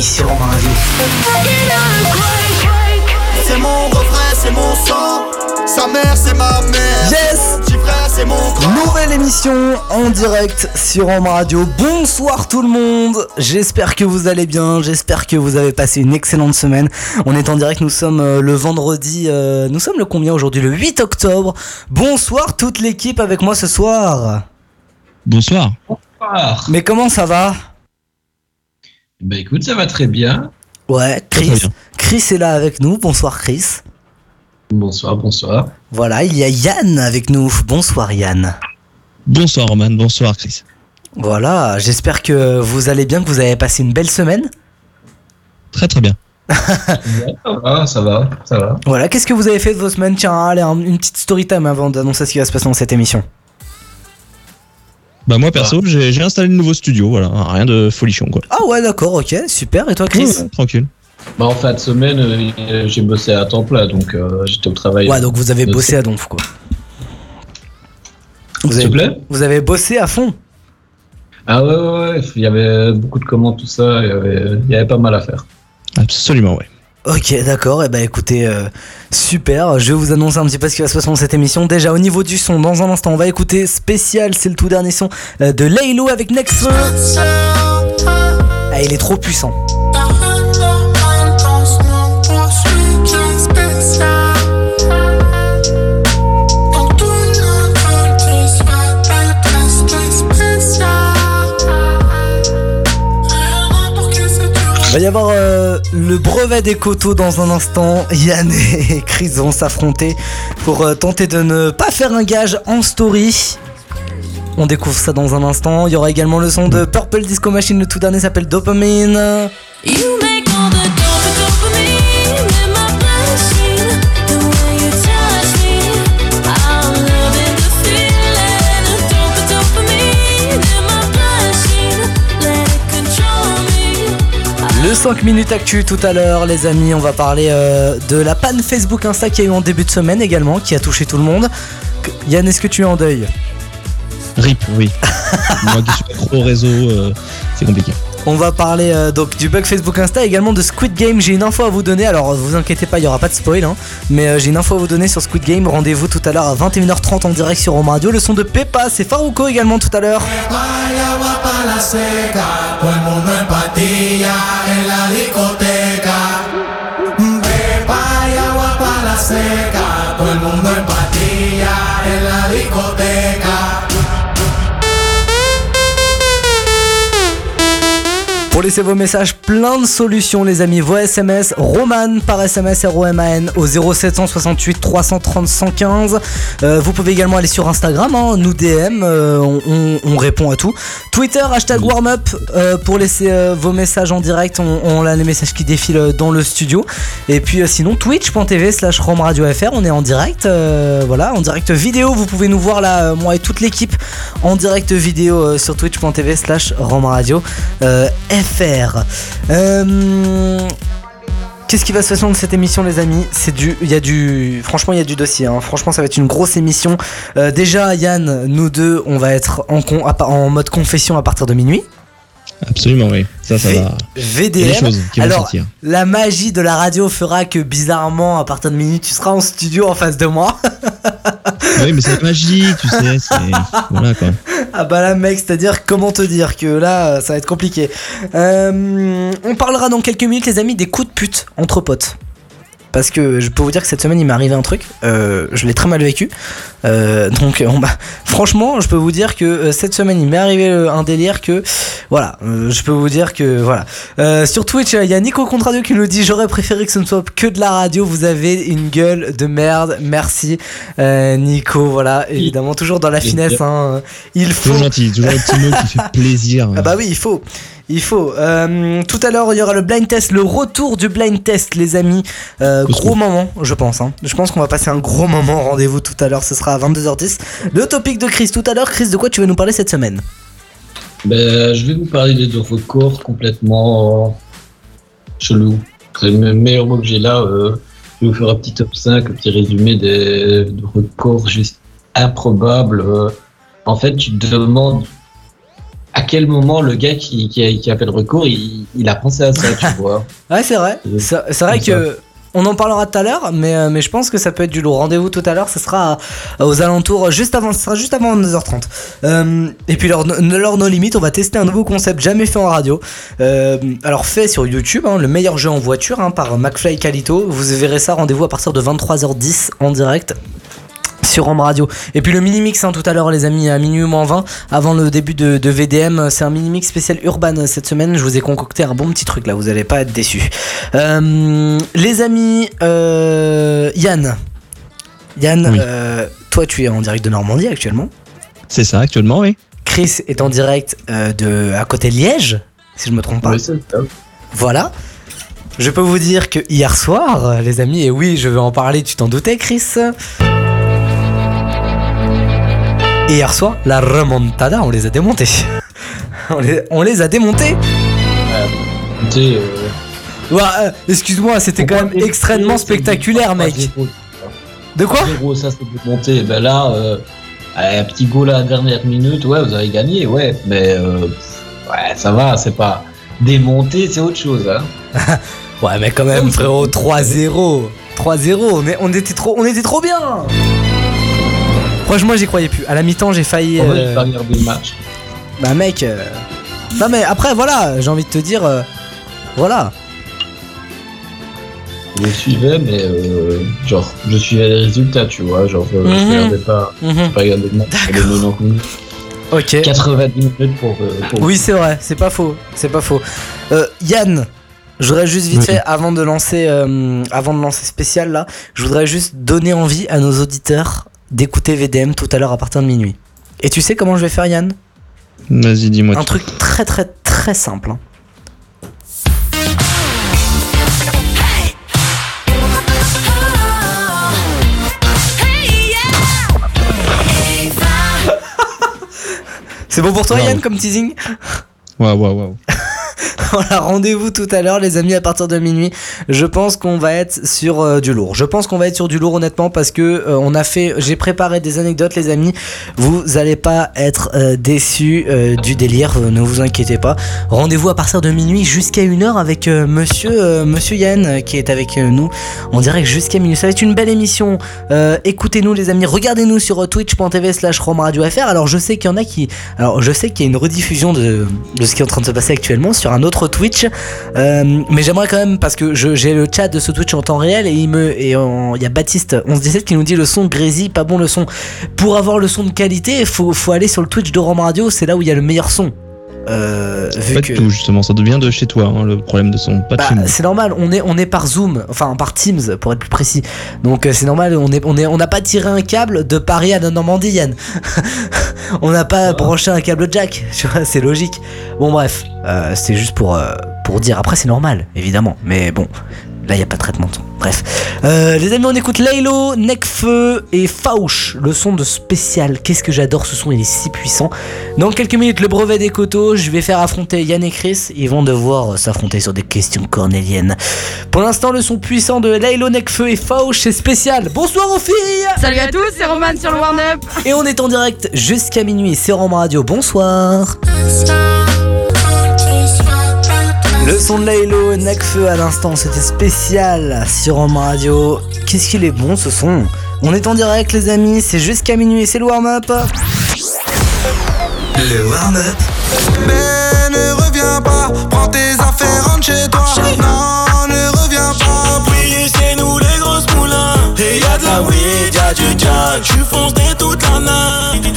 sur Radio. C'est mon refrain, c'est mon sang. Sa mère, c'est ma mère. Yes Petit frère, c'est mon grand. Nouvelle émission en direct sur Home Radio. Bonsoir tout le monde. J'espère que vous allez bien. J'espère que vous avez passé une excellente semaine. On est en direct. Nous sommes euh, le vendredi. euh, nous sommes le combien aujourd'hui? Le 8 octobre. Bonsoir toute l'équipe avec moi ce soir. Bonsoir. Mais comment ça va? Bah écoute, ça va très bien. Ouais, Chris. bien. Chris est là avec nous. Bonsoir Chris. Bonsoir, bonsoir. Voilà, il y a Yann avec nous. Bonsoir Yann. Bonsoir Roman, bonsoir Chris. Voilà, j'espère que vous allez bien, que vous avez passé une belle semaine. Très très bien. Ça va, ça va, ça va. Voilà, qu'est-ce que vous avez fait de vos semaines? Tiens, allez, un- une petite story time avant d'annoncer ce qui va se passer dans cette émission. Bah moi perso, j'ai j'ai installé le nouveau studio, voilà, rien de folichon quoi. Ah ouais, d'accord, ok, super. Et toi, Chris Ouais, tranquille. Bah en fin de semaine, euh, j'ai bossé à temps plein, donc euh, j'étais au travail. Ouais, donc vous avez bossé à donf, quoi. Vous S'il te avez, plaît? vous avez bossé à fond Ah ouais, ouais, ouais, il y avait beaucoup de commandes, tout ça, il y avait, il y avait pas mal à faire. Absolument, ouais. Ok, d'accord. Et bah écoutez, euh, super. Je vais vous annoncer un petit peu ce qui va se passer dans cette émission. Déjà au niveau du son, dans un instant, on va écouter spécial. C'est le tout dernier son euh, de Laylo avec Next. Ah, il est trop puissant. Va y avoir euh, le brevet des coteaux dans un instant. Yann et Chris vont s'affronter pour euh, tenter de ne pas faire un gage en story. On découvre ça dans un instant. Il y aura également le son de Purple Disco Machine. Le tout dernier s'appelle Dopamine. 5 minutes actu tout à l'heure, les amis. On va parler euh, de la panne Facebook Insta qui a eu en début de semaine également, qui a touché tout le monde. Yann, est-ce que tu es en deuil? RIP, oui. moi qui suis accro au réseau, euh, c'est compliqué. On va parler euh, donc du bug Facebook Insta, également de Squid Game. J'ai une info à vous donner, alors vous inquiétez pas, il y aura pas de spoil, hein, mais euh, j'ai une info à vous donner sur Squid Game. Rendez-vous tout à l'heure à 21h30 en direct sur Home Radio. Le son de Pepa, c'est Farouko également tout à l'heure. Pour laisser vos messages, plein de solutions, les amis. Vos SMS, Roman par SMS R-O-M-A-N au 0768 330 115. Euh, vous pouvez également aller sur Instagram, hein, nous DM, euh, on, on- on répond à tout. Twitter, hashtag warmup euh, pour laisser euh, vos messages en direct. On, on a les messages qui défilent dans le studio. Et puis sinon, twitch.tv slash romradiofr, on est en direct. voilà, en direct vidéo. Vous pouvez nous voir là, moi et toute l'équipe, en direct vidéo sur twitch.tv slash romradio. Euh, FR. Euh, Qu'est-ce qui va se passer dans cette émission, les amis? C'est du, il y a du, franchement, il y a du dossier. hein. Franchement, ça va être une grosse émission. Euh, déjà, Yann, nous deux, on va être en, con- en mode confession à partir de minuit. Absolument, oui. Ça, ça V- va. Il y a des VDM. choses qui vont Alors, sortir. la magie de la radio fera que bizarrement, à partir de minuit, tu seras en studio en face de moi. Oui, mais c'est tu sais. Voilà quoi. Ah bah là mec, c'est-à-dire comment te dire que là ça va être compliqué. Euh, on parlera dans quelques minutes les amis des coups de pute entre potes. Parce que je peux vous dire que cette semaine il m'est arrivé un truc, euh, je l'ai très mal vécu. Euh, donc on franchement je peux vous dire que euh, cette semaine il m'est arrivé un délire que voilà, euh, je peux vous dire que voilà. Sur Twitch il y a Nico Contradio qui nous dit j'aurais préféré que ce ne soit que de la radio, vous avez une gueule de merde, merci Nico, voilà évidemment toujours dans la finesse, hein, il faut. Toujours gentil, toujours le petit mot qui fait plaisir. Ah bah oui, il faut. Il faut. Euh, tout à l'heure, il y aura le blind test, le retour du blind test, les amis. Euh, gros moment, je pense. hein. Je pense qu'on va passer un gros moment. Rendez-vous tout à l'heure, ce sera à 22h10. Le topic de Chris tout à l'heure. Chris, de quoi tu veux nous parler cette semaine? Ben, je vais vous parler des deux records complètement chelous. C'est le meilleur mot que j'ai là. euh, je vais vous faire un petit top 5, un petit résumé des, des records juste improbables. euh. En fait, tu te demandes à quel moment le gars qui, qui, a, qui a fait le recours, il, il a pensé à ça, tu vois. Ouais, c'est vrai. Euh, C'est vrai ça. que. On en parlera tout à l'heure, mais, euh, mais je pense que ça peut être du lourd. Rendez-vous tout à l'heure, ce sera à- aux alentours, juste avant, ce sera juste avant 9h30. Euh, et puis, lors, lors nos limites, on va tester un nouveau concept jamais fait en radio. Euh, alors, fait sur YouTube, hein, le meilleur jeu en voiture hein, par McFly et Calito. Vous verrez ça, rendez-vous à partir de 23h10 en direct sur Rome Radio. Et puis le mini-mix hein, tout à l'heure les amis à minuit moins 20 avant le début de, de VDM. C'est un mini-mix spécial urban cette semaine. Je vous ai concocté un bon petit truc là, vous allez pas être déçus. Euh, les amis, euh, Yann. Yann, Oui. euh, toi tu es en direct de Normandie actuellement. C'est ça, actuellement, oui. Chris est en direct euh, de à côté de Liège, si je me trompe pas. Oui. Voilà. Je peux vous dire que hier soir, les amis, et oui, je vais en parler, tu t'en doutais, Chris. Hier soir, la remontada, on les a démontés. on, les, on les a démontés. Sais, euh, Ouais, euh, excuse-moi, c'était quand même extrêmement spectaculaire, mec. De quoi 0 ça c'est monté. Ben là, euh, un petit goal à la dernière minute, ouais, vous avez gagné, ouais. Mais euh, ouais, ça va, c'est pas démonté, c'est autre chose. Hein. Ouais, mais quand même, frérot, 3-0. 3-0, on, est- on, était trop, on était trop bien. Franchement, j'y croyais plus. À la mi-temps, j'ai failli. Euh, pas le match. Bah mec, euh, non mais après voilà, j'ai envie de te dire, euh, voilà. Je suivais, mais euh, genre, je suivais les résultats, tu vois. Genre, euh, Mhm. je regardais pas, pas regarder le match pour les 90 minutes. Ok. 90 minutes pour. euh, pour- Oui c'est vrai, c'est pas faux, c'est pas faux. Euh, Yann, je voudrais juste vite Oui. fait avant de lancer, euh, avant de lancer spécial là, je voudrais juste donner envie à nos auditeurs d'écouter VDM tout à l'heure à partir de minuit. Et tu sais comment je vais faire Yann? Vas-y, dis-moi. Un truc très très très simple. hein. C'est bon pour toi Wow. Yann comme teasing? Waouh, waouh, waouh. Voilà, rendez-vous tout à l'heure, les amis, à partir de minuit. Je pense qu'on va être sur euh, du lourd. Je pense qu'on va être sur du lourd, honnêtement, parce que euh, on a fait, j'ai préparé des anecdotes, les amis. Vous allez pas être euh, déçus euh, du délire, ne vous inquiétez pas. Rendez-vous à partir de minuit jusqu'à 1h avec Monsieur, Monsieur Yann qui est avec nous. Dirait que jusqu'à minuit. Ça va être une belle émission. Écoutez-nous, les amis. Regardez-nous sur euh, twitch.tv/slash romradio.fr. Alors, je sais qu'il y en a qui, alors je sais qu'il y a une rediffusion de, de ce qui est en train de se passer actuellement sur un autre Twitch, Euh, mais j'aimerais quand même parce que j'ai le chat de ce Twitch en temps réel et il me et il y a Baptiste 1117 qui nous dit le son Grézy pas bon le son. Pour avoir le son de qualité, faut, faut aller sur le Twitch de Radio, c'est là où il y a le meilleur son. Euh, vu Pas que tout, justement. Ça devient de chez toi, hein, le problème de son. Pas bah, c'est normal, on est, on est par Zoom, enfin par Teams pour être plus précis. Donc euh, c'est normal, on est, on est, on n'a pas tiré un câble de Paris à la Normandie, Yann. on n'a pas branché un câble jack, tu vois, c'est logique. Bon bref, euh, c'est juste pour, euh, pour dire. Après c'est normal, évidemment, mais bon. Là, il n'y a pas de traitement de son. Bref. Euh, les amis, on écoute Laylo, Necfeu et Fauch, le son de spécial. Qu'est-ce que j'adore ce son, il est si puissant. Dans quelques minutes, le brevet des coteaux, je vais faire affronter Yann et Chris. Ils vont devoir euh, s'affronter sur des questions cornéliennes. Pour l'instant, le son puissant de Laylo, Necfeu et Fauch, c'est spécial. Bonsoir aux filles Salut à tous, c'est Roman sur le Warn Up. Et on est en direct jusqu'à minuit, c'est Rome Radio. Bonsoir Le son de Laylo, Necfeu à l'instant, c'était spécial sur Rome Radio. Qu'est-ce qu'il est bon ce son? On est en direct les amis, c'est jusqu'à minuit, c'est le warm-up. Le warm-up. Mais ne reviens pas, prends tes affaires, rentre chez toi. Non, ne reviens pas, puis c'est nous les grosses moulins. Et y'a de la weed, y'a du jack, tu fonces dès toute la nuit.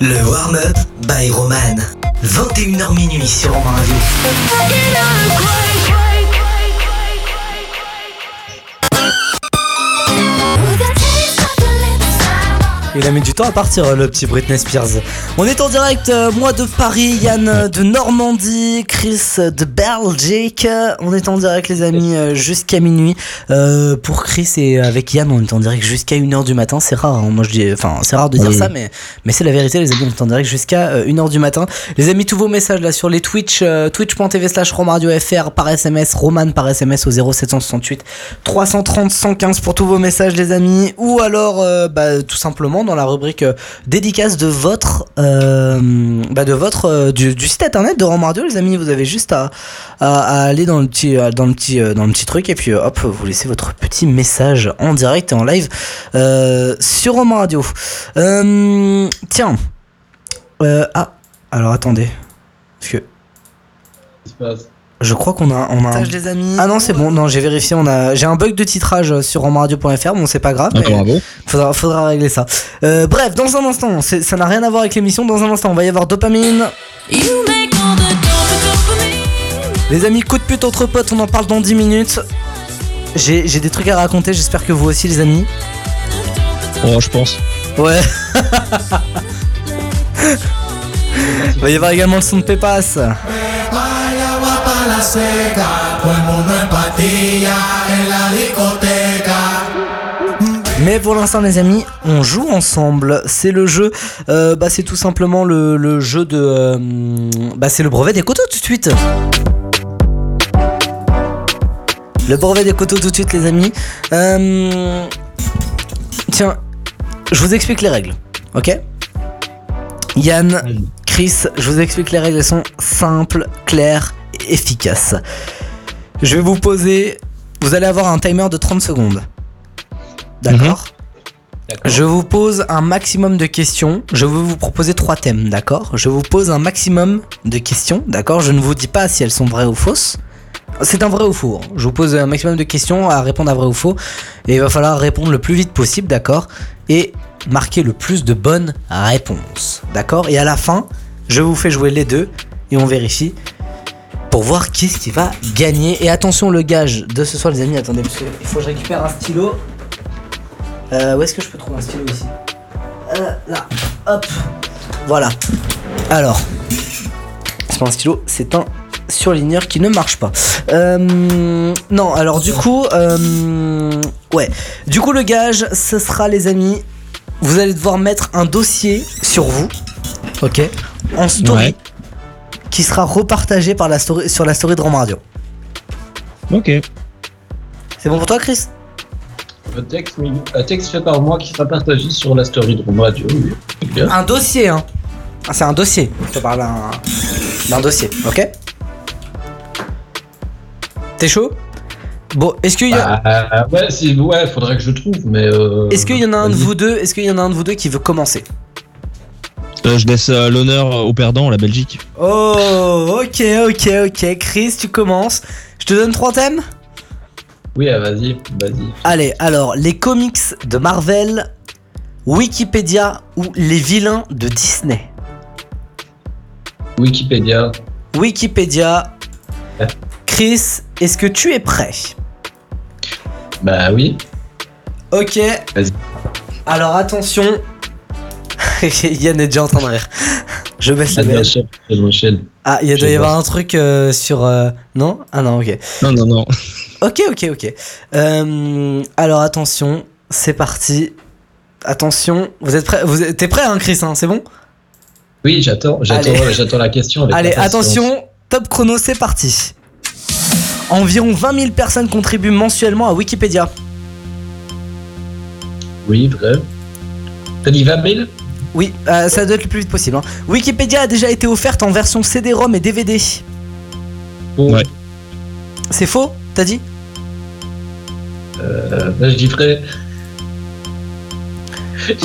Le warm-up by Roman. 21h minuit sur Rome Radio. Il a mis du temps à partir, le petit Britney Spears. On est en direct, euh, moi de Paris, Yann de Normandie, Chris de Belgique. On est en direct, les amis, euh, jusqu'à minuit. Euh, pour Chris et avec Yann, on est en direct jusqu'à 1h du matin. C'est rare, hein. moi je dis, enfin, c'est rare de dire Oui. ça, mais, mais c'est la vérité, les amis. On est en direct jusqu'à euh, 1h du matin. Les amis, tous vos messages là sur les Twitch, euh, twitch.tv slash romradiofr par SMS, Roman par SMS au 0768 330 115 pour tous vos messages, les amis. Ou alors, bah, tout simplement dans la rubrique euh, dédicace de votre, euh, bah, de votre euh, du, site internet de Rome Radio, les amis. Vous avez juste à, aller dans le petit, dans le petit, dans le petit truc et puis hop, vous laissez votre petit message en direct et en live sur Rome Radio. Tiens, ah, alors attendez, parce que je crois qu'on a, on a. un- les amis. Ah non, c'est bon. Non, j'ai vérifié. On a, j'ai un bug de titrage euh, sur romaradio.fr. Bon, c'est pas grave. Mais bravo. faudra, faudra régler ça. Euh, bref, dans un instant, c'est- ça n'a rien à voir avec l'émission. Dans un instant, on va y avoir dopamine. You make all the dope dopamine. Les amis, coup de pute entre potes. On en parle dans 10 minutes. J'ai, j'ai des trucs à raconter. J'espère que vous aussi, les amis. Oh, je pense. Ouais. Il va y avoir également le son de Pépas. Seca, todo el mundo en patilla en la discoteca. Mais pour l'instant, les amis, on joue ensemble. C'est le jeu. euh, bah, c'est tout simplement le, le jeu de. euh, bah, c'est le brevet des coteaux tout de suite. Le brevet des coteaux tout de suite, les amis. Euh, tiens, je vous explique les règles. Ok? Yann, Chris, je vous explique les règles. Elles sont simples, claires et efficaces. Je vais vous poser. Vous allez avoir un timer de 30 secondes. D'accord Je vous pose un maximum de questions. Je vais vous proposer trois thèmes, d'accord? Je vous pose un maximum de questions, d'accord? Je ne vous dis pas si elles sont vraies ou fausses. C'est un vrai ou faux. hein. Je vous pose un maximum de questions à répondre à vrai ou faux. Et il va falloir répondre le plus vite possible, d'accord? Et marquer le plus de bonnes réponses, d'accord? Et à la fin, je vous fais jouer les deux et on vérifie pour voir qui est-ce qui va gagner. Et attention, le gage de ce soir, les amis, attendez, parce qu'il faut que je récupère un stylo. Euh, où est-ce que je peux trouver un stylo ici? Euh, Là, hop, voilà. Alors, c'est pas un stylo, c'est un surligneur qui ne marche pas. Euh, non, alors du coup, euh, ouais. Du coup, le gage, ce sera, les amis, vous allez devoir mettre un dossier sur vous, ok, en story. Qui sera repartagé par la story, sur la story de Rome Radio. Ok. C'est bon pour toi, Chris? Un texte, mais- un texte fait par moi qui sera partagé sur la story de Rome Radio. bien. Un dossier, hein. Ah, c'est un dossier. Je te parle d'un d'un dossier, ok? T'es chaud? Bon, est-ce qu'il y a... Bah, ouais, ouais, faudrait que je trouve, mais. Euh, Est-ce qu'il y en a un de vous deux Est-ce qu'il y en a un de vous deux qui veut commencer? Euh, je laisse euh, l'honneur au perdant, la Belgique. Oh, ok, ok, ok. Chris, tu commences. Je te donne trois thèmes Oui, ah, vas-y, vas-y. Allez, alors, les comics de Marvel, Wikipédia ou les vilains de Disney? Wikipédia. Wikipédia. Ouais. Chris, est-ce que tu es prêt? Bah oui. Ok. Vas-y. Alors attention. Yann est déjà en train de rire. Je baisse Ah, je l'enchaîne. Ah, il doit y avoir un truc euh, sur. euh, Non? Ah non, ok. Non, non, non. Ok, ok, ok. Euh, alors attention, c'est parti. Attention, vous êtes prêts? Vous êtes... T'es prêt, hein, Chris hein, C'est bon? Oui, j'attends, j'attends, Allez. j'attends la question. Avec Allez, impatience. attention, top chrono, c'est parti. Environ 20 000 personnes contribuent mensuellement à Wikipédia. Oui, vrai. T'as dit 20 000 Oui, euh, ça doit être le plus vite possible. hein. Wikipédia a déjà été offerte en version CD-ROM et DVD. Bon, Ouais. C'est faux T'as dit? Euh, bah, je dis vrai.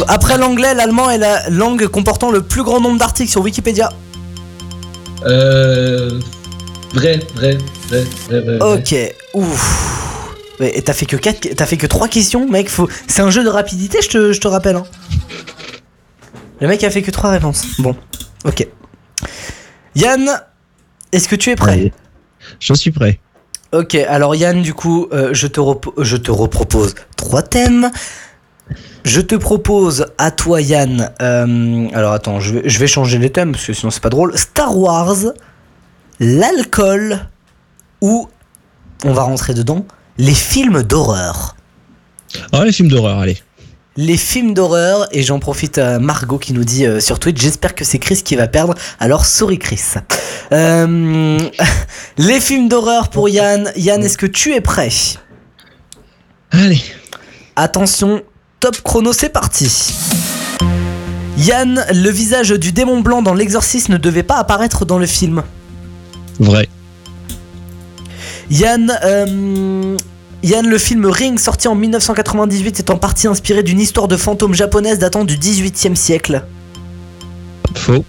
Après l'anglais, l'allemand est la langue comportant le plus grand nombre d'articles sur Wikipédia. Euh, vrai, vrai, vrai, vrai, vrai. Ok, ouf. Mais et t'as fait que quatre, t'as fait que trois questions, mec. Faut... C'est un jeu de rapidité, je te, je te rappelle. hein. Le mec a fait que trois réponses. Bon, ok. Yann, est-ce que tu es prêt Allez. Je suis prêt. Ok, alors Yann, du coup, euh, je, te je te repropose trois thèmes. Je te propose à toi, Yann. euh, alors attends, je vais, je vais changer les thèmes parce que sinon c'est pas drôle. Star Wars, l'alcool ou, on va rentrer dedans, les films d'horreur. Ah, les films d'horreur, allez. Les films d'horreur, et j'en profite à Margot qui nous dit euh, sur Twitch, j'espère que c'est Chris qui va perdre, alors sorry Chris. Euh, les films d'horreur pour Yann. Yann, est-ce que tu es prêt? Allez. Attention, top chrono, c'est parti. Yann, le visage du démon blanc dans l'exorcisme ne devait pas apparaître dans le film. Vrai. Yann, euh, Yann, le film Ring, sorti en 1998, est en partie inspiré d'une histoire de fantôme japonaise datant du 18e siècle. Faux.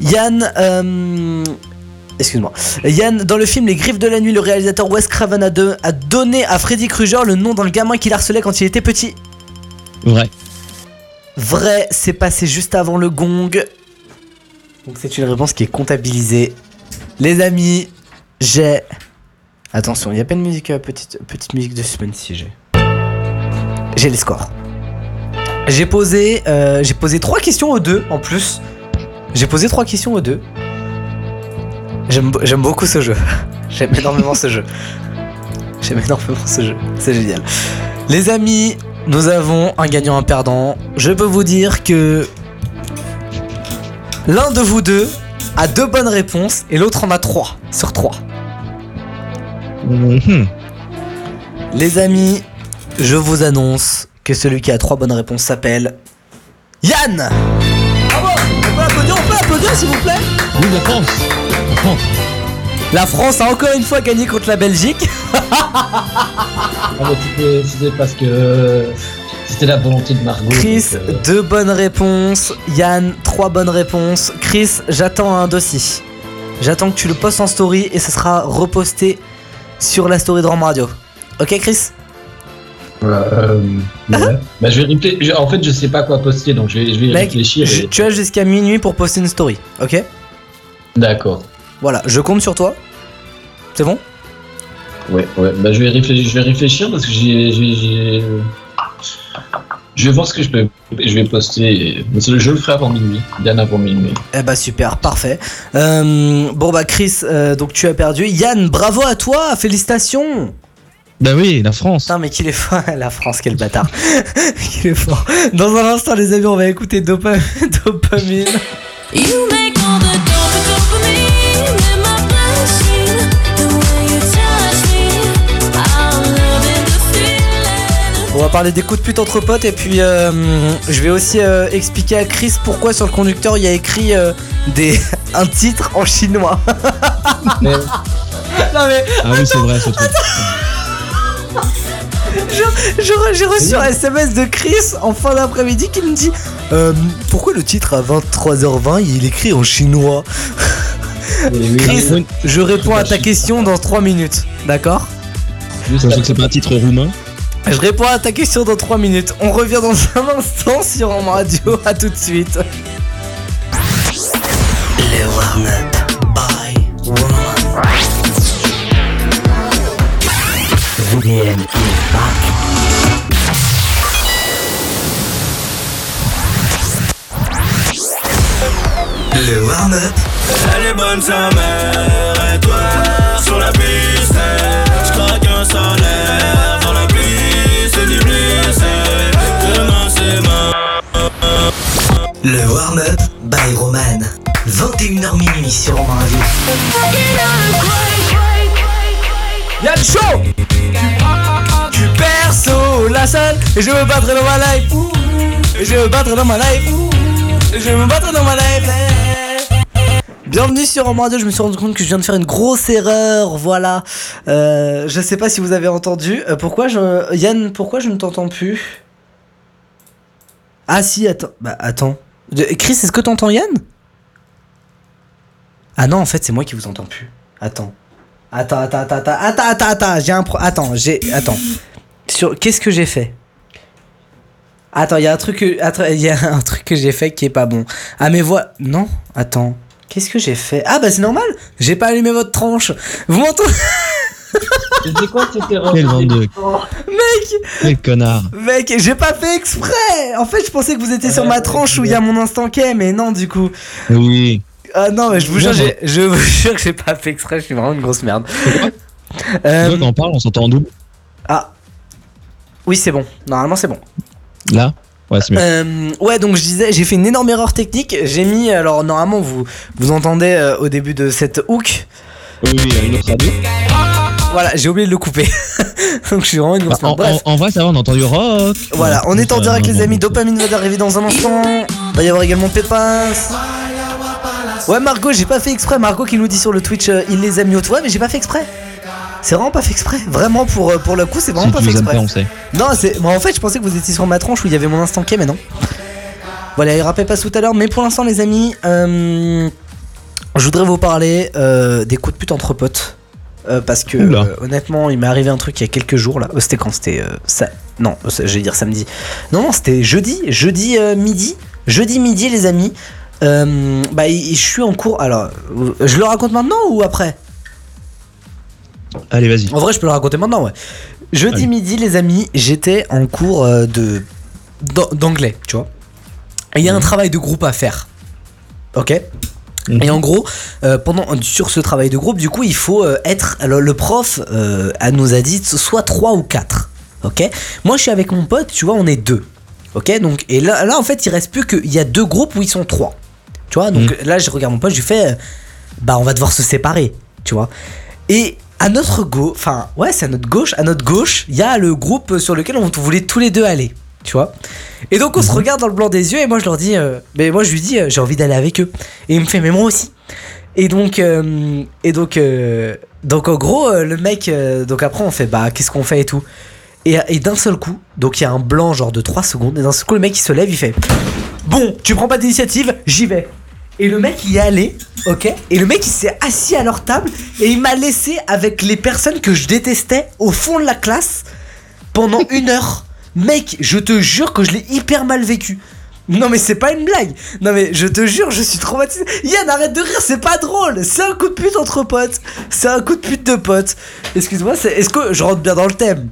Yann, euh, excuse-moi. Yann, dans le film Les Griffes de la Nuit, le réalisateur Wes Craven a, de- a donné à Freddy Krueger le nom d'un gamin qu'il harcelait quand il était petit. Vrai. Vrai, c'est passé juste avant le gong. Donc c'est une réponse qui est comptabilisée. Les amis, j'ai... Attention, il n'y a pas de musique, euh, petite, musique de suspense si j'ai. J'ai les scores. J'ai posé, euh, j'ai posé trois questions aux deux en plus. J'ai posé trois questions aux deux. J'aime, j'aime beaucoup ce jeu. J'aime énormément ce jeu. J'aime énormément ce jeu. C'est génial. Les amis, nous avons un gagnant, un perdant. Je peux vous dire que l'un de vous deux a deux bonnes réponses et l'autre en a trois sur trois. Mhm. Les amis, je vous annonce que celui qui a trois bonnes réponses s'appelle Yann Bravo On peut applaudir, on peut applaudir s'il vous plaît Oui, la France. La France. La France a encore une fois gagné contre la Belgique. Ah, bah, c'était- C'était parce que c'était la volonté de Margot. Chris, euh, deux bonnes réponses. Yann, trois bonnes réponses. Chris, j'attends un dossier. J'attends que tu le postes en story et ce sera reposté sur la story de Rome Radio. Ok, Chris euh, ouais. bah, je vais. En fait, je sais pas quoi poster, donc je vais, je vais y Mec, réfléchir. et- tu as jusqu'à minuit pour poster une story. Ok D'accord. Voilà, je compte sur toi. C'est bon Ouais, ouais. Bah, je vais réfléchir, je vais réfléchir parce que j'ai- Je vais voir ce que je peux. Je vais poster. Je le ferai avant minuit, bien avant minuit. Eh bah super, parfait. Euh, bon bah Chris, euh, donc tu as perdu. Yann, bravo à toi, félicitations Bah oui, la France. Putain mais qu'il est fort, la France, quel bâtard. qu'il est fort. Dans un instant les amis, on va écouter Dopa- Dopamine. You make all the parler des coups de pute entre potes et puis euh, je vais aussi euh, expliquer à Chris pourquoi sur le conducteur il y a écrit euh, des, un titre en chinois. Mais- non mais Ah oui, c'est vrai ce truc. j'ai reçu un SMS de Chris en fin d'après-midi qui me dit euh, pourquoi le titre à 23h20 il est écrit en chinois Chris, je réponds à ta question dans 3 minutes, d'accord? Je sais que c'est pas un titre roumain. Je réponds à ta question dans 3 minutes. On revient dans un instant sur Home Radio. À tout de suite. Le warm-up by Roman. VDM is back. Le warm-up Elle est bonne sa mère et toi sur la piste Je craque un salaire Le warm-up by Roman. 21h minuit sur Roman Radio. Yann Show Tu perso la salle et je me battrai dans ma life Et je me battrai dans ma life je me battrai dans ma life Bienvenue sur Roman Radio, je me suis rendu compte que je viens de faire une grosse erreur, voilà. Euh, je sais pas si vous avez entendu. Euh, pourquoi je... Yann, pourquoi je ne t'entends plus? Ah si, attends. Bah attends. Chris, est-ce que t'entends Yann? Ah non, en fait, c'est moi qui vous entends plus. Attends. Attends, attends, attends, attends, attends, attends, attends, j'ai un pro... Attends, j'ai... Attends. Sur... Qu'est-ce que j'ai fait? Attends, il y a un truc que... Il y a un truc que j'ai fait qui est pas bon. Ah, mais voix... Non, attends. Qu'est-ce que j'ai fait? Ah bah c'est normal J'ai pas allumé votre tranche Vous m'entendez? C'était quoi cette erreur Quel vendeur. Mec Quel connard. Mec, j'ai pas fait exprès En fait, je pensais que vous étiez sur ma tranche où il y a mon instant K, mais non, du coup. Oui. Ah non, mais je vous jure, j'ai- je vous jure que j'ai pas fait exprès, je suis vraiment une grosse merde. Euh, Toi, quand on parle, on s'entend en double. ah. Oui, c'est bon. Normalement, c'est bon. Là Ouais, c'est mieux. Euh, ouais, donc je disais, j'ai fait une énorme erreur technique. J'ai mis, alors normalement, vous, vous entendez euh, au début de cette hook. Oui, oui, une autre radio. Voilà, j'ai oublié de le couper. Donc je suis vraiment une Bah, grosse en. Bref. en- en vrai, ça va, on a entendu rock. Voilà, on est en direct les amis. Dopamine va arriver dans un instant. Va y avoir également Pépas. Ouais Margot, j'ai pas fait exprès. Margot qui nous dit sur le Twitch, euh, il les a mis au toit, mais j'ai pas fait exprès. C'est vraiment pas fait exprès. Vraiment pour, euh, pour le coup, c'est vraiment Si pas fait exprès. pas, on sait. Non, c'est. Bon, en fait, je pensais que vous étiez sur ma tranche où il y avait mon instant K, mais non. Voilà, il rappelait pas tout à l'heure, mais pour l'instant, les amis, euh, je voudrais vous parler euh, des coups de pute entre potes. Euh, parce que euh, honnêtement, il m'est arrivé un truc il y a quelques jours là. Euh, C'était quand? C'était euh, ça. Non, j'allais dire samedi. Non, non, c'était jeudi, jeudi midi, jeudi midi, les amis. Bah, je suis en cours. Alors, je le raconte maintenant ou après? Allez, vas-y. en vrai, je peux le raconter maintenant, ouais. Jeudi Allez. midi, les amis, j'étais en cours de d'an- d'anglais, tu vois. Et il y a un travail de groupe à faire. Ok? Mhm. Et en gros, euh, pendant sur ce travail de groupe, du coup, il faut euh, être. Alors, le prof euh, nous a dit soit 3 ou 4. Ok? Moi, je suis avec mon pote, tu vois, on est deux. Ok? Donc, et là, là, en fait, il reste plus qu'il y a deux groupes où ils sont trois. Tu vois? Donc là, je regarde mon pote, je lui fais. bah, on va devoir se séparer, tu vois? Et à notre gauche, enfin, ouais, c'est à notre gauche, à notre gauche, il y a le groupe sur lequel on voulait tous les deux aller, tu vois. Et donc on se regarde dans le blanc des yeux et moi je leur dis, euh, mais moi je lui dis, euh, j'ai envie d'aller avec eux. Et il me fait, mais moi aussi. Et donc, euh, et donc, euh, donc en gros, le mec, donc après on fait, bah qu'est-ce qu'on fait et tout. Et, et d'un seul coup, donc il y a un blanc genre de 3 secondes, et d'un seul coup le mec il se lève, il fait, bon, tu prends pas d'initiative, j'y vais. Et le mec y est allé, ok Et le mec il s'est assis à leur table et il m'a laissé avec les personnes que je détestais au fond de la classe pendant une heure. Mec, je te jure que je l'ai hyper mal vécu. Non mais c'est pas une blague. Non mais je te jure, je suis traumatisé. Yann, arrête de rire, c'est pas drôle. C'est un coup de pute entre potes. C'est un coup de pute de potes. Excuse-moi, c'est- est-ce que je rentre bien dans le thème?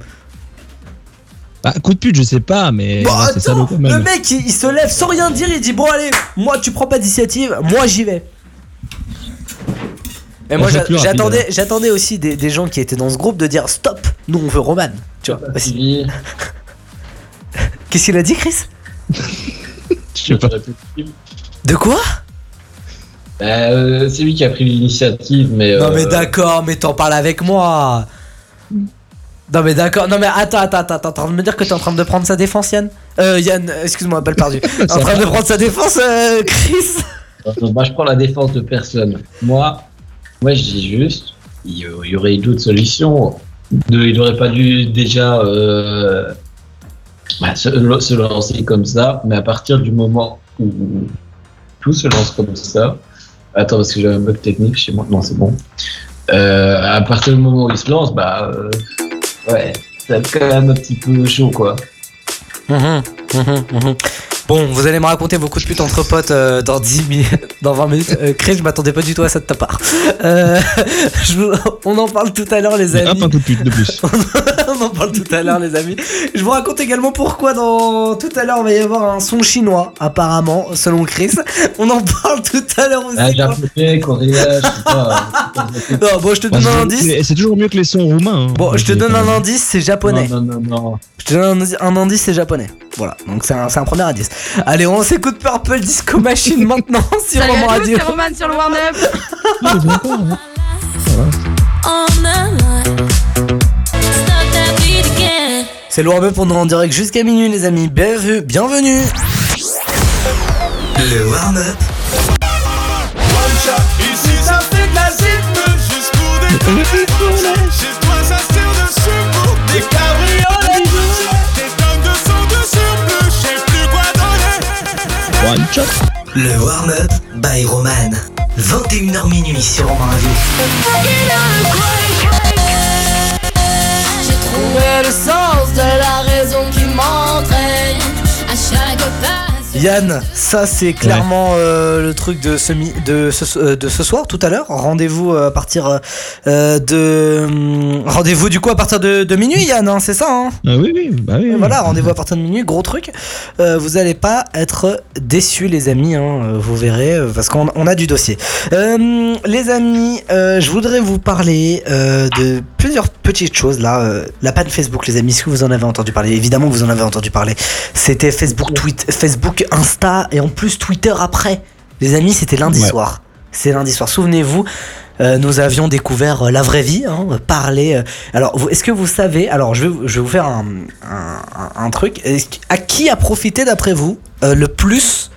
Bah, coup de pute, je sais pas, mais Bon, ouais, c'est attends, salaud quand le mec il, il se lève sans rien dire, il dit bon allez, moi tu prends pas d'initiative, moi j'y vais. Et moi j'a- rapide, j'attendais, j'attendais aussi des, des gens qui étaient dans ce groupe de dire stop, nous on veut Roman. Tu vois. vas-y. Qu'est-ce qu'il a dit Chris? Je sais pas. De quoi? Euh, c'est lui qui a pris l'initiative, mais. Non mais euh, d'accord, mais t'en parles avec moi. Non mais d'accord, non mais attends, attends, attends, attends, t'es en train de me dire que t'es en train de prendre sa défense Yann? Euh Yann, excuse-moi, balle perdue. en train de prendre sa défense euh, Chris? Moi, je prends la défense de personne. Moi, moi je dis juste, il y aurait eu d'autres solutions. De, il aurait pas dû déjà euh, bah, se, lancer comme ça, mais à partir du moment où tout se lance comme ça. Attends, parce que j'ai un bug technique chez moi. Non, c'est bon. Euh, à partir du moment où il se lance, bah. euh, ouais, c'est quand même un petit peu chaud, quoi. Mhm, mhm, mhm. Bon, vous allez me raconter vos coups de pute entre potes euh, dans 10 minutes, dans 20 minutes. Euh, Chris, je m'attendais pas du tout à ça de ta part. Euh, je on en parle tout à l'heure, les Hop, amis. un coup de pute de plus. on en parle tout à l'heure, les amis. Je vous raconte également pourquoi dans tout à l'heure il va y avoir un son chinois, apparemment, selon Chris. On en parle tout à l'heure aussi. Ah, japonais, coréen, je sais pas. non, bon, je te donne un indice. C'est toujours mieux que les sons roumains. hein. Bon, je te donne un indice, c'est japonais. Non, non, non, non. Je te donne un indice- un indice, c'est japonais. Voilà, donc c'est un, c'est un premier indice. Allez, on s'écoute Purple Disco Machine maintenant sur Roman Radio. c'est Roman sur le Warn Up. C'est le warm-up, on est en direct jusqu'à minuit, les amis. Bienvenue, bienvenue. Le warm-up. Ici ça fait de la zip jusqu'au décollé Chez toi ça tire dessus pour des cabriolets One shot. Le warm-up by Roman. 21h minuit sur Roman Radio. J'ai trouvé le sens de la Yann, ça c'est clairement euh, le truc de ce, mi- de, ce, euh, de ce soir, tout à l'heure. Rendez-vous euh, à partir euh, de. hum, Rendez-vous du coup à partir de, de minuit, Yann, hein, c'est ça hein? Ah oui, oui, bah oui. Voilà, rendez-vous à partir de minuit, gros truc. Euh, vous allez pas être déçus, les amis, hein, vous verrez, parce qu'on on a du dossier. Les amis, je voudrais vous parler de plusieurs petites choses là. La panne Facebook, les amis, est-ce que vous en avez entendu parler? Évidemment, vous en avez entendu parler. C'était Facebook, tweet, Facebook, Insta et en plus Twitter après. Les amis, c'était lundi Ouais. soir. C'est lundi soir. Souvenez-vous. euh, nous avions découvert euh, la vraie vie, hein, parler. euh, alors, vous- est-ce que vous savez Alors, je vais, vous- je vais vous faire un, un- un- un truc. À qui a profité, d'après vous, euh, le plus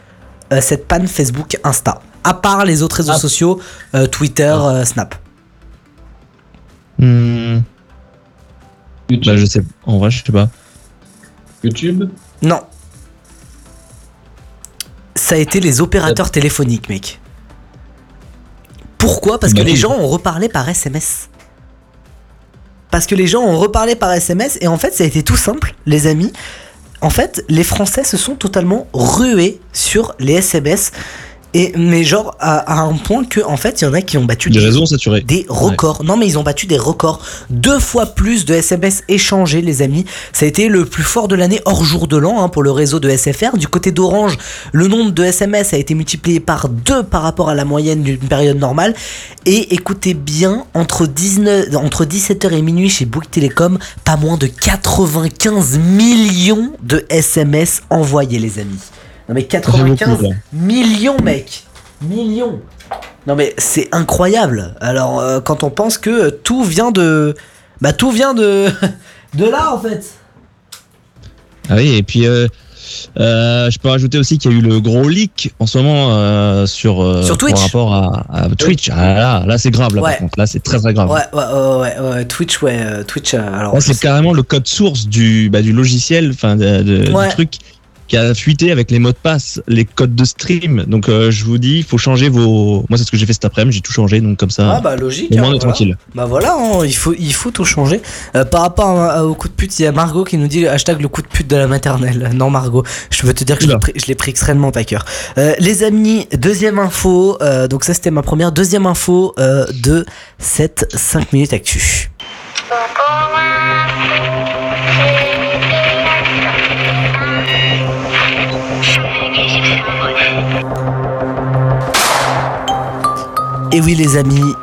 euh, cette panne Facebook, Insta? À part les autres réseaux Ah. sociaux, euh, Twitter, euh, Snap. Hmm, YouTube. bah, je sais. En vrai, je sais pas. YouTube. Non. Ça a été les opérateurs téléphoniques, mec. Pourquoi? Parce que les gens ont reparlé par SMS. Parce que les gens ont reparlé par SMS et en fait ça a été tout simple, les amis. En fait, les Français se sont totalement rués sur les SMS. Et, mais genre à, à un point que en fait il y en a qui ont battu des- réseaux saturés. des records. Non, mais ils ont battu des records. Deux fois plus de SMS échangés, les amis. Ça a été le plus fort de l'année hors jour de l'an hein, pour le réseau de SFR. Du côté d'Orange, le nombre de SMS a été multiplié par deux par rapport à la moyenne d'une période normale. Et écoutez bien, entre, 19, entre 17h et minuit chez Bouygues Télécom, pas moins de 95 millions de SMS envoyés, les amis. Non, mais fait 95 beaucoup, là. millions, mec. Millions. Non mais c'est incroyable. Alors euh, quand on pense que euh, tout vient de bah tout vient de de là en fait. Ah oui, et puis euh, euh, je peux rajouter aussi qu'il y a eu le gros leak en ce moment euh, sur, euh, Sur Twitch. par rapport à, à Twitch. Ah là, là c'est grave là Ouais. par contre. Là c'est très très grave. Ouais ouais ouais ouais, ouais, Twitch ouais euh, Twitch alors c'est carrément le code source du, bah, du logiciel, enfin de- de- Ouais. du truc qui a fuité avec les mots de passe, les codes de stream. Donc euh, je vous dis, il faut changer vos. Moi c'est ce que j'ai fait cet après-midi, j'ai tout changé donc comme ça. ah bah logique. au hein, moins on est voilà. tranquille. Bah voilà, hein, il faut il faut tout changer. Euh, par rapport à- au coup de pute, il y a Margot qui nous dit le hashtag le coup de pute de la maternelle. Non Margot, je veux te dire que je l'ai Oula. pris, je l'ai pris extrêmement à cœur. Euh, les amis, deuxième info. euh, donc ça c'était ma première. Deuxième info euh, de cette 5 minutes actu. Et oui les amis.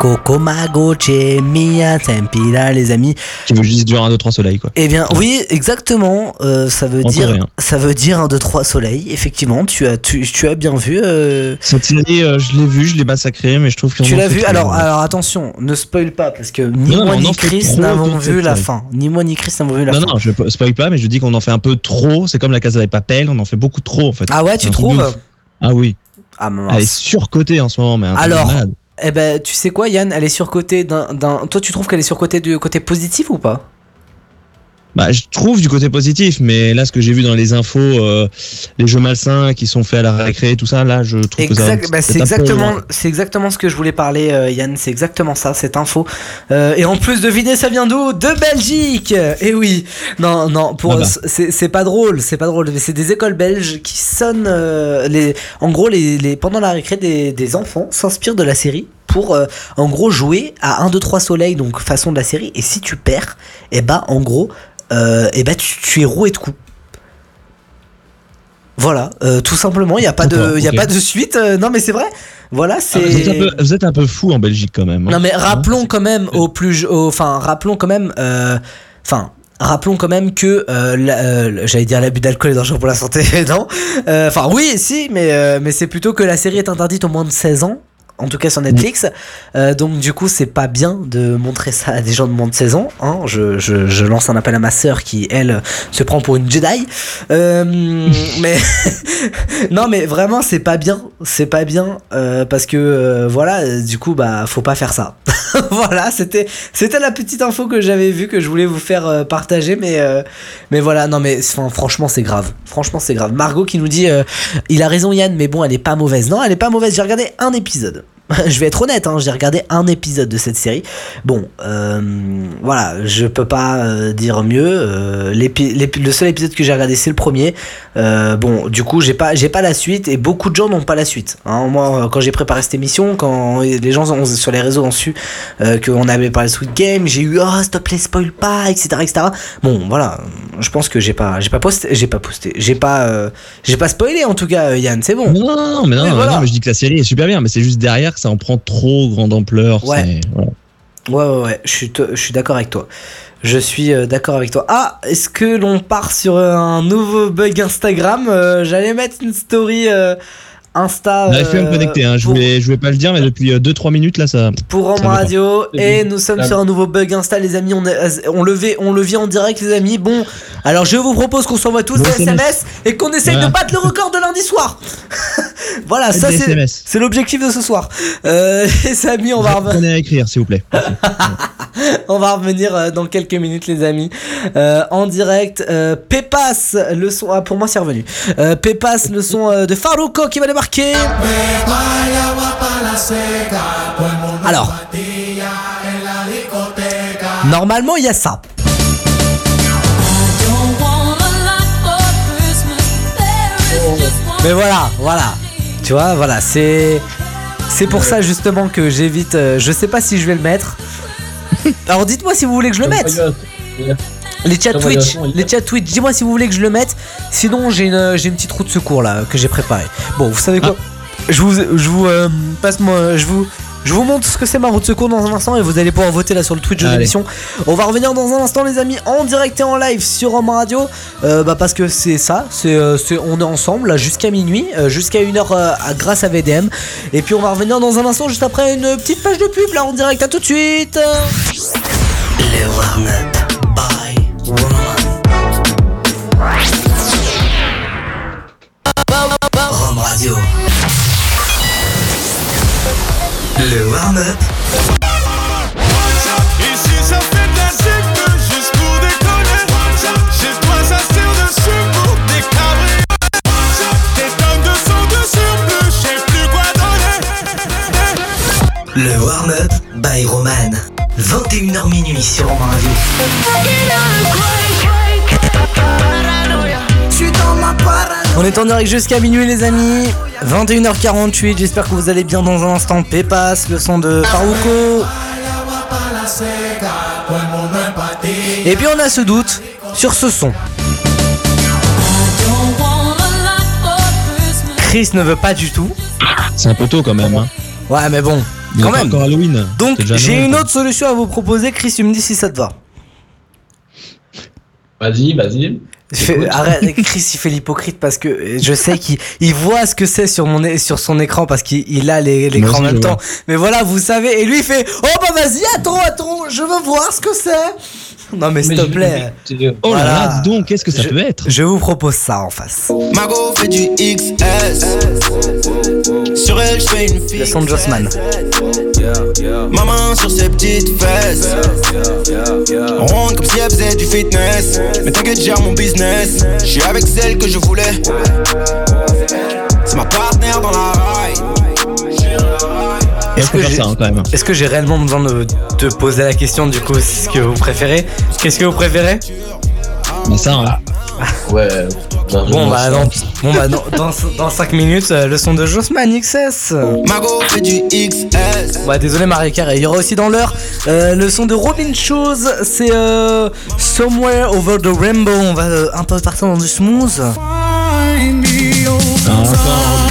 Coco Mago Mia Tempira les amis. Qui veut juste dire un 2 3 soleil quoi. Eh bien oui exactement. euh, ça veut En dire coréen. ça veut dire un 2 3 soleil. Effectivement tu as tu, tu as bien vu. euh, Cette euh, je l'ai vu, je l'ai massacré, mais je trouve que tu l'as vu alors alors attention ne spoil pas parce que ni Non, non, moi ni Chris n'avons vu la fin. Ni moi ni Chris n'avons vu la Non, fin. non, je spoil pas, mais je dis qu'on en fait un peu trop. C'est comme la Casa des Papel, on en fait beaucoup trop en fait. Ah ouais tu trouves. Ah oui, Ah mince. elle est surcotée en ce moment, mais Alors, malade. Eh ben, tu sais quoi, Yann, elle est surcotée d'un, d'un. Toi, tu trouves qu'elle est surcotée du côté positif ou pas? Bah, je trouve du côté positif, mais là, ce que j'ai vu dans les infos, euh, les jeux malsains qui sont faits à la récré, tout ça, là, je trouve que ça. Bah, c'est peu exactement, c'est exactement ce que je voulais parler, euh, Yann. C'est exactement ça, cette info. Euh, et en plus, devinez, ça vient d'où? De Belgique. Et oui, non, non, pour Ah bah. c'est, c'est pas drôle, c'est pas drôle, mais c'est des écoles belges qui sonnent euh, les. En gros, les, les pendant la récré, des, des enfants s'inspirent de la série pour, euh, en gros, jouer à 1, 2, 3 soleil, donc façon de la série. Et si tu perds, et bah, en gros, euh, et bah, tu, tu es roué de coups. Voilà, euh, tout simplement, il n'y a pas de, il y a pas de suite. euh, non, mais c'est vrai. Voilà, Ah, c'est. vous, êtes un peu, vous êtes un peu fou en Belgique quand même. hein. Non mais rappelons quand même au plus, enfin rappelons quand même, euh, enfin. Rappelons quand même que, la- j'allais dire l'abus d'alcool est dangereux pour la santé, non? Enfin oui, si, mais, mais c'est plutôt que la série est interdite au moins de 16 ans, en tout cas sur Netflix. Euh, donc du coup, c'est pas bien de montrer ça à des gens de moins de 16 ans. Hein. Je, je, je lance un appel à ma sœur qui, elle, se prend pour une Jedi. Euh, mais non, mais vraiment, c'est pas bien. C'est pas bien euh, parce que voilà, du coup, bah, faut pas faire ça. voilà, c'était c'était la petite info que j'avais vue que je voulais vous faire partager, mais mais voilà, non mais franchement, c'est grave. Franchement, c'est grave. Margot qui nous dit, il a raison Yann, mais bon, elle est pas mauvaise. Non, elle est pas mauvaise. J'ai regardé un épisode. je vais être honnête, hein, j'ai regardé un épisode de cette série. Bon, euh, voilà, je peux pas euh, dire mieux. Euh, le seul épisode que j'ai regardé, c'est le premier. Bon, du coup, j'ai pas, j'ai pas la suite et beaucoup de gens n'ont pas la suite. hein. Moi, quand j'ai préparé cette émission, quand les gens ont- sur les réseaux ont su qu'on avait parlé de Sweet Game, j'ai eu oh s'il te plaît spoil pas, etc., etc. Bon, voilà, je pense que j'ai pas, j'ai pas posté, j'ai pas posté, j'ai pas, j'ai pas spoilé en tout cas, Yann, c'est bon. Non, non, non, mais non, non, voilà. non, mais je dis que la série est super bien, mais c'est juste derrière ça en prend trop grande ampleur. Ouais. c'est- voilà. Ouais, ouais, ouais, je suis, je suis d'accord avec toi. Je suis euh, d'accord avec toi. Ah, est-ce que l'on part sur euh, un nouveau bug Instagram? Euh, J'allais mettre une story euh, Insta. J'arrive plus à me connecter, hein. je, pour- voulais, je voulais pas le dire, mais depuis 2-3 minutes là, ça. pour dépend. Radio et C'est nous sommes sur un nouveau bug Insta les amis on, est- on, le, vit, on le vit en direct les amis bon alors je vous propose qu'on s'envoie tous Bon des SMS. SMS et qu'on essaye Voilà. de battre le record de lundi soir voilà ça c'est l'objectif de ce soir euh, les amis on va, revenir, à écrire, s'il vous plaît. on va revenir euh, dans quelques minutes les amis Euh, en direct euh, Pépas le son ah, pour moi c'est revenu euh, Pépas le son euh, de Farouko qui va débarquer Alors. normalement il y a ça. Mais voilà, voilà. Tu vois, voilà, c'est c'est pour ça justement que j'évite. euh, je sais pas si je vais le mettre. Alors dites-moi si vous voulez que je le mette. Les chats Envoyez Twitch, un son, les chats Twitch. Dis-moi si vous voulez que je le mette. Sinon j'ai une j'ai une petite roue de secours là que j'ai préparée. Bon, vous savez quoi? Je vous je vous euh, passe moi je vous je vous montre ce que c'est ma roue de secours dans un instant et vous allez pouvoir voter là sur le Twitch de l'émission. On va revenir dans un instant les amis en direct et en live sur Roma Radio. Euh, bah parce que c'est ça, c'est euh, c'est- on est ensemble là jusqu'à minuit, euh, jusqu'à 1h grâce à VDM et puis on va revenir dans un instant juste après une petite page de pub là en direct. À tout de suite. Le warm-up Ici ça fait de la zip juste pour déconner. Chez toi ça sert de support des cabrioles Des tonnes de sang de surplus, je sais plus quoi donner. Le warm-up by Roman. 21h minuit sur Roman Radio. On est en direct jusqu'à minuit les amis 21h48 J'espère que vous allez bien dans un instant Pépas, le son de Farouko. Et puis on a ce doute sur ce son. Chris ne veut pas du tout C'est un peu tôt quand même. Hein. Ouais mais bon Il Quand même encore Halloween. Donc j'ai une autre solution à vous proposer Chris tu me dis si ça te va Vas-y, vas-y. Arrête, Chris il fait l'hypocrite parce que je sais qu'il il voit ce que c'est sur mon é- sur son écran parce qu'il il a les- l'écran en même temps. Mais voilà, vous savez, et lui il fait Oh bah vas-y, attends, attends, je veux voir ce que c'est. Non mais s'il te plaît, Oh là Voilà. là, donc, qu'est-ce que ça Je- peut être je vous propose ça en face. Mago fait du XS Sur elle je fais une fille Le son de Jossman. Ma main sur ses petites fesses. Ronde comme si elle faisait du fitness. Mais t'inquiète j'ai mon business. Je suis avec celle que je voulais. C'est ma partenaire dans la Est-ce que faire j'ai ça hein, quand même. est-ce que j'ai réellement besoin de te poser la question du coup, c'est ce que vous préférez? Qu'est-ce que vous préférez? Mais ça, hein. Ouais. Bon bah non, bon bah dans, dans 5 minutes, euh, le son de Jossman XS. Mago fait du XS Ouais, désolé Marie Carré. Il y aura aussi dans l'heure euh, le son de Robin Shoes, c'est euh, Somewhere Over the Rainbow. On va euh, un peu partir dans du smooth. Ah, encore.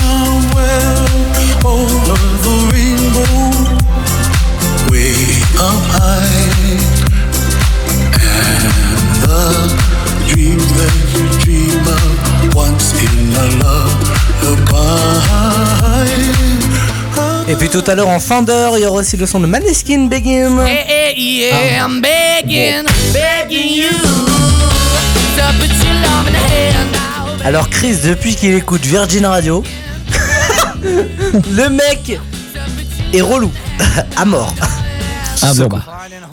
Et puis tout à l'heure en fin d'heure, il y aura aussi le son de Maneskin Begin. yeah, I'm begging, begging you to put your love in the hand now. Alors Chris, depuis qu'il écoute Virgin Radio, le mec est relou, à mort. Ah bon, bah.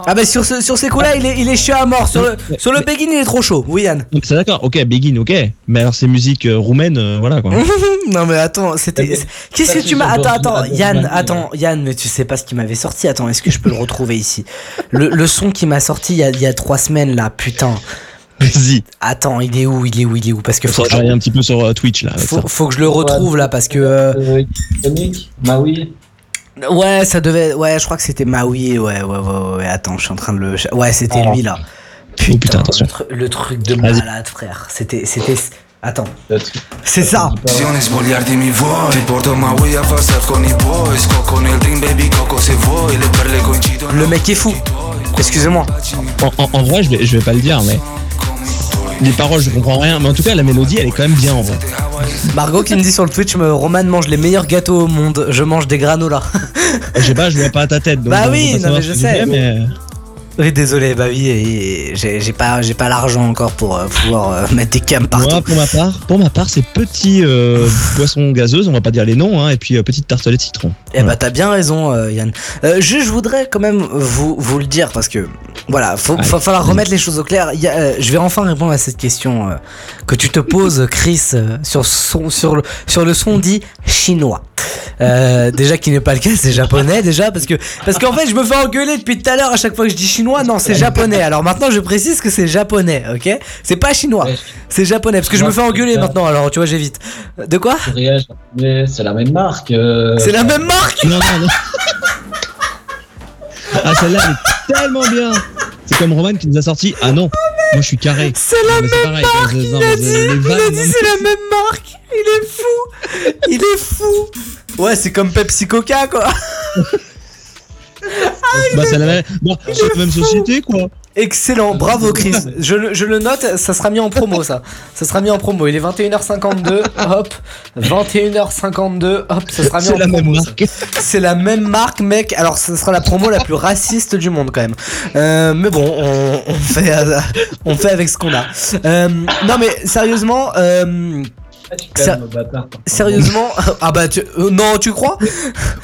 Ah bah sur, ce, sur ces coups-là, il est, il est chiant à mort. Sur le, sur le Begin, il est trop chaud. Oui Yann. Donc c'est d'accord, ok, Begin, ok. Mais alors ces musiques euh, roumaines, euh, voilà quoi. Non mais attends, c'était. Mais- Qu'est-ce que c'est tu m'as. Attends, attends, Yann, attends, Yann, mais tu sais pas ce qui m'avait sorti. Attends, est-ce que je peux le retrouver ici? Le, le son qui m'a sorti il y, a, il y a trois semaines là, putain. Vas-y. Attends, il est où Il est où Il est où? Parce que faut, Faut travailler un petit peu sur euh, Twitch là. faut, ça. faut que je le retrouve là parce que. euh, Bah oui. Ouais, ça devait. Ouais, je crois que c'était Maui. Ouais, ouais, ouais, ouais. Attends, je suis en train de le. Ouais, c'était Ah. lui là. Oh, putain, attention. le, tru- le truc de malade, frère. C'était. C'était. Attends, c'est ça. Visioni svogliarti mi vuoi Ti porto ma vuoi a far surf con i boys Scocco nel drink baby coco se vuoi Le perle coincidono Le mec est fou. Excusez-moi. En, en- en vrai, je vais, je vais pas le dire, mais Les paroles, je comprends rien, mais en tout cas, la mélodie, elle est quand même bien en vrai. Margot qui me dit sur le Twitch, me- Roman mange les meilleurs gâteaux au monde. Je mange des granolas. Je sais pas, je vois pas à ta tête. Donc Bah oui, non, mais je sais. mais... oui, désolé, bah oui, j'ai pas, j'ai pas l'argent encore pour euh, pouvoir euh, mettre des cams partout. Moi, pour ma part, pour ma part, c'est petits euh, boissons gazeuses, on va pas dire les noms, hein, et puis euh, petite tartelette citron. Eh bah t'as bien raison Yann. Euh, je, voudrais quand même vous, vous le dire parce que voilà, faut, faut falloir remettre les choses au clair. Il y a, je vais enfin répondre à cette question que tu te poses Chris sur, son, sur, le, sur le son dit chinois. Déjà qui n'est pas le cas, c'est japonais déjà parce que parce qu'en fait je me fais engueuler depuis tout à l'heure à chaque fois que je dis chinois. Non, c'est japonais. Alors maintenant je précise que c'est japonais, ok? C'est pas chinois, c'est japonais parce que je me fais engueuler maintenant. Alors tu vois j'évite. De quoi? C'est la même marque. euh, C'est la même marque? Non, non, non. ah, celle-là, elle est tellement bien. C'est comme Roman qui nous a sorti. Ah non, moi je suis carré. C'est la Mais c'est pareil, marque, non, il a dit, c'est la même marque. Il est fou. Il est fou. Ouais, c'est comme Pepsi Coca quoi. Bah, c'est la même. Bon, c'est la même société, quoi. Excellent, bravo Chris. Je, le- je le note, ça sera mis en promo ça. Ça sera mis en promo. Il est 21h52, hop. 21h52, hop, ça sera mis en C'est la même promo. ça. marque. C'est la même marque, mec. Alors, ce sera la promo la plus raciste du monde, quand même. Euh, mais bon, on, on fait, euh, on fait avec ce qu'on a. Euh, non, mais sérieusement, euh, Ah, bâtard, sérieusement, ah bah, tu, euh, non, tu crois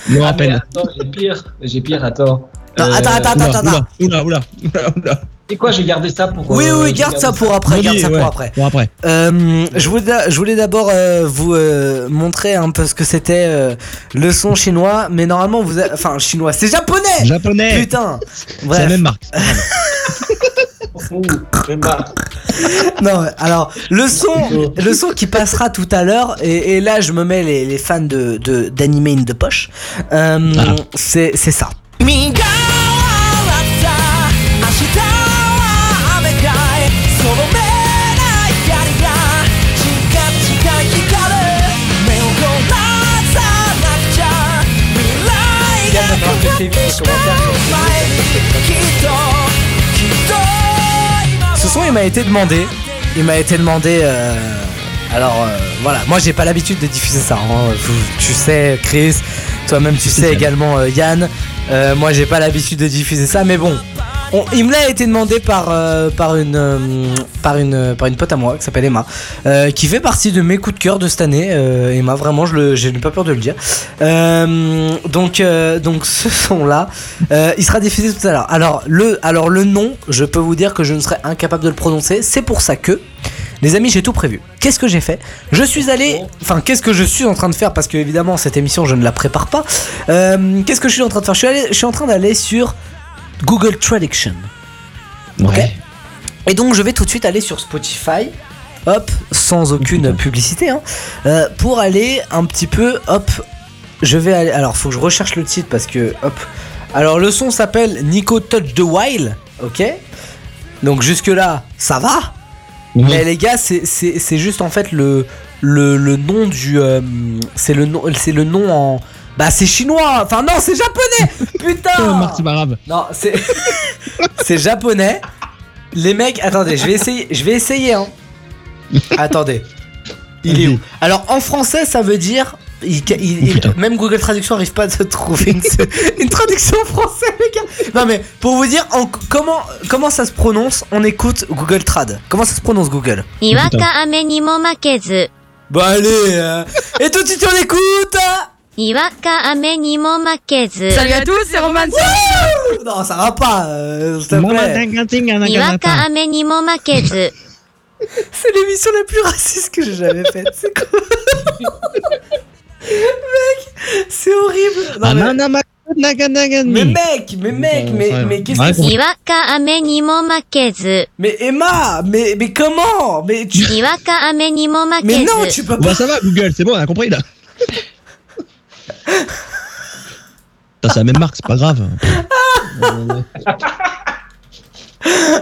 Non, à peine. attends, j'ai pire. J'ai pire, attends. Non, attends, attends, attends, Oula, attends, oula, oula, oula, oula. Et quoi, j'ai gardé ça pour. Oui, euh, oui, garde ça pour après, garde ça pour après. Pour après. Euh, je voulais, je voulais d'abord euh, vous euh, montrer un peu ce que c'était euh, le son chinois, mais normalement vous, a- enfin chinois, c'est japonais. Japonais. Putain. C'est la même marque. Non, alors le son, le son qui passera tout à l'heure, et, et là je me mets les, les fans de d'anime in de poche. euh, Ah. C'est c'est ça. 身 son il m'a été demandé, il m'a été demandé. euh, alors euh, voilà, moi j'ai pas l'habitude de diffuser ça. hein. Tu sais, Chris, toi-même tu sais également euh, Yann. Moi j'ai pas l'habitude de diffuser ça, mais bon. Il me l'a été demandé par, euh, une, euh, par, une, pote à moi qui s'appelle Emma, euh, qui fait partie de mes coups de cœur de cette année. Euh, Emma, vraiment, je, n'ai pas peur de le dire. Euh, donc, euh, donc ce son-là, euh, il sera diffusé tout à l'heure. Alors le, nom, je peux vous dire que je ne serais incapable de le prononcer. C'est pour ça que, les amis, j'ai tout prévu. Qu'est-ce que j'ai fait? Je suis allé, enfin, qu'est-ce que je suis en train de faire? Parce que évidemment, cette émission, je ne la prépare pas. Euh, qu'est-ce que je suis en train de faire? Je suis en train d'aller sur Google Traduction. Ouais. Et donc je vais tout de suite aller sur Spotify, hop, sans aucune publicité, hein, euh, pour aller un petit peu, hop, je vais aller, alors faut que je recherche le titre parce que, hop, alors le son s'appelle Nico Touch the Wild, ok, donc jusque là ça va, mais les gars c'est juste en fait le, le, le nom du, euh, c'est le nom, c'est le nom en, bah c'est chinois. Enfin non, c'est japonais. Putain. non, c'est c'est japonais. Les mecs, attendez, je vais essayer, je vais essayer hein. Attendez. Il est où? Alors en français, ça veut dire même Google Traduction arrive pas à se trouver une, une traduction française, les gars. Non, mais pour vous dire en, comment, comment ça se prononce, on écoute Google Trad. Comment ça se prononce Google? Iwaka oh, Bah allez hein. Et tout de suite on écoute hein. Salut à tous, c'est Roman. Non, ça va pas. Euh, s'il te plaît. C'est l'émission la plus raciste que j'ai jamais faite. C'est quoi Mec, c'est horrible. Non, ah mais... mais mec, mais mec, Bon, ça mais, va. mais qu'est-ce que c'est Mais Emma, mais, mais comment? Mais tu... Mais non, tu peux pas... Bon, ça va, Google, c'est bon, on a compris là. C'est la même marque, c'est pas grave.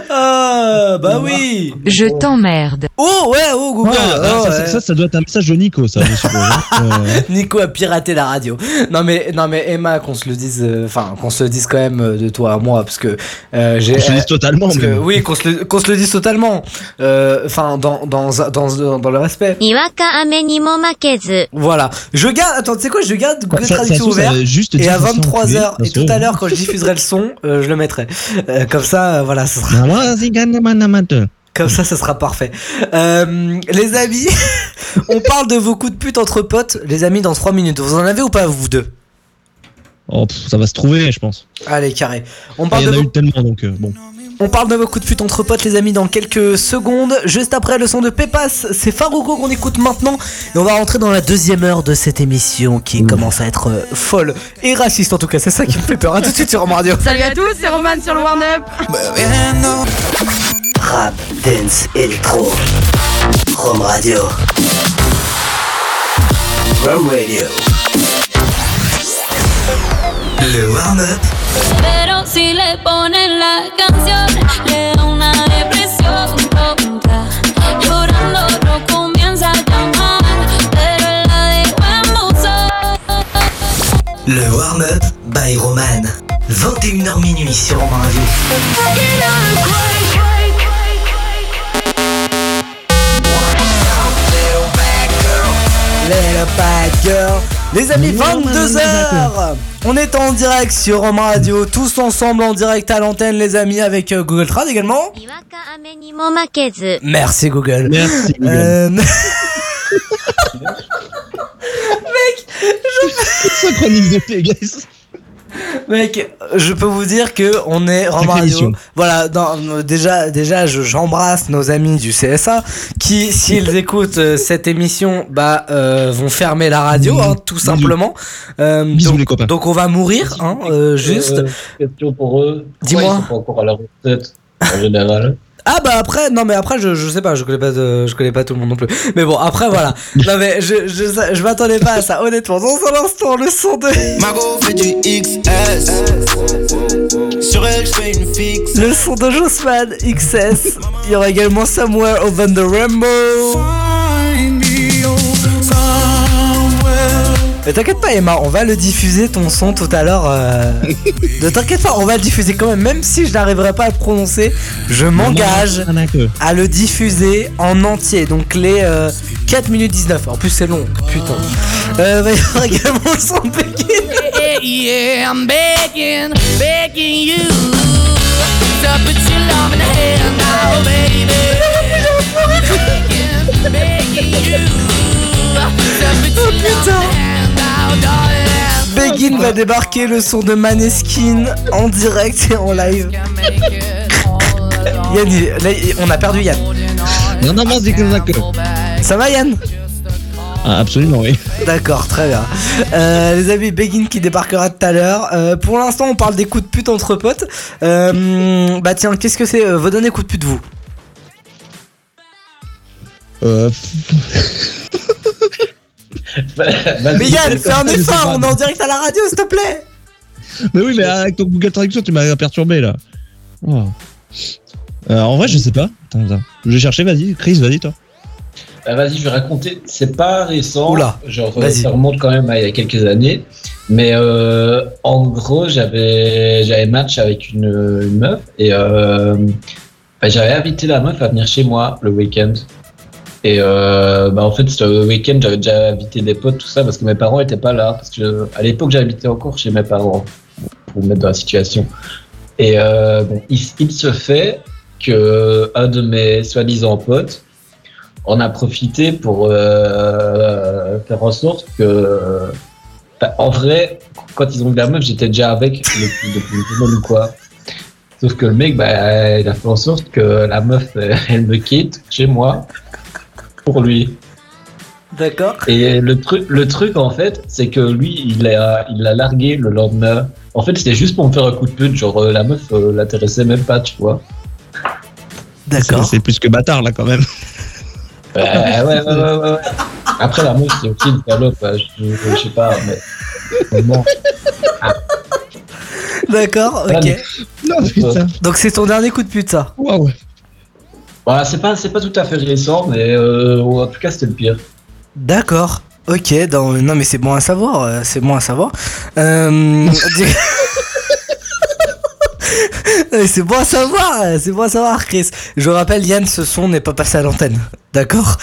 Ah, bah oui Je t'emmerde. Oh, ouais, oh, Google ah, ah, ça, doit être un message de Nico, ça, je suppose. Hein. euh... Nico a piraté la radio. Non, mais, non, mais Emma, qu'on se le dise, euh, enfin, qu'on se le dise quand même euh, de toi à moi, parce que euh, j'ai. Qu'on se le dise euh, totalement, parce Oui, qu'on se, le, se le dise totalement. Enfin, dans, dans, dans, dans, le respect. Voilà. Je garde, attends, tu sais quoi, je garde Google ça, Traduction ouvert. Et à 23h, et tout à l'heure, quand je diffuserai le son, je le mettrai. comme ça, voilà, sera, Ah, Ganamanamateux. comme ça, ça sera parfait. Euh, les amis, on parle de vos coups de pute entre potes, les amis, dans 3 minutes. Vous en avez ou pas, vous deux? Oh, pff, ça va se trouver, je pense. Allez, carré. On Il parle y en a eu tellement, donc euh, bon. On parle de vos coups de pute entre potes, les amis, dans quelques secondes. Juste après le son de Pépas, c'est Farouko qu'on écoute maintenant. Et on va rentrer dans la deuxième heure de cette émission qui commence à être euh, folle et raciste en tout cas. C'est ça qui me fait peur. À tout de suite sur Rome Radio. Salut à tous, c'est Roman sur le Warn Up. Rap, dance, électro. Rome Radio. Rome Radio. Le warm-up Pero si le ponen la canción Le da una depresión tonta. Llorando no comienza a llamar Pero él la dejó en buzón Le warm-up by Roman. 21h minuit sur Rome Les amis, 22h On est en direct sur Rome Radio, tous ensemble en direct à l'antenne, les amis, avec euh, Google Trad également. Merci Google. Merci Google. Euh, Mec, je... Synchronise de Pégase. Mec, je peux vous dire que on est Sacrée Radio. Voilà, dans- déjà, déjà, je- j'embrasse nos amis du CSA qui, s'ils écoutent euh, cette émission, bah, euh, vont fermer la radio, hein, tout Bisous. simplement. Euh, Bisous, donc, les copains. donc on va mourir, hein, euh, juste. Euh, question pour eux. Dis-moi. Pourquoi Ils sont pas encore à la retraite en général? Ah bah après non mais après je, je sais pas je connais pas de- je connais pas tout le monde non plus. Mais bon après voilà. Non mais je je, je m'attendais pas à ça honnêtement. Dans un instant le son de Margot fait du XS. Sur elle, je fais une fixe. le son de Jossman XS il y aura également Somewhere Over the Rainbow mais t'inquiète pas Emma on va le diffuser ton son tout à l'heure euh... ne t'inquiète pas on va le diffuser quand même même si je n'arriverai pas à le prononcer je m'engage à le diffuser en entier. Donc les euh, 4 minutes 19. En plus c'est long, putain. Euh, va y avoir également le son de Pékin. Yeah, I'm begging, begging you to put your love in the hand now, baby. Begging, begging you to put Begin va débarquer le son de Maneskin en direct et en live. Yann, là, on a perdu Yann. Non, non, c'est que Ça va Yann? Ah, absolument, oui. D'accord, très bien. Euh, les amis, Begin qui débarquera tout à l'heure. Euh, pour l'instant, on parle des coups de pute entre potes. Euh, bah tiens, qu'est-ce que c'est vos derniers coups de pute, vous? Euh, Mais Yann, fais un effort, on est en direct à la radio, s'il te plaît mais oui, mais avec ton Google Traduction, tu m'as perturbé là. Oh. Euh, en vrai, je sais pas. Attends, attends. Je vais chercher, vas-y. Chris, vas-y, toi. Bah, vas-y, je vais raconter. C'est pas récent. Oula, Genre, vas-y. ça remonte quand même à il y a quelques années. Mais euh, en gros, j'avais j'avais match avec une, une meuf et euh, bah, j'avais invité la meuf à venir chez moi le week-end. Et euh, bah, en fait, ce week-end, j'avais déjà invité des potes, tout ça, parce que mes parents étaient pas là. Parce que à l'époque, j'habitais encore chez mes parents pour me mettre dans la situation. Et euh, bon, il, se fait que un de mes soi-disant potes on a profité pour euh, faire en sorte que. Enfin, en vrai, quand ils ont vu la meuf, j'étais déjà avec depuis, depuis ou quoi. Sauf que le mec, bah, il a fait en sorte que la meuf, elle me quitte chez moi pour lui. D'accord. Et le truc, le truc en fait, c'est que lui, il l'a, il l'a largué le lendemain. En fait, c'était juste pour me faire un coup de pute. Genre, euh, la meuf euh, l'intéressait même pas, tu vois. D'accord. C'est plus que bâtard là quand même. Ouais, ouais, ouais, ouais, ouais, ouais. Après, la meuf, c'est aussi une salope. hein, Je, je, je sais pas, mais. D'accord, ok. Non, putain. Donc c'est ton dernier coup de pute, ça. Waouh. Voilà, c'est pas, c'est pas tout à fait récent, mais euh, en tout cas, c'était le pire. D'accord. Ok, dans- non mais c'est bon à savoir, euh, c'est bon à savoir. Euh, Euh, c'est bon à savoir, euh, c'est bon à savoir, Chris. Je rappelle, Yann, ce son n'est pas passé à l'antenne. D'accord?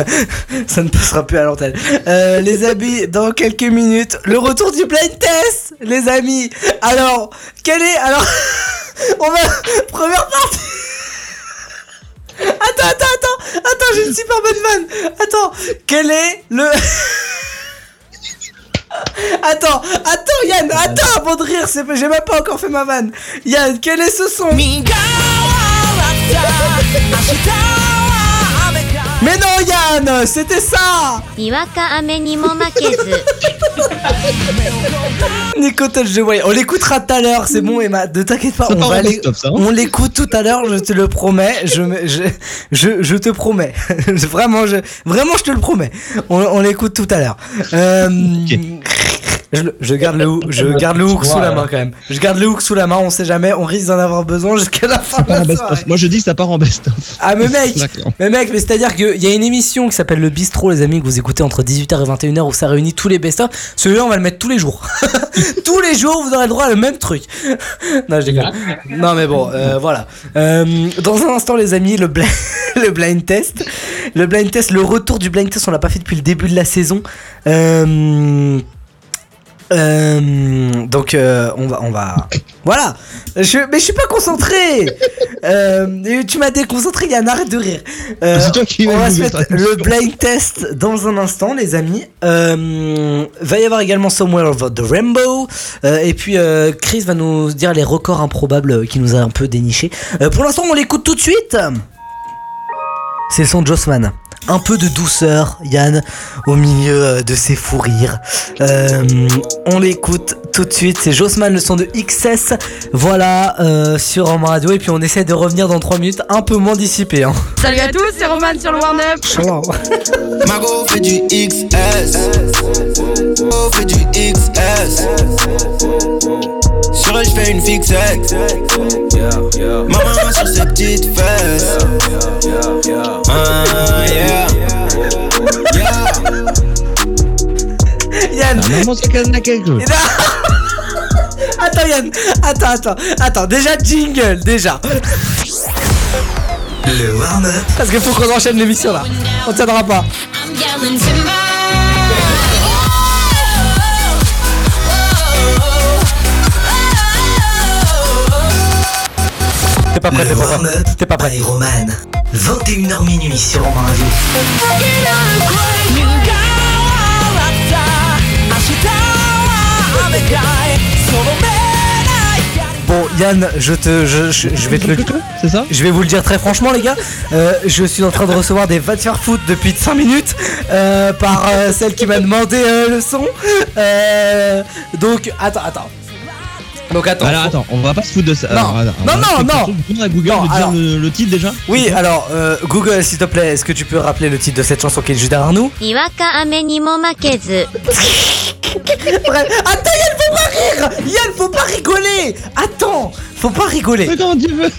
Ça ne passera plus à l'antenne. Euh, les amis, dans quelques minutes, le retour du blind test, les amis. Alors, quel est. Alors, on va. Première partie. Attends, attends, attends, attends, j'ai une super bonne vanne. Attends, quel est le. Attends, attends Yann, attends avant de rire, j'ai même pas encore fait ma vanne. Yann, quel est ce son? Mais non, Yann, c'était ça Nico Touch the Way. On l'écoutera tout à l'heure, c'est bon, Emma. Ne t'inquiète pas, on, va aller- on l'écoute tout à l'heure, je te le promets. Je, je, je, te promets. vraiment, je, vraiment, je te le promets. On, l'écoute tout à l'heure. Euh, je, garde le, hook- je garde le hook sous la main quand même. Je garde le hook sous la main, on sait jamais, on risque d'en avoir besoin jusqu'à la fin Ça de part en la best-of. soirée. Moi, je dis que ça part en best-of. Ah mais mec, mais mec, mais c'est-à-dire qu'il y a une émission qui s'appelle Le Bistrot, les amis, que vous écoutez entre 18h et 21h, où ça réunit tous les best-of. Celui-là, on va le mettre tous les jours. tous les jours, vous aurez le droit à le même truc. non, je déconne. Non, mais bon, euh, voilà. Euh, dans un instant, les amis, le, le blind test. Le blind test, le retour du blind test, on l'a pas fait depuis le début de la saison. Euh... euh, donc euh, on va on va voilà je, mais je suis pas concentré euh, tu m'as déconcentré Yann arrête de rire C'est toi qui on va se mettre le blind test dans un instant, les amis. Va y avoir également Somewhere Over the Rainbow. Et puis, Chris va nous dire les records improbables qui nous a un peu déniché. Pour l'instant, on l'écoute tout de suite. C'est le son de Jossman. Un peu de douceur, Yann, au milieu euh, de ses fous rires. Euh, on l'écoute tout de suite. C'est Jossman, le son de XS. Voilà, euh, sur Rama Radio. Et puis, on essaie de revenir dans 3 minutes, un peu moins dissipé. Hein. Salut à tous, c'est Roman sur le Warn Up. Mago fait du XS. Mago fait du XS. Sur elle, j'fais une fixette. Maman sur ses petites fesses. Ah, yeah. Yeah. Yann, maman, c'est qu'elle en a quelque chose. Attends Yann, attends, attends, attends, déjà jingle, déjà. Le warm-up Parce qu'il faut qu'on enchaîne l'émission là. On tiendra pas. I'm prêt, Le t'es pas prêt. T'es pas prêt. by Roman 21h minuit sur Romain Radio Bon Yann, je te, je, je, je vais te le, C'est ça? Je vais vous le dire très franchement les gars. Euh, je suis en train de recevoir des va foot depuis 5 minutes euh, par euh, celle qui m'a demandé euh, le son. Euh, donc attends, attends. Donc attends. Alors attends, on va pas se foutre de ça. Non, alors, non, non, non. À Google non, de dire le, titre déjà. Oui, alors euh, Google, s'il te plaît, est-ce que tu peux rappeler le titre de cette chanson qui est juste derrière nous? Iwaka ame ni mo attends, Yann, faut pas rire. Yann, faut pas rigoler. Attends, faut pas rigoler. Mais tu veux?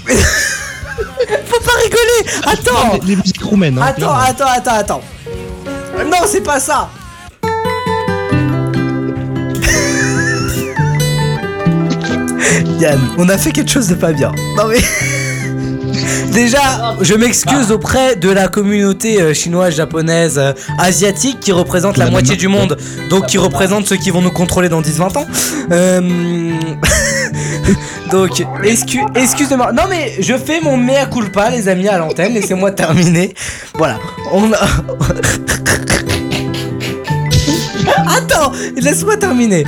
Faut pas rigoler. Ah, attends. Les, hein, Attends, attends, attends, attends. Non, c'est pas ça. Yann, on a fait quelque chose de pas bien. Non mais... Déjà, je m'excuse auprès de la communauté euh, chinoise, japonaise, euh, asiatique qui représente la moitié du monde, donc qui représente ceux qui vont nous contrôler dans 10-20 ans. Euh, donc, excu- excusez-moi. Non mais je fais mon mea culpa, les amis, à l'antenne. Laissez-moi terminer. Voilà. On a... Attends, laisse-moi terminer.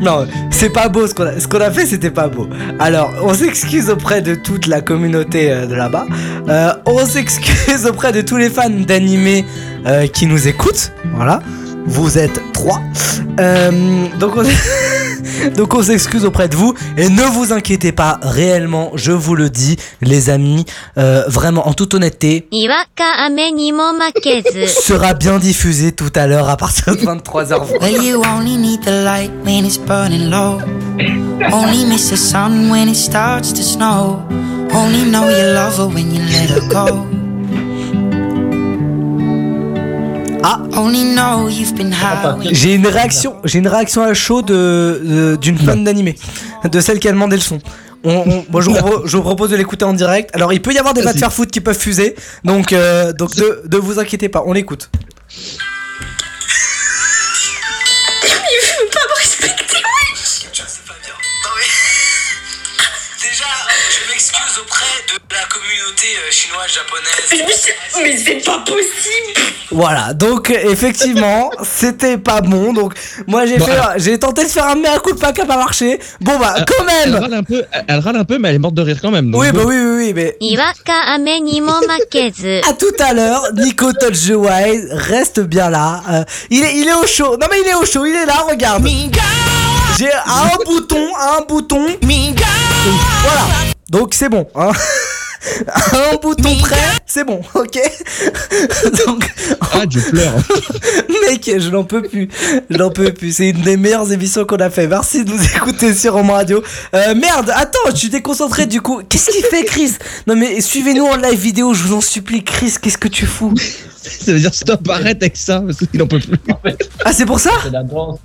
Non, c'est pas beau ce qu'on a, fait, c'était pas beau. Alors, on s'excuse auprès de toute la communauté euh, de là-bas. Euh, on s'excuse auprès de tous les fans d'animé euh, qui nous écoutent. Voilà, vous êtes trois. Donc on Donc on s'excuse auprès de vous et ne vous inquiétez pas réellement, je vous le dis les amis, euh, vraiment en toute honnêteté, sera bien diffusé tout à l'heure à partir de 23h20. Ah. Only know you've been high when J'ai une réaction, j'ai une réaction à chaud de de- d'une fan d'animé, de celle qui a demandé le son. On, on- moi, je vous, propose, je vous propose de l'écouter en direct. Alors, il peut y avoir des faire foot qui peuvent fuser, donc euh, donc ne, ne vous inquiétez pas, on l'écoute. communauté euh, chinoise, japonaise. Mais, c'est pas possible Voilà, donc effectivement, c'était pas bon. Donc moi j'ai j'ai tenté de faire un mea culpa qui a pas marché. Bon bah quand même. Elle râle un peu, mais elle est morte de rire quand même. Oui, bah oui, oui, oui, mais. à tout à l'heure, Nico Touch reste bien là. Euh, il est, il est au chaud. Non mais il est au chaud, il est là, regarde. J'ai un bouton, un bouton. Voilà. Donc c'est bon. Hein Un bouton prêt, c'est bon, ok Donc, Ah, je pleure. Mec, je n'en peux plus. Je n'en peux plus. C'est une des meilleures émissions qu'on a fait. Merci de nous écouter sur Roman Radio. Euh, merde, attends, je suis déconcentré du coup. Qu'est-ce qu'il fait, Chris? Non, mais suivez-nous en live vidéo, je vous en supplie. Chris, qu'est-ce que tu fous? Ça veut dire stop, arrête avec ça, parce qu'il en peut plus. Ah, c'est pour ça? C'est la danse.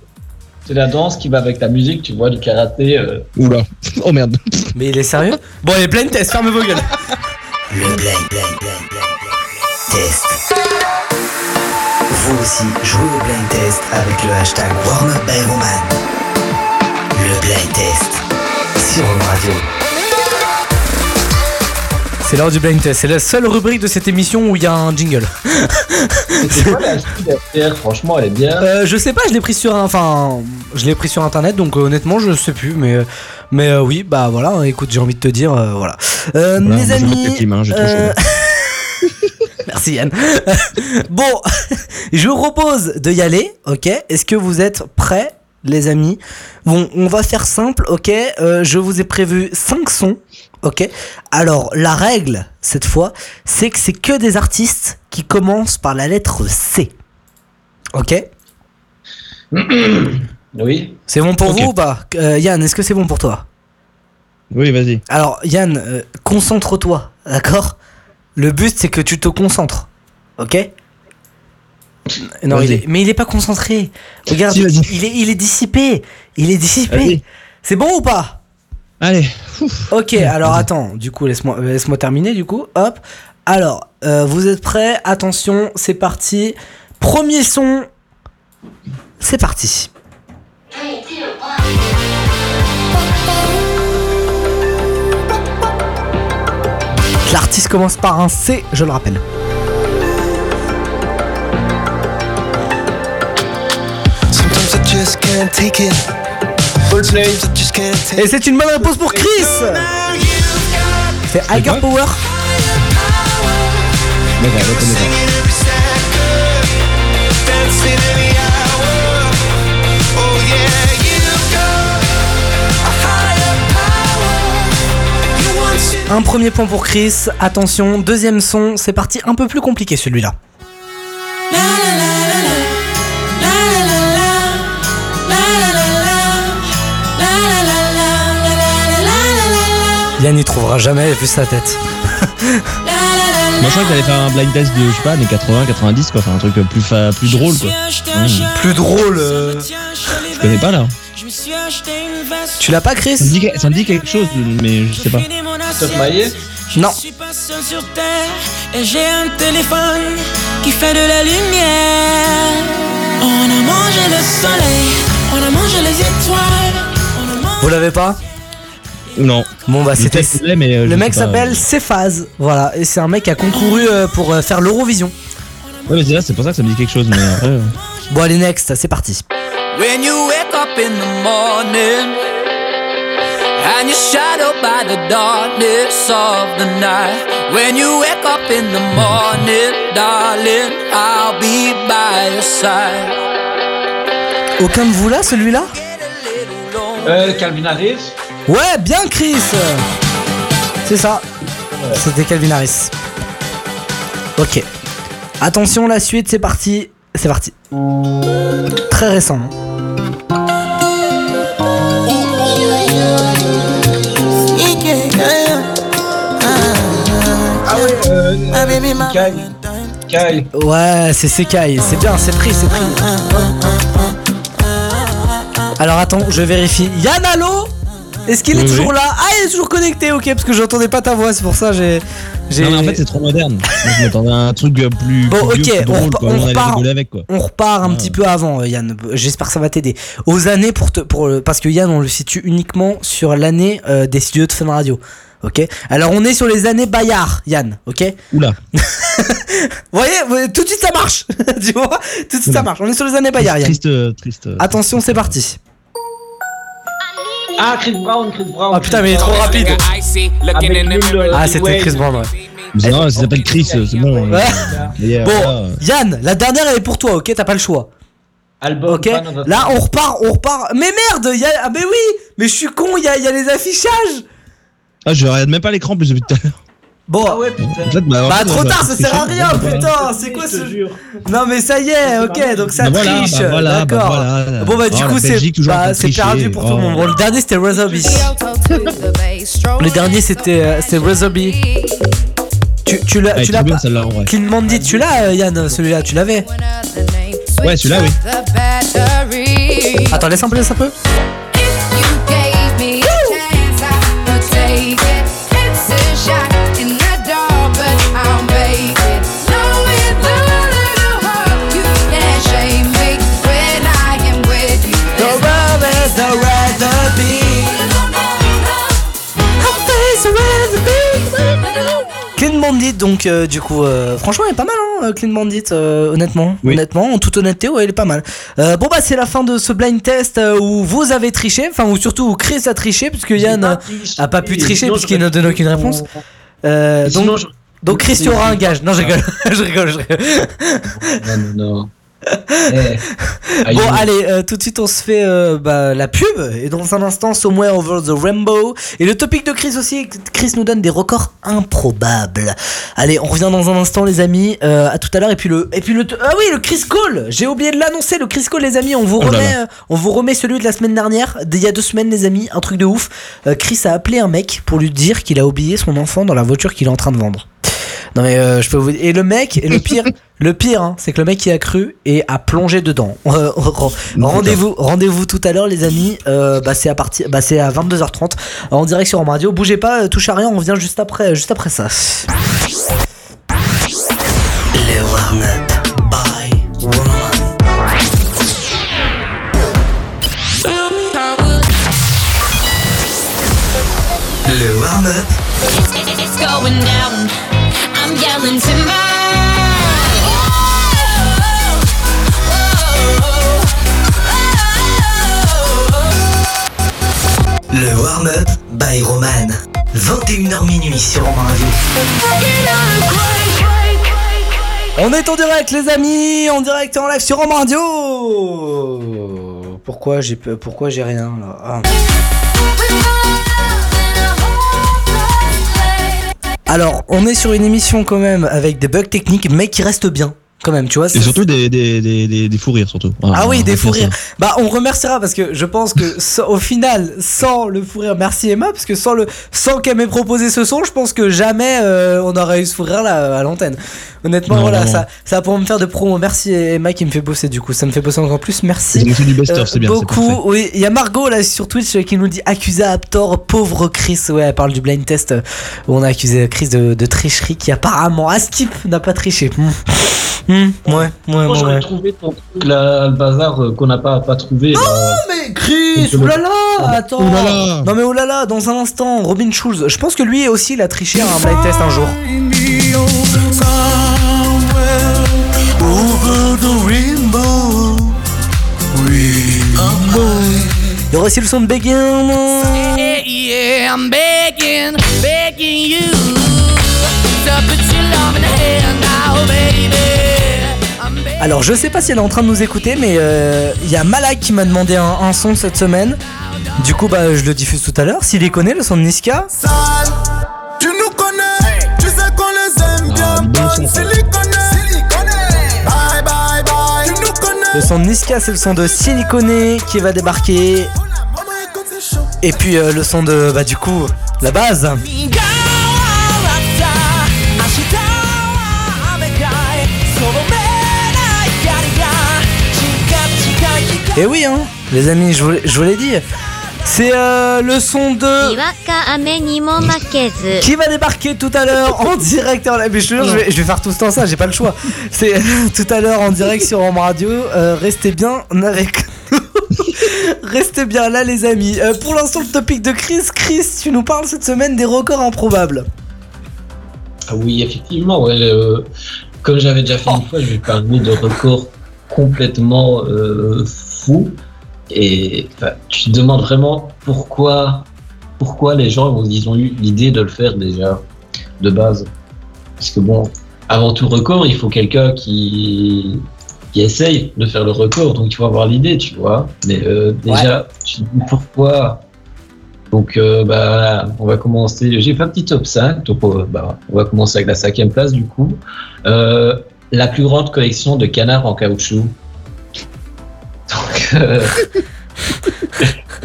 C'est la danse qui va avec la musique, tu vois, du karaté. euh. Oula. Oh merde. Mais il est sérieux? Bon, allez, plein test, ferme vos gueules. Le blind, blind, blind, blind, blind test. Vous aussi, jouez au blind test avec le hashtag WarmUpByRoman. Le blind test sur Home Radio. C'est l'heure du blind test. C'est la seule rubrique de cette émission où il y a un jingle. C'est quoi la Franchement, elle est bien. Euh, je sais pas, je l'ai pris sur un, enfin, je l'ai pris sur internet, donc euh, honnêtement, je sais plus, mais, mais euh, oui, bah voilà. Écoute, j'ai envie de te dire, euh, voilà. Euh, Voilà, mes amis, hein, euh, merci Yann. bon, je vous propose de y aller, ok? Est-ce que vous êtes prêts, les amis? Bon, on va faire simple, ok? Euh, Je vous ai prévu 5 sons, ok Alors, la règle cette fois, c'est que c'est que des artistes qui commencent par la lettre C, ok Oui. C'est bon pour vous ou pas? Euh, Yann, est-ce que c'est bon pour toi? Oui, vas-y. Alors, Yann, euh, concentre-toi, d'accord? Le but, c'est que tu te concentres, ok? Non, Vas-y. il est- mais il est pas concentré. Regarde, Si, il est, il est dissipé. Il est dissipé. C'est bon ou pas? Allez. Ok, alors attends, du coup, laisse-moi laisse terminer, du coup. Hop. Alors, euh, vous êtes prêts? Attention, c'est parti. Premier son. C'est parti. L'artiste commence par un C, je le rappelle. Sometimes I just can't take it. Et c'est une bonne réponse pour Chris. C'est Higher Power. Pas. Un premier point pour Chris, attention, deuxième son, c'est parti un peu plus compliqué celui-là. Yann y trouvera jamais vu sa tête. Moi, je crois que t'allais faire un blind test de, je sais pas, années 80, 90, quoi. Enfin, un truc plus, fa- plus drôle, quoi. Plus drôle. euh, Je connais pas, là. Tu l'as pas Chris? Ça me, dit, que- ça me dit quelque chose, mais je sais pas. Christophe Maillet Non. Je suis pas seul sur terre et j'ai un téléphone qui fait de la lumière. On a mangé le soleil, on a mangé les étoiles. On a mangé Vous l'avez pas? Non. Bon bah c'était... euh, Le mec s'appelle Cephaz, voilà, et c'est un mec qui a concouru euh, pour euh, faire l'Eurovision. Ouais, mais c'est là, c'est pour ça que ça me dit quelque chose, mais après. euh, Bon allez next, c'est parti. When you wake up in the morning and you're shadowed by the darkness of the night. When you wake up in the morning, darling, I'll be by your side. Aucun de vous là, celui-là? Euh, Calvin Harris. Ouais, bien Chris C'est ça. C'était Calvin Harris. Ok. Attention, la suite, c'est parti. C'est parti. Très récent. hein. Ah ouais, euh, Kai. Kai. Ouais, c'est Sekai. C'est bien, c'est pris, c'est pris. Alors attends, je vérifie. Yann, allô Est-ce qu'il est Oui, toujours oui. là Ah, il est toujours connecté, ok, parce que j'entendais pas ta voix, c'est pour ça j'ai. Non, mais en fait, c'est trop moderne. Je m'attendais à un truc euh, plus. Bon, plus vieux, ok, plus on drôle, on repart. avec, quoi. On repart un petit peu avant, euh, Yann. J'espère que ça va t'aider. Aux années pour te, pour le- parce que Yann, on le situe uniquement sur l'année euh, des studios de Fun Radio. Ok? Alors on est sur les années Bayard, Yann. Ok? Oula. Vous voyez, tout de suite ça marche. tu vois, tout de suite ça marche. On est sur les années Bayard, Yann. Triste, euh, triste. euh, Attention, c'est parti. Ah, Chris Brown, Chris Brown. Oh putain, mais il est trop rapide. Ah, c'était Chris Brown. Ouais. Mais non, ça s'appelle Chris, c'est bon. Ouais. Yeah, Bon. Yann, la dernière elle est pour toi. Ok, t'as pas le choix. Album. Ok? Là, on repart, on repart. Mais merde, il y a... ah mais oui, mais je suis con. Il y a, il y a les affichages. Ah, je regarde même pas l'écran plus depuis tout à l'heure. Bon. Ah ouais, putain. Bah, Bah trop tard, ça sert à rien, putain, c'est quoi ce... jure. Non mais ça y est, ok, donc ça Bah triche, bah voilà, bah d'accord. voilà. Bon bah du Oh, coup c'est bah, c'est perdu pour tout le Oh. monde. Bon, le dernier c'était Razorby. Le dernier c'était euh, c'était Razorby. Tu, tu l'as est tu l'as pas. Clean Bandit, tu l'as Yann, celui-là, tu l'avais Ouais, celui-là, oui. Attends, laisse un peu, laisse un peu. Bandit, donc euh, du coup, euh, franchement, il est pas mal, hein, Clean Bandit, euh, honnêtement. Oui. Honnêtement, en toute honnêteté, ouais, il est pas mal. Euh, bon, bah, c'est la fin de ce blind test où vous avez triché, enfin, ou surtout où Chris a triché, puisque Yann a pas pu tricher, puisqu'il ne donne aucune réponse. Euh, Sinon, donc, je- donc, Chris, tu auras un gage. Non, je rigole, je rigole, je rigole. Non, non, non. Eh. Bon, allez, euh, tout de suite, on se fait euh, bah, la pub. Et dans un instant, Somewhere Over the Rainbow. Et le topic de Chris aussi. Chris nous donne des records improbables. Allez, on revient dans un instant, les amis. Euh, à tout à l'heure. Et puis le, et puis le, ah oui, le Chris Call. J'ai oublié de l'annoncer. Le Chris Call, les amis. On vous Oh là remet, là. euh, on vous remet celui de la semaine dernière. D'il y a deux semaines, les amis. Un truc de ouf. Chris a appelé un mec pour lui dire qu'il a oublié son enfant dans la voiture qu'il est en train de vendre. Non mais euh, je peux vous et le mec et le pire le pire hein, c'est que le mec y a cru et a plongé dedans. Euh, re- rendez-vous rendez-vous tout à l'heure les amis euh, bah c'est à partir bah c'est à 22h30 en direct sur Home Radio. Bougez pas, euh, touche à rien, on revient juste après juste après ça. Le warm-up by Roman. Le warm-up Le warm-up by Roman. 21h minuit sur Romain. On est en direct les amis, en direct et en live sur Home Radio. Pourquoi j'ai pourquoi j'ai rien là? Ah. Alors, on est sur une émission quand même avec des bugs techniques mais qui restent bien quand même, tu vois. Et surtout des, des, des, des, des fous rires, surtout. Voilà, Ah oui, des fous rires. Bah, on remerciera parce que je pense que sans- au final, sans le fou rire, merci Emma, parce que sans le, sans qu'elle m'ait proposé ce son, je pense que jamais euh, on aurait eu ce fou rire là à l'antenne. Honnêtement, Non, voilà, non. ça, ça pour me faire de promo. Merci Emma qui me fait bosser du coup, ça me fait bosser encore plus. Merci. du best-of, Euh, c'est bien. beaucoup, oui. Il y a Margot là sur Twitch qui nous dit accusé à tort, pauvre Chris. Ouais, elle parle du blind test euh, où on a accusé Chris de, de tricherie qui apparemment à Skip n'a pas triché. Hmm. Hmm, ouais, ouais, Moi, ouais, j'aurais trouvé ton truc, là, le bazar euh, qu'on n'a pas, pas trouvé. là. mais Chris, Donc, oulala, attends. Oulala. Non mais oulala, dans un instant, Robin Schulz. Je pense que lui aussi, il a triché à un blind test un jour. Il y aura aussi le son de Begin. Yeah, yeah, I'm begging, begging you to put your love in the hand now, baby. Alors je sais pas si elle est en train de nous écouter, mais euh, il y a Malak qui m'a demandé un, un son cette semaine. Du coup, bah, je le diffuse tout à l'heure. S'il les connaît, le son de Niska. Sale, tu nous connais, tu sais qu'on les aime bien. Bonne silicone, bye bye bye. Tu nous connais. Le son de Niska, c'est le son de Silicone qui va débarquer. Et puis euh, le son de, bah, du coup, la base. Et oui, hein, les amis, je vous, je vous l'ai dit. C'est euh, le son de. Qui va débarquer tout à l'heure en direct? En... Mais je, je, vais, faire tout ce temps ça, j'ai pas le choix. C'est euh, tout à l'heure en direct sur Home Radio. Euh, restez bien avec nous. restez bien là, les amis. Pour l'instant, le topic de Chris. Chris, tu nous parles cette semaine des records improbables. Ah oui, effectivement. Ouais, comme j'avais déjà fait une oh. fois, je vais parler de records complètement et enfin, tu te demandes vraiment pourquoi, pourquoi les gens ils ont eu l'idée de le faire déjà, de base. Parce que bon, avant tout record, il faut quelqu'un qui, qui essaye de faire le record, donc il faut avoir l'idée, tu vois. Mais euh, déjà, tu te dis pourquoi donc, euh, bah, on va commencer. J'ai fait un petit top 5. Donc, euh, bah, on va commencer avec la cinquième place, du coup. Euh, la plus grande collection de canards en caoutchouc.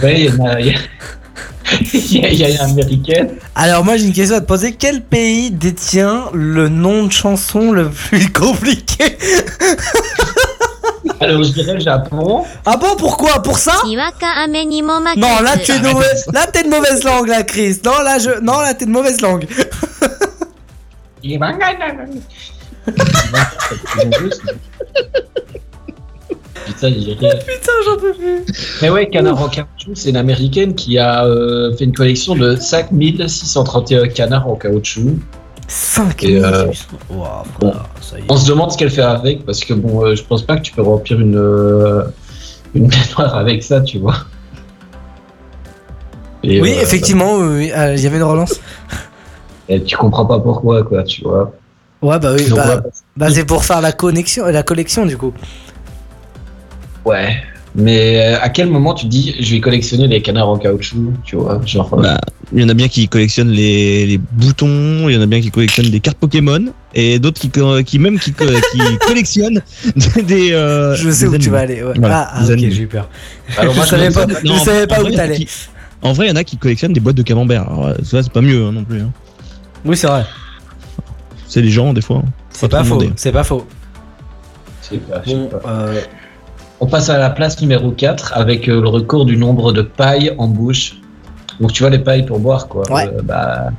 il y a. Américaine. Alors moi j'ai une question à te poser. Quel pays détient le nom de chanson le plus compliqué? Alors je dirais le Japon. Ah bon pourquoi? Pour ça? Non là tu es de mauvaise, là t'es de mauvaise langue la Chris. Non là je, non là t'es de mauvaise langue. Putain, je dirais- Putain, j'en peux plus. Mais ouais, Canard en caoutchouc, c'est une américaine qui a euh, fait une collection de 5631 canards en caoutchouc. 5 Et, euh, Wow, bon, ça y est. on se demande ce qu'elle fait avec parce que bon, euh, je pense pas que tu peux remplir une euh, une baignoire avec ça, tu vois. Et, Oui, effectivement, il y avait une relance. et tu comprends pas pourquoi, quoi, tu vois. Ouais, bah oui, bah, bah, c'est pour faire la connexion, la collection du coup. Ouais. Mais euh, à quel moment tu te dis je vais collectionner les canards en caoutchouc, tu vois, genre. euh, Bah, il y en a bien qui collectionnent les, les boutons, il y en a bien qui collectionnent des cartes Pokémon, et d'autres qui, qui même qui, qui collectionnent des. euh, Je sais des où tu vas aller. ouais. Voilà, ah, ah, ok, j'ai eu peur. Alors, moi, je savais pas, Non, je savais pas en où vrai, t'allais. qui- En vrai, il y en a qui collectionnent des boîtes de camembert. Alors, ça, c'est pas mieux hein, non plus. hein. Oui, c'est vrai. C'est les gens, des fois. hein. C'est pas faux. C'est pas faux. pas, Bon, euh, On passe à la place numéro 4 avec euh, le record du nombre de pailles en bouche. Donc tu vois les pailles pour boire quoi. Ouais. Euh, bah,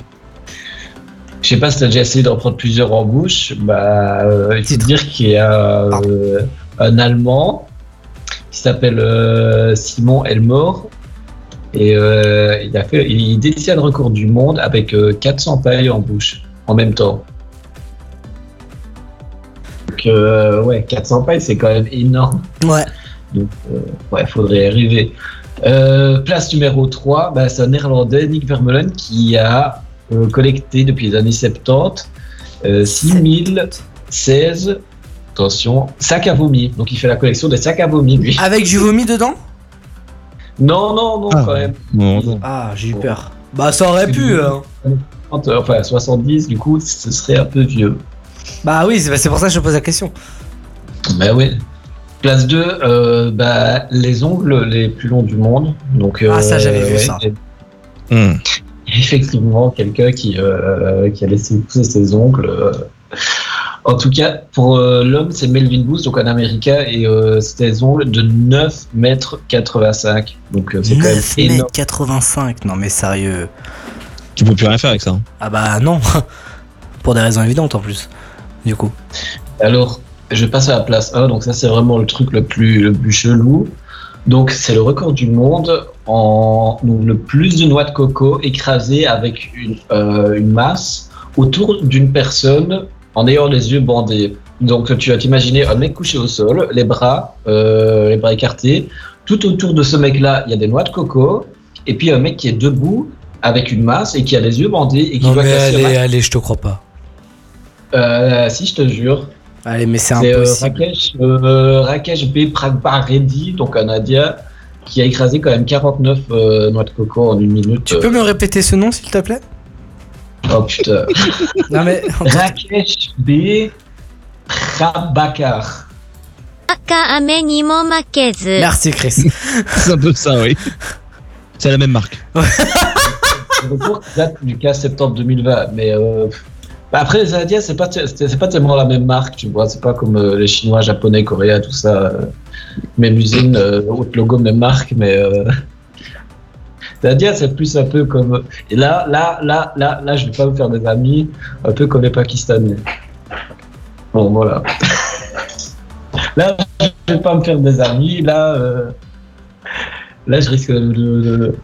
je sais pas si tu as déjà essayé d'en prendre plusieurs en bouche. Bah, euh, il faut dire qu'il y a euh, un Allemand qui s'appelle Simon Elmore et il a fait, il détient le record du monde avec euh, 400 pailles en bouche en même temps. Donc euh, ouais, 400 pailles c'est quand même énorme. ouais. Donc, euh, ouais, faudrait y arriver. Euh, place numéro 3, bah, c'est un néerlandais, Nick Vermeulen, qui a euh, collecté depuis les années 70 euh, 6016 attention, sacs à vomi. Donc, il fait la collection des sacs à vomi, lui. Avec du vomi dedans? Non, non, non, Ah. quand même. Non, non. Ah, j'ai eu peur. Bah, ça aurait pu. hein. 30, Enfin, 70, du coup, ce serait un peu vieux. Bah oui, c'est c'est pour ça que je pose la question. Bah oui. Place 2, euh, bah, les ongles les plus longs du monde. Donc, Ah, ça, euh, j'avais vu ouais, ça. Hum. effectivement quelqu'un qui, euh, qui a laissé pousser ses ongles. euh. En tout cas, pour euh, l'homme, c'est Melvin Booth, donc un américain, et euh, c'était des ongles de 9 mètres 85. Donc euh, c'est quand même 9 énorme. mètres 85. Non, mais sérieux. Tu peux plus rien faire avec ça. hein. Ah bah non. pour des raisons évidentes en plus. Du coup. Alors, je passe à la place 1, donc ça c'est vraiment le truc le plus, le plus chelou. Donc c'est le record du monde en donc, le plus de noix de coco écrasées avec une, euh, une masse autour d'une personne en ayant les yeux bandés. Donc tu vas t'imaginer un mec couché au sol, les bras, euh, les bras écartés. Tout autour de ce mec-là, il y a des noix de coco. Et puis un mec qui est debout avec une masse et qui a les yeux bandés et qui Non, doit mais casser allez, allez, je te crois pas. Euh, si, je te jure. Allez, mais c'est euh, impossible. Rakesh, euh, Rakesh B. Pragpareddy, donc un Nadia, qui a écrasé quand même 49 euh, noix de coco en une minute. Tu peux me répéter ce nom, s'il te plaît? Oh putain. non, mais, Rakesh B. Prabakar. Merci Chris. c'est un peu ça, oui. C'est la même marque. Le cours date du 15 septembre 2020, mais euh, bah après, c'est pas, c'est c'est pas tellement la même marque, tu vois. C'est pas comme euh, les Chinois, Japonais, Coréens, tout ça. euh, même usine, euh, autre logo, même marque, mais. Zadia, c'est plus un peu comme. Et là, là, là, là, là, je vais pas me faire des amis, un peu comme les Pakistanais. Bon, voilà. là, je vais pas me faire des amis. Là, là, je risque de. de-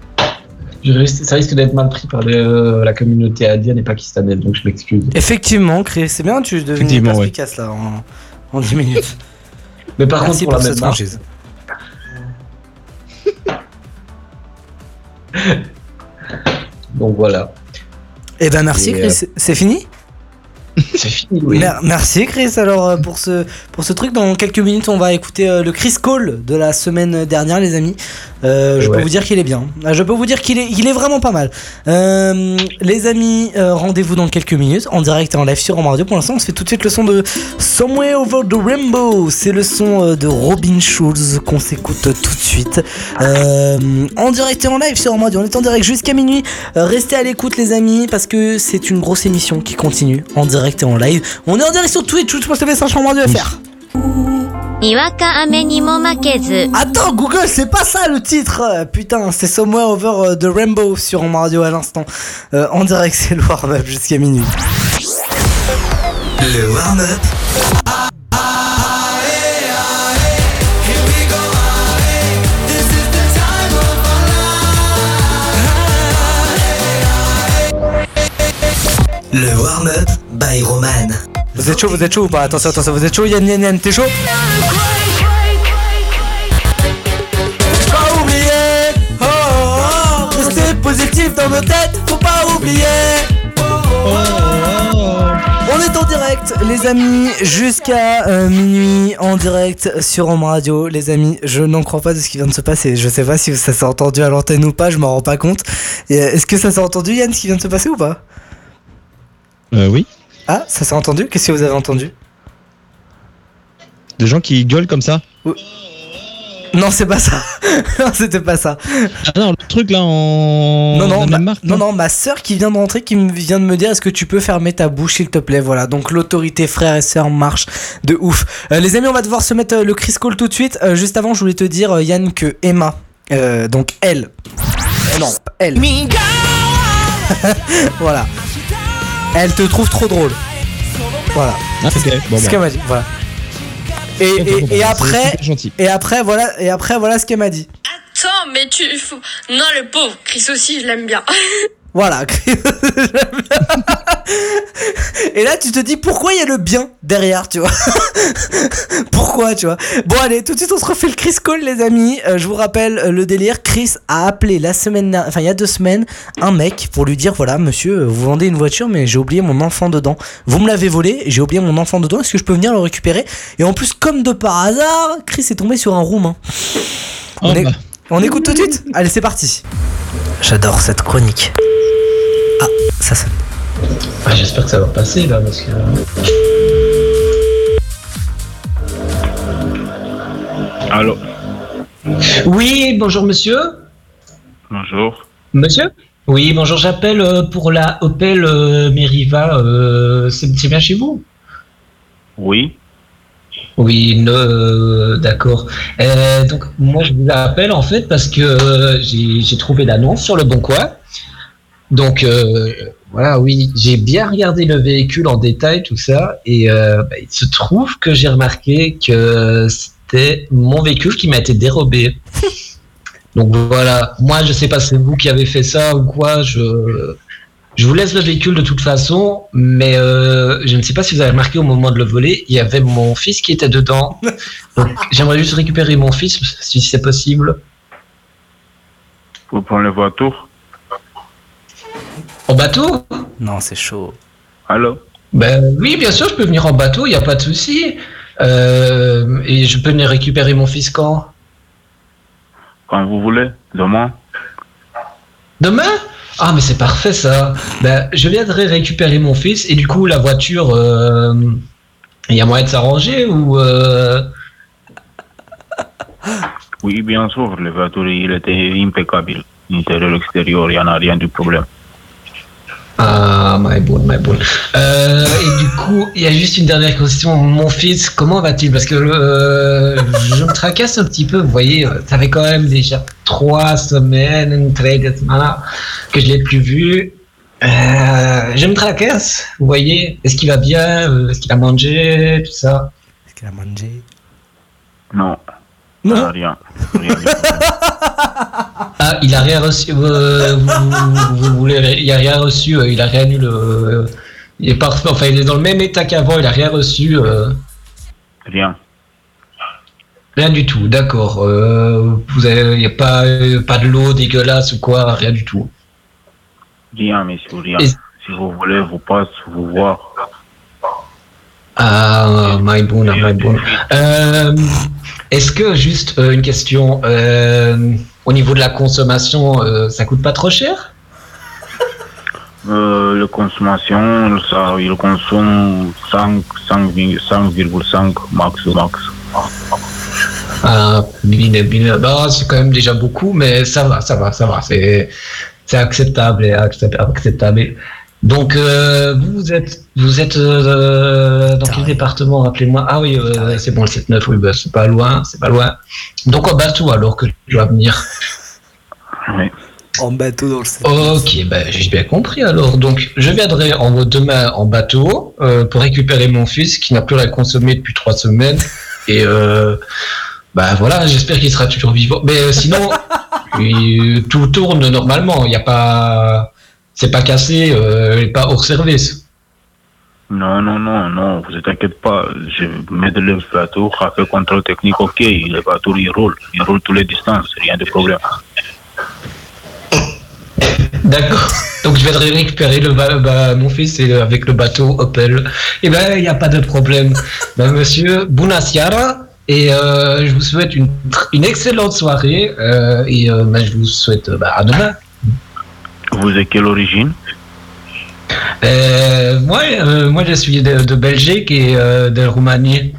ça risque d'être mal pris par les, euh, la communauté indienne et pakistanaise, donc je m'excuse. Effectivement, Chris, c'est bien, tu es devenu perspicace là en, en 10 minutes. Mais par Merci contre, pour, pour la cette même franchise. donc voilà. Eh ben merci Et, Chris, euh, c'est fini? C'est fini, oui. Mer- Merci Chris alors euh, pour ce, pour ce truc. Dans quelques minutes, on va écouter le Chris Call de la semaine dernière, les amis. Euh, je peux vous dire qu'il est bien. Ah, Je peux vous dire qu'il est, il est vraiment pas mal. Euh, les amis, euh, rendez-vous dans quelques minutes en direct et en live sur Home Radio. Pour l'instant, on se fait tout de suite le son de Somewhere Over the Rainbow. C'est le son euh, de Robin Schulz qu'on s'écoute tout de suite. Euh, en direct et en live sur Home Radio. On est en direct jusqu'à minuit. Euh, restez à l'écoute, les amis, parce que c'est une grosse émission qui continue en direct et en live. On est en direct sur Twitch, twitch.tv slash Home Radio FR. Attends, Google, c'est pas ça le titre Putain, c'est Somewhere Over euh, de Rainbow sur Home Radio à l'instant. Euh, en direct, c'est le warm-up jusqu'à minuit. Le warm-up Le warm-up by Roman. Vous êtes chaud, vous êtes chaud ou pas Attention, attention, vous êtes chaud Yann, Yann, Yann, t'es chaud Pas oublier oh, oh, oh, Rester positif dans nos têtes, faut pas oublier On est en direct, les amis, jusqu'à euh, minuit en direct sur Home Radio. Les amis, je n'en crois pas de ce qui vient de se passer. Je sais pas si ça s'est entendu à l'antenne ou pas, je m'en rends pas compte. Euh, Est-ce que ça s'est entendu, Yann, ce qui vient de se passer ou pas? Euh, oui. Ah, ça s'est entendu? Qu'est-ce que vous avez entendu? Des gens qui gueulent comme ça? Non, c'est pas ça. non, c'était pas ça. Ah non, le truc là en. Non, non, ma, marque, non, non, ma soeur qui vient de rentrer, qui me vient de me dire est-ce que tu peux fermer ta bouche, s'il te plaît? Voilà, donc l'autorité frère et sœur marche de ouf. Euh, les amis, on va devoir se mettre euh, le Chris Call tout de suite. Euh, juste avant, je voulais te dire, euh, Yann, que Emma, euh, donc elle, euh, non, elle, voilà, elle te trouve trop drôle. Voilà. Ah, ok. Bon, ce bah. qu'elle m'a dit. Voilà. Et, Ok, et- bon, et bah, après, et après, voilà, et après, voilà ce qu'elle m'a dit. Attends, mais tu. faut- Non, le pauvre, Chris aussi, je l'aime bien. Voilà. Et là, tu te dis pourquoi il y a le bien derrière, tu vois Pourquoi, tu vois Bon, allez, tout de suite, on se refait le Chris Call, les amis. Euh, je vous rappelle euh, le délire. Chris a appelé la semaine, dernière- enfin il y a deux semaines, un mec pour lui dire voilà, monsieur, euh, vous vendez une voiture, mais j'ai oublié mon enfant dedans. Vous me l'avez volé, j'ai oublié mon enfant dedans. Est-ce que je peux venir le récupérer Et en plus, comme de par hasard, Chris est tombé sur un roumain. Oh, On, est- bah. on écoute tout de suite? Allez, c'est parti. J'adore cette chronique. Ça sonne. Ah, J'espère que ça va passer là parce que. Allô Oui, bonjour monsieur. Bonjour. Monsieur? Oui, bonjour, j'appelle euh, pour la Opel euh, Meriva. euh, c'est c'est bien chez vous? Oui. Oui, euh, d'accord. Euh, donc moi je vous appelle en fait parce que euh, j'ai j'ai trouvé l'annonce sur le Bon Coin. Donc euh, voilà, oui, j'ai bien regardé le véhicule en détail, tout ça, et euh, bah, il se trouve que j'ai remarqué que c'était mon véhicule qui m'a été dérobé. Donc voilà, moi je sais pas si c'est vous qui avez fait ça ou quoi, je, je vous laisse le véhicule de toute façon, mais euh, je ne sais pas si vous avez remarqué au moment de le voler, il y avait mon fils qui était dedans. Donc j'aimerais juste récupérer mon fils si c'est possible. Vous prenez la voiture En bateau Non, c'est chaud. Allô Ben oui, bien sûr, je peux venir en bateau, il n'y a pas de souci. Euh, et je peux venir récupérer mon fils quand? Quand vous voulez, demain. Demain? Ah, mais c'est parfait ça. Ben, je viendrai récupérer mon fils et du coup, la voiture, euh, il y a moyen de s'arranger ou. euh, Oui, bien sûr, le voiture, il était impeccable. Intérieur, extérieur, il n'y en a rien de problème. Ah, my boy, my boy. Euh, et du coup, il y a juste une dernière question. Mon fils, comment va-t-il? Parce que euh, je me tracasse un petit peu. Vous voyez, euh, ça fait quand même déjà trois semaines, une très semaines que je l'ai plus vu. Euh, je me tracasse. Vous voyez, est-ce qu'il va bien? Euh, Est-ce qu'il a mangé? Tout ça. Est-ce qu'il a mangé? Non. Non. Rien. Ah, il a rien reçu. euh, vous, vous- vous voulez, il a rien reçu. euh, il a rien eu le. il est parfait. Enfin, il est dans le même état qu'avant. Il a rien reçu. euh, Rien. Rien du tout, d'accord. Euh, vous avez, y a pas, euh, pas de l'eau dégueulasse ou quoi, rien du tout. Rien, monsieur, rien. Et- Si vous voulez, vous passe, vous voir. Ah, my boon. Euh, Est-ce que juste euh, une question, euh, au niveau de la consommation, euh, ça coûte pas trop cher? Euh, la consommation, ça, il consomme 5, 5,5 max, max. Ah, bien, bien. Bah, c'est quand même déjà beaucoup, mais ça va, ça va, ça va. C'est, acceptable et accep- acceptable. Donc, euh, vous vous êtes, vous êtes euh, dans quel département Rappelez-moi? Ah oui, euh, c'est bon, le 7-9, oui, bah, c'est pas loin, c'est pas loin. Donc en bateau alors que je dois venir? Oui. En bateau dans le set. Ok, ben j'ai bien compris alors. Donc je viendrai en, demain en bateau euh, pour récupérer mon fils qui n'a plus rien consommé depuis trois semaines. Et euh, bah voilà, j'espère qu'il sera toujours vivant. Mais euh, sinon, il- tout tourne normalement. Il n'y a pas, c'est pas cassé, euh, il est pas hors service. Non, non, non, non, vous inquiétez pas. Je mets de le bateau, a fait contrôle technique, ok. Le bateau, il roule. Il roule toutes les distances, rien de problème. D'accord. Donc je viendrai récupérer le ba- ba- mon fils et, avec le bateau Opel. Et ben il n'y a pas de problème. Ben, monsieur Bunasiara. Et euh, je vous souhaite une, excellente soirée. euh, et euh, ben, je vous souhaite bah, à demain. Vous êtes quelle origine Euh, moi, euh, moi, je suis de, de Belgique et euh, de Roumanie.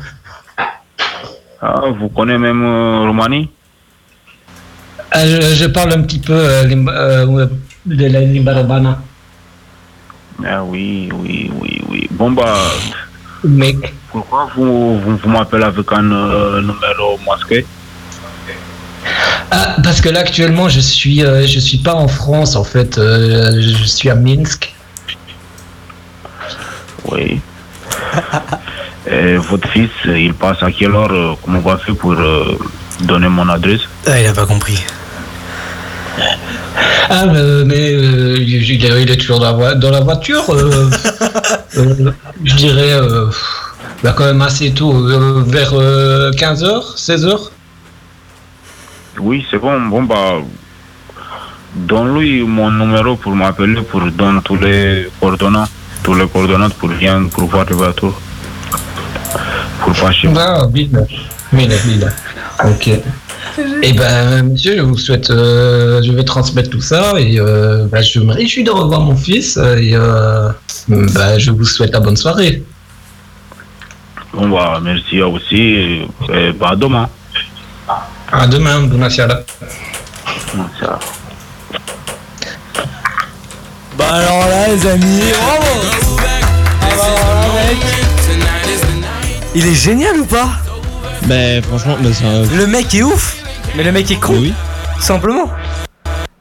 Ah, vous connaissez même euh, Roumanie? Je, je parle un petit peu de la limba romana. Ah oui, oui, oui, oui. Bon, bah, Mais pourquoi vous, vous, vous m'appelez avec un numéro masqué? Ah, parce que là actuellement je suis euh, je suis pas en France en fait, euh, je suis à Minsk. Oui. Et votre fils, il passe à quelle heure euh, Comment on va faire pour euh, donner mon adresse? Ah, il a pas compris. Ah mais euh, il, il est, toujours dans la, dans la voiture. euh, euh, je dirais euh, bah, quand même assez tôt, euh, vers 15h, 16h. Oui, c'est bon. Bon, bah, donne-lui mon numéro pour m'appeler, pour donner tous les coordonnées, tous les coordonnées pour bien, pour voir le bateau. Pour pas chez Ah, bien, bien, bien. Ok. Et ben monsieur, je vous souhaite, euh, je vais transmettre tout ça et euh, bah, je me réjouis de revoir mon fils et euh, bah, je vous souhaite la bonne soirée. Bon, bah, merci à vous aussi. Et, et bah, à demain. Bounatiala. Ça. Bah alors là, les amis, bravo Ah bah alors là, mec. Il est génial ou pas? Ben franchement, ben, ça- Le mec est ouf Mais le mec est con Oui. Tout simplement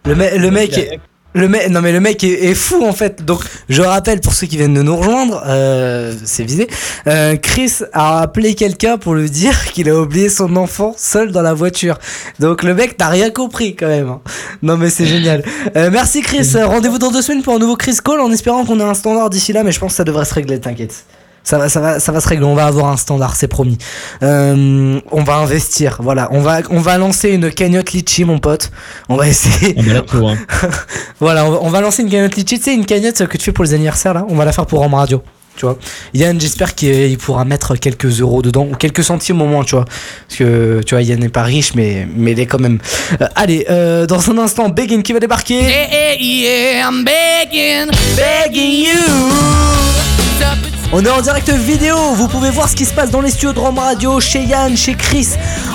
Le, me- le mec est... Le mec, non mais le mec est, est fou en fait. Donc je rappelle pour ceux qui viennent de nous rejoindre, euh, c'est visé. euh, Chris a appelé quelqu'un pour lui dire qu'il a oublié son enfant seul dans la voiture. Donc le mec n'a rien compris quand même. hein. Non mais c'est génial. Euh, merci Chris. Rendez-vous dans deux semaines pour un nouveau Chris Call en espérant qu'on ait un standard d'ici là. Mais je pense que ça devrait se régler. T'inquiète. Ça va, ça va, ça va se régler. On va avoir un standard, c'est promis. Euh, on va investir. Voilà, on va, on va lancer une cagnotte litchi, mon pote. On va essayer. on est là pour. hein. Voilà, on va, on va lancer une cagnotte litchi. Tu sais, une cagnotte que tu fais pour les anniversaires là. On va la faire pour Rome Radio. tu vois. Yann, j'espère qu'il il pourra mettre quelques euros dedans ou quelques centimes au moins, tu vois. Parce que tu vois, Yann n'est pas riche, mais, mais il est quand même. Euh, allez, euh, dans un instant, Begin qui va débarquer. Yeah, yeah, I'm begging, begging you. On est en direct vidéo, vous pouvez voir ce qui se passe dans les studios de Rome Radio, chez Yann, chez Chris,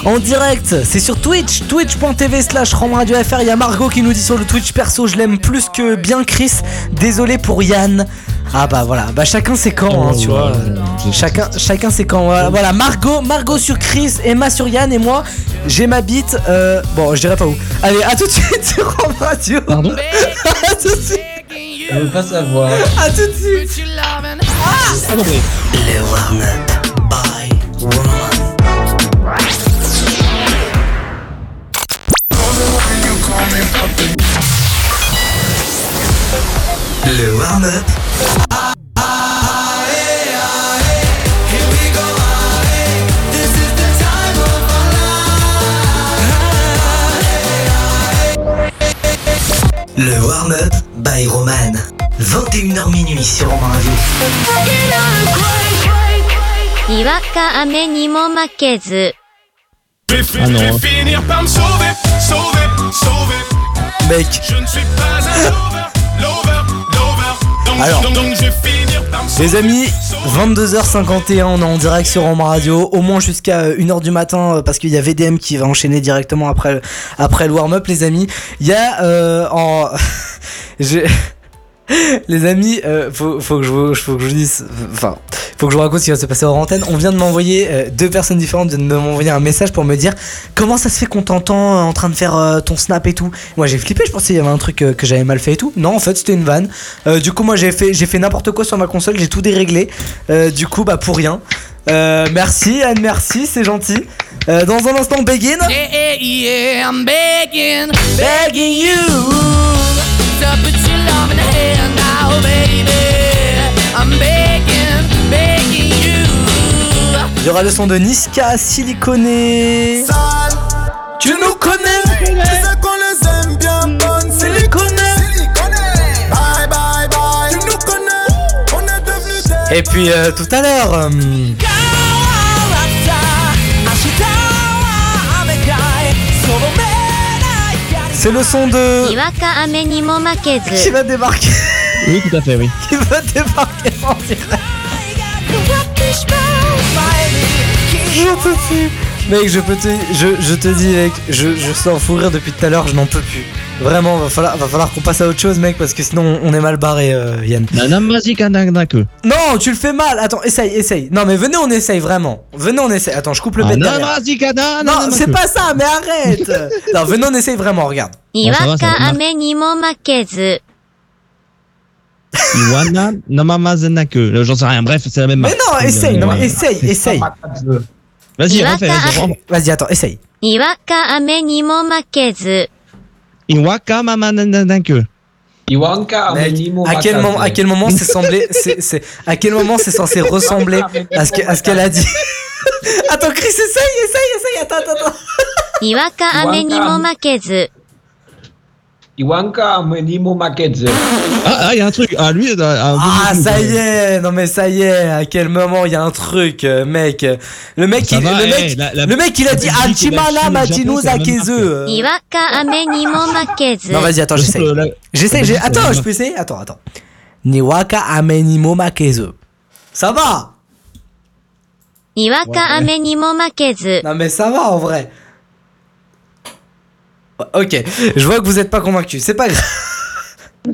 en direct. C'est sur Twitch, twitch.tv slash Radio FR. Il y a Margot qui nous dit sur le Twitch perso, je l'aime plus que bien Chris. Désolé pour Yann. Ah bah voilà, bah chacun ses camps, hein, tu vois. Chacun, chacun ses camps. Voilà, voilà, Margot, Margot sur Chris, Emma sur Yann et moi, j'ai ma bite. euh, bon, je dirais pas où. Allez, à tout de suite sur Rome Radio. Pardon À tout de suite. Je veux pas savoir. À tout de suite. Le warm-up by Le warm-up. Le warm-up by Roman. 21h minuit sur Romain Radio. Ah non. finir par me sauver, sauver, sauver. Mec, Je ne suis pas un lover, lover, lover. Donc, je vais finir les amis, 22h51, on est en direct sur Ambre Radio, au moins jusqu'à euh, 1h du matin, euh, parce qu'il y a VDM qui va enchaîner directement après, le- warm-up, les amis. Il y a euh, en. j'ai- Les amis, euh, faut, faut, que je, vous- faut que je vous dise. Enfin, faut que je vous raconte ce qui va se passer hors antenne. On vient de m'envoyer, euh, deux personnes différentes viennent de m'envoyer un message pour me dire comment ça se fait qu'on t'entend euh, en train de faire euh, ton snap et tout? Moi j'ai flippé, je pensais qu'il y avait un truc que j'avais mal fait et tout. Non, en fait c'était une vanne. Du coup, moi j'ai fait, j'ai fait n'importe quoi sur ma console, j'ai tout déréglé. Du coup, bah pour rien. Merci Anne, merci, c'est gentil. Dans un instant, Begin. Yeah, yeah, I'm begging, begging you. Il y aura le son de Niska, Siliconé. Tu nous connais Tu sais qu'on les aime bien bonnes Siliconé. Bye bye bye Tu nous connais On est devenus des Et puis euh, tout à l'heure. euh, C'est le son de. Qui va débarquer. Oui, tout à fait, oui. Qui va débarquer en direct. Je Mec, je peux te, je, je te dis, mec, je, je sors fou rire depuis tout à l'heure, je n'en peux plus. Vraiment, va falloir, qu'on passe à autre chose, mec, parce que sinon on est mal barré, euh, Yann. Non, tu le fais mal. Attends, essaye, essaye. Non, mais venez, on essaye vraiment. Venez, on essaye. Attends, je coupe le ah, bête. derrière. Non, c'est pas ça, mais arrête. non, venez, on essaye vraiment. Regarde. Iwana Namamazenaku. J'en sais rien. Bref, c'est la même Mais non, essaye, essaye, essaye. Vas-y, vas-y. Vas-y, attends, essaye. Iwaka ame ni mo makezu. Iwaka mama nananaku. Iwanka ame ni mo à quel moment, à quel moment c'est semblé, c'est, c'est, à quel moment c'est censé ressembler à ce, à ce qu'elle a dit? attends, Chris, essaye, essaye, essaye, attends, attends, attends. Iwaka ame ni mo makezu. Iwanka Menimo Maketse. Ah, il y a un truc. Ah, lui, ah, ça y est. Non, mais ça y est. À quel moment il y a un truc, euh, mec? Le mec, il, le, mec le mec, il a dit Iwanka Non, vas-y, attends, j'essaie. J'essaie, Attends, je peux essayer? Attends, attends. Niwaka Amenimo Makeze. Ça va? Niwaka Amenimo Makeze. Non, mais ça va en vrai. Ok, je vois que vous êtes pas convaincu. C'est pas grave.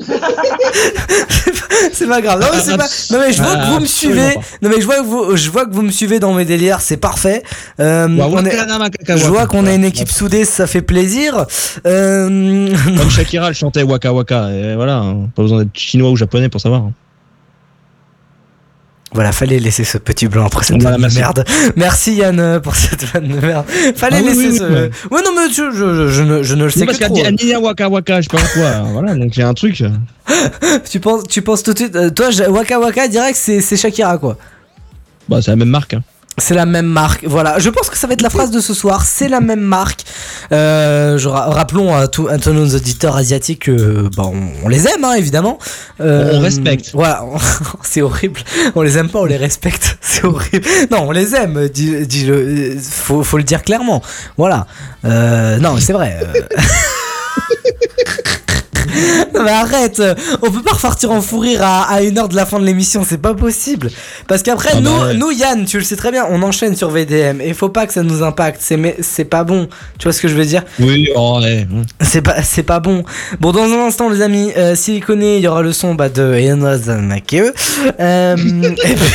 c'est pas grave. Non mais, c'est pas... non mais je vois que vous me suivez. Non mais je vois que vous, je vois que vous me suivez dans mes délires. C'est parfait. Euh, on est- Je vois qu'on a une équipe soudée, ça fait plaisir. Euh... Comme Shakira, elle chantait Waka Waka. Et voilà, hein. pas besoin d'être chinois ou japonais pour savoir. Hein. Voilà, fallait laisser ce petit blanc après cette Voilà, merci. merde. Merci Yann pour cette vanne de merde. Fallait Ah oui, laisser oui, ce. oui, ouais. Non, mais je, je, ne, je ne le sais C'est que parce qu'elle trop. dit Waka Waka, je sais pas quoi. Voilà, donc il y a un truc. tu penses, tu penses tout de suite. euh, toi, Waka Waka direct, c'est c'est Shakira quoi. Bah, c'est la même marque. hein. C'est la même marque. Voilà, je pense que ça va être la phrase de ce soir. C'est la même marque. Euh, je ra- rappelons à, tout- à tous nos auditeurs asiatiques que bah, on, on les aime, hein, évidemment. Euh, On respecte. Voilà, on- c'est horrible. On les aime pas, on les respecte. C'est horrible. Non, on les aime. Dis, dis-le. Euh, Faut, faut le dire clairement. Voilà. Euh, non, c'est vrai. euh. Non mais arrête, on peut pas repartir en fou rire à, à une heure de la fin de l'émission, c'est pas possible. Parce qu'après, Ah bah nous, ouais. nous, Yann, tu le sais très bien, on enchaîne sur VDM et faut pas que ça nous impacte, c'est pas bon. Tu vois ce que je veux dire? Oui, oh, ouais. C'est pas, bon. Bon, dans un instant, les amis, euh, s'il connaît, il y aura le son bah, de Enos Make. Euh, et puis.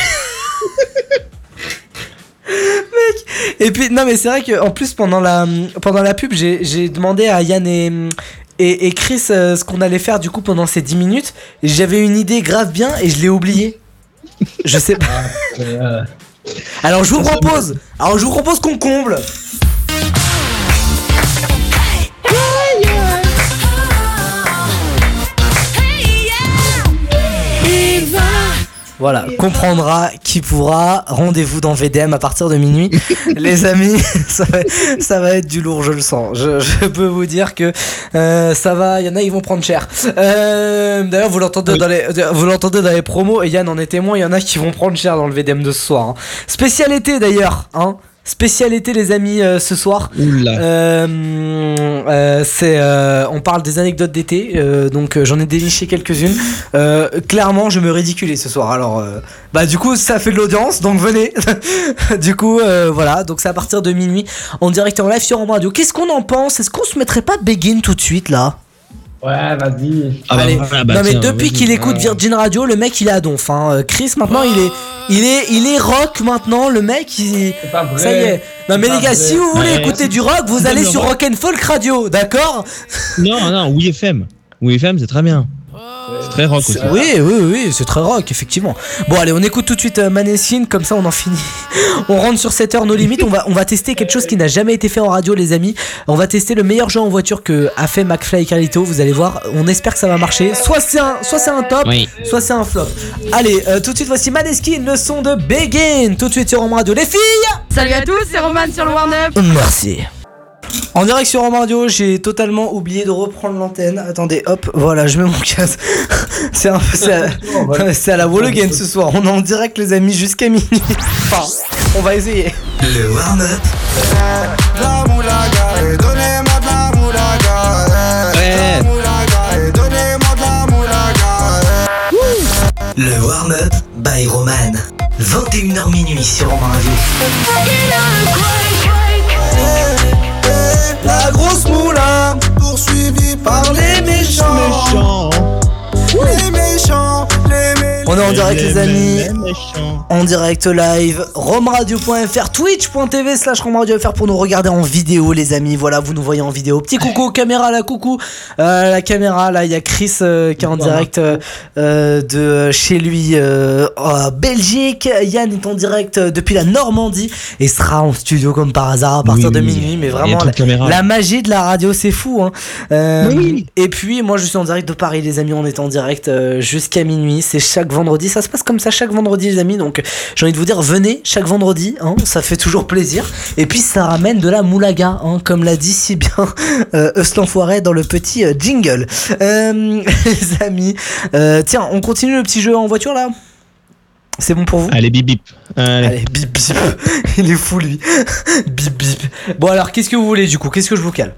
Mec, et puis non mais c'est vrai que en plus pendant la pendant la pub j'ai demandé à Yann et et, et Chris euh, ce qu'on allait faire du coup pendant ces 10 minutes j'avais une idée grave bien et je l'ai oublié. Je sais pas. Euh, Alors je vous propose. Alors je vous propose qu'on comble. Voilà, comprendra qui pourra. Rendez-vous dans VDM à partir de minuit. Les amis, ça va, ça va être du lourd, je le sens. Je, je peux vous dire que euh, ça va. Il y en a, ils vont prendre cher. Euh, D'ailleurs, vous l'entendez dans les, vous dans les promos. Et Yann en est témoin. Il y en a qui vont prendre cher dans le VDM de ce soir. hein. Spécialité d'ailleurs, hein. Spécialité les amis euh, ce soir. Oula. Euh, euh, c'est, euh, on parle des anecdotes d'été, donc j'en ai déniché quelques-unes. Clairement, je me ridiculais ce soir. Alors, euh, bah du coup, ça fait de l'audience, donc venez. du coup, voilà, donc c'est à partir de minuit en direct et en live sur Home Radio. Qu'est-ce qu'on en pense? Est-ce qu'on se mettrait pas Begin tout de suite là? Ouais, vas-y. Ah bah Allez. bah non mais tiens, depuis qu'il écoute Virgin Radio, le mec il est à donf. Hein. Euh, Chris maintenant il est, il est, il est rock maintenant. Le mec il, C'est pas vrai. ça y est. Non mais les gars, vrai. si vous voulez Ouais. écouter du rock, vous allez le sur rock. Rock and Folk Radio, d'accord? Non, non, oui FM. Oui FM, c'est très bien. C'est très rock aussi. Oui, oui, oui, c'est très rock, effectivement. Bon, allez, on écoute tout de suite euh, Maneskin, comme ça on en finit. on rentre sur cette heure, nos limites. On va, on va tester quelque chose qui n'a jamais été fait en radio, les amis. On va tester le meilleur jeu en voiture que a fait McFly et Carlito. Vous allez voir, on espère que ça va marcher. Soit c'est un, soit c'est un top, Oui. soit c'est un flop. Allez, euh, tout de suite, voici Maneskin, le son de Begin. Tout de suite sur Home Radio, les filles Salut à tous, c'est Roman sur le Warn-Up. Merci. En direct sur Home Radio, j'ai totalement oublié de reprendre l'antenne. Attendez, hop, voilà, je mets mon casque. c'est un peu. C'est à, c'est à la Wall Again ce soir. On est en direct, les amis, jusqu'à minuit. Enfin, on va essayer. Le warm-up La moulaga, et donnez-moi de la moulaga. eh. Ouais. La moulaga, et donnez-moi de la moulaga. eh. Le warm-up by Roman. 21h minuit sur Home Radio. La grosse moula, poursuivie par les méchants. Les méchants, les méchants. On est en direct, les amis. En direct live, romradio.fr, twitch.tv slash romradio.fr pour nous regarder en vidéo, les amis. Voilà, vous nous voyez en vidéo. Petit coucou, caméra là, coucou. Euh, la caméra là, il y a Chris euh, qui est en direct euh, de chez lui euh, en Belgique. Yann est en direct depuis la Normandie et sera en studio comme par hasard à partir Oui, de minuit. Mais vraiment, la, magie de la radio, c'est fou. Hein. Euh, Oui. Et puis, moi, je suis en direct de Paris, les amis. On est en direct euh, jusqu'à minuit. C'est chaque vendredi. Ça se passe comme ça chaque vendredi, les amis. Donc, j'ai envie de vous dire, venez chaque vendredi. Hein, ça fait toujours plaisir. Et puis, ça ramène de la moulaga, hein, comme l'a dit si bien euh, dans le petit euh, jingle. Euh, les amis, euh, tiens, on continue le petit jeu en voiture là? C'est bon pour vous? Allez, bip bip. Allez. Allez, bip bip. Il est fou lui. bip bip. Bon alors, qu'est-ce que vous voulez du coup? Qu'est-ce que je vous cale?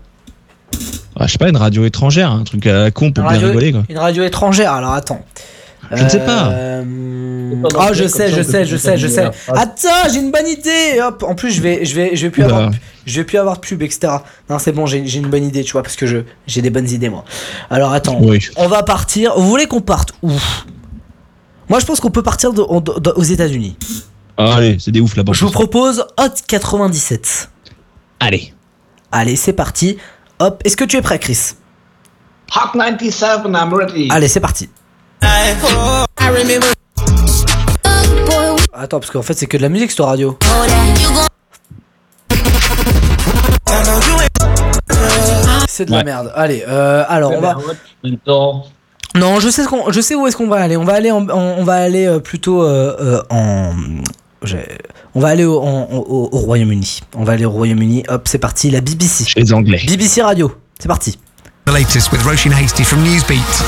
Ah, je sais pas, une radio étrangère, un truc à la con pour bien rigoler quoi. Une radio étrangère, alors attends. Je ne sais pas. Dans je sais, je sais, je sais, je sais. Attends, j'ai une bonne idée. Hop, en plus, je vais, je vais, je vais plus Oula. avoir, je vais plus avoir de pub, etc. Non, c'est bon, j'ai j'ai une bonne idée, tu vois, parce que je, j'ai des bonnes idées moi. Alors attends, Oui. on va partir. Vous voulez qu'on parte où? Moi, je pense qu'on peut partir de- en- de- aux États-Unis. Ah, allez, c'est des ouf là-bas. Je vous propose Hot 97. Allez. Allez, c'est parti. Hop, est-ce que tu es prêt, Chris? Hot 97, I'm ready. Allez, c'est parti. Attends, parce qu'en fait, c'est que de la musique, cette radio. C'est de la Ouais. merde. Allez, euh, alors on va. Non, je sais ce qu'on, je sais où est-ce qu'on va aller. On va aller, en- on va aller plutôt euh, en On va aller au, en- au- au Royaume-Uni. On va aller au Royaume-Uni. Hop, c'est parti. La BBC. Chez les Anglais. BBC Radio. C'est parti. The latest with Roshin Hasty from Newsbeat.